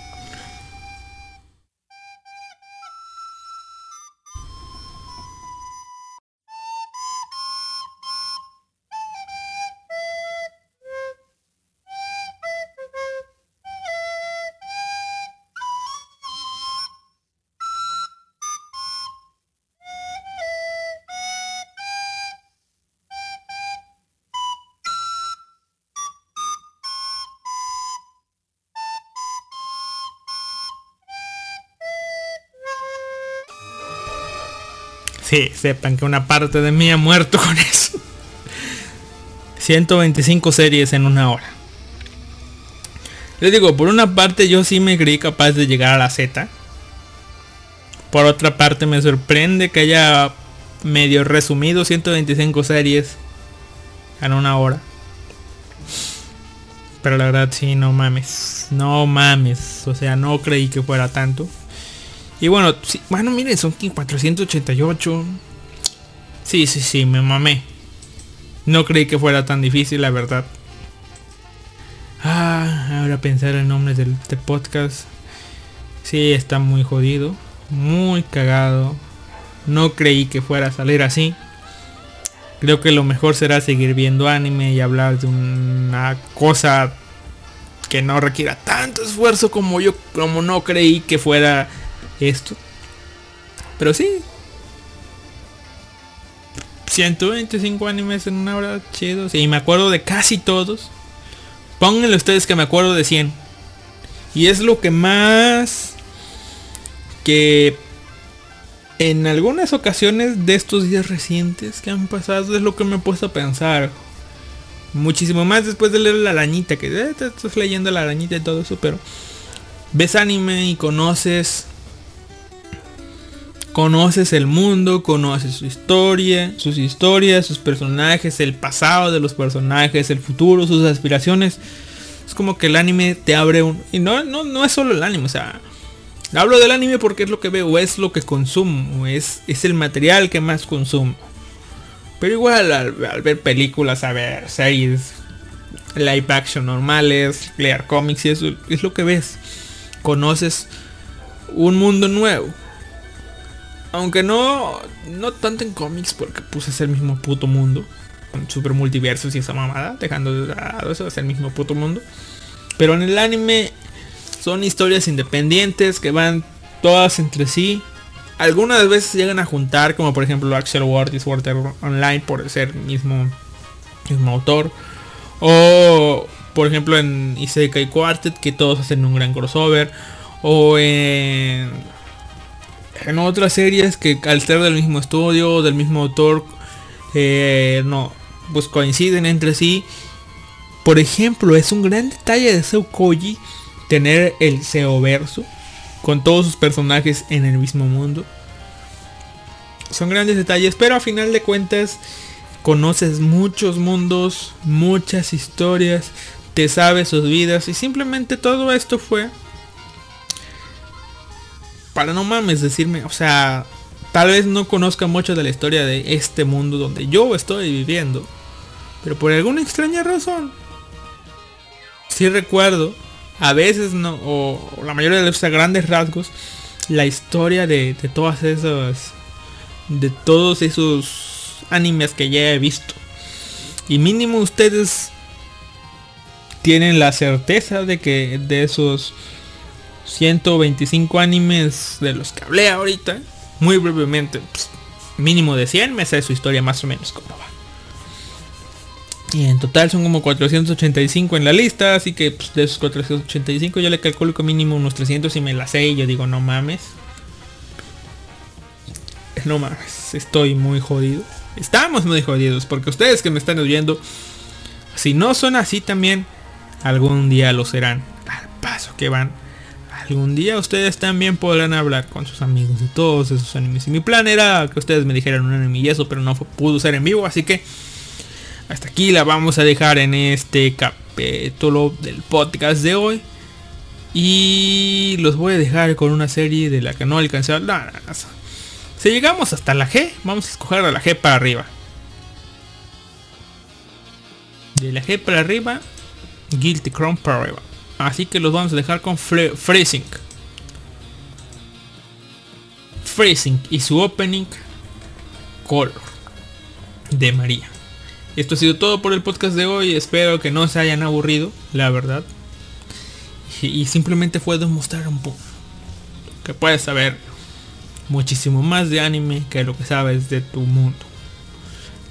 Sí, sepan que una parte de mí ha muerto con eso. 125 series en una hora. Les digo, por una parte yo sí me creí capaz de llegar a la Z. Por otra parte me sorprende que haya medio resumido 125 series en una hora. Pero la verdad sí, no mames. No mames. O sea, no creí que fuera tanto. Y bueno, sí, bueno, miren, son 488. Sí, sí, sí, me mamé. No creí que fuera tan difícil, la verdad. Ah, ahora pensar el nombre del, del podcast. Sí, está muy jodido. Muy cagado. No creí que fuera a salir así. Creo que lo mejor será seguir viendo anime y hablar de una cosa que no requiera tanto esfuerzo como yo, como no creí que fuera esto. Pero sí. 125 animes en una hora, chido. Sí, me acuerdo de casi todos. Pónganle ustedes que me acuerdo de 100. Y es lo que más... Que en algunas ocasiones de estos días recientes que han pasado es lo que me he puesto a pensar. Muchísimo más después de leer la arañita, que eh, te estás leyendo la arañita y todo eso, pero ves anime y conoces conoces el mundo, conoces su historia, sus historias, sus personajes, el pasado de los personajes, el futuro, sus aspiraciones. Es como que el anime te abre un... Y no, no, no es solo el anime, o sea... Hablo del anime porque es lo que veo, es lo que consumo, es, es el material que más consumo. Pero igual al, al ver películas, a ver series, live action normales, leer cómics y eso es lo que ves. Conoces un mundo nuevo. Aunque no, no tanto en cómics, porque puse es el mismo puto mundo. Con super multiversos y esa mamada. Dejando de lado eso, es el mismo puto mundo. Pero en el anime son historias independientes que van todas entre sí. Algunas veces llegan a juntar, como por ejemplo Axel Ward y Sword Online por ser mismo, mismo autor. O por ejemplo en Isekai Quartet, que todos hacen un gran crossover. O en en otras series que al ser del mismo estudio, del mismo autor, eh, no, pues coinciden entre sí. Por ejemplo, es un gran detalle de Seu Koji tener el SEO verso con todos sus personajes en el mismo mundo. Son grandes detalles, pero a final de cuentas conoces muchos mundos, muchas historias, te sabes sus vidas y simplemente todo esto fue para no mames decirme, o sea, tal vez no conozca mucho de la historia de este mundo donde yo estoy viviendo, pero por alguna extraña razón sí recuerdo, a veces no, o, la mayoría de los grandes rasgos, la historia de, de todas esas, de todos esos animes que ya he visto. Y mínimo ustedes tienen la certeza de que de esos 125 animes de los que hablé ahorita, muy brevemente, pues, mínimo de 100 me sé su historia más o menos como va. Y en total son como 485 en la lista, así que pues, de esos 485 yo le calculo que mínimo unos 300 y me la sé y yo digo, no mames. No mames, estoy muy jodido. Estamos muy jodidos porque ustedes que me están oyendo, si no son así también, algún día lo serán. Al paso que van. Algún día ustedes también podrán hablar con sus amigos de todos esos animes. Y mi plan era que ustedes me dijeran un anime y eso, pero no pudo ser en vivo, así que hasta aquí la vamos a dejar en este capítulo del podcast de hoy. Y los voy a dejar con una serie de la que no alcancé a hablar. No, no, no. Si llegamos hasta la G, vamos a escoger a la G para arriba. De la G para arriba, Guilty Crown para arriba. Así que los vamos a dejar con Fre- Freezing. Freezing y su opening Color de María. Esto ha sido todo por el podcast de hoy. Espero que no se hayan aburrido, la verdad. Y, y simplemente fue demostrar un poco que puedes saber muchísimo más de anime que lo que sabes de tu mundo.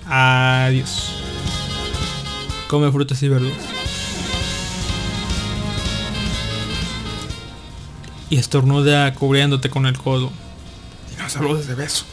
Adiós. Come frutas y verduras. Y estornuda cubriéndote con el codo. Y no saludes de beso.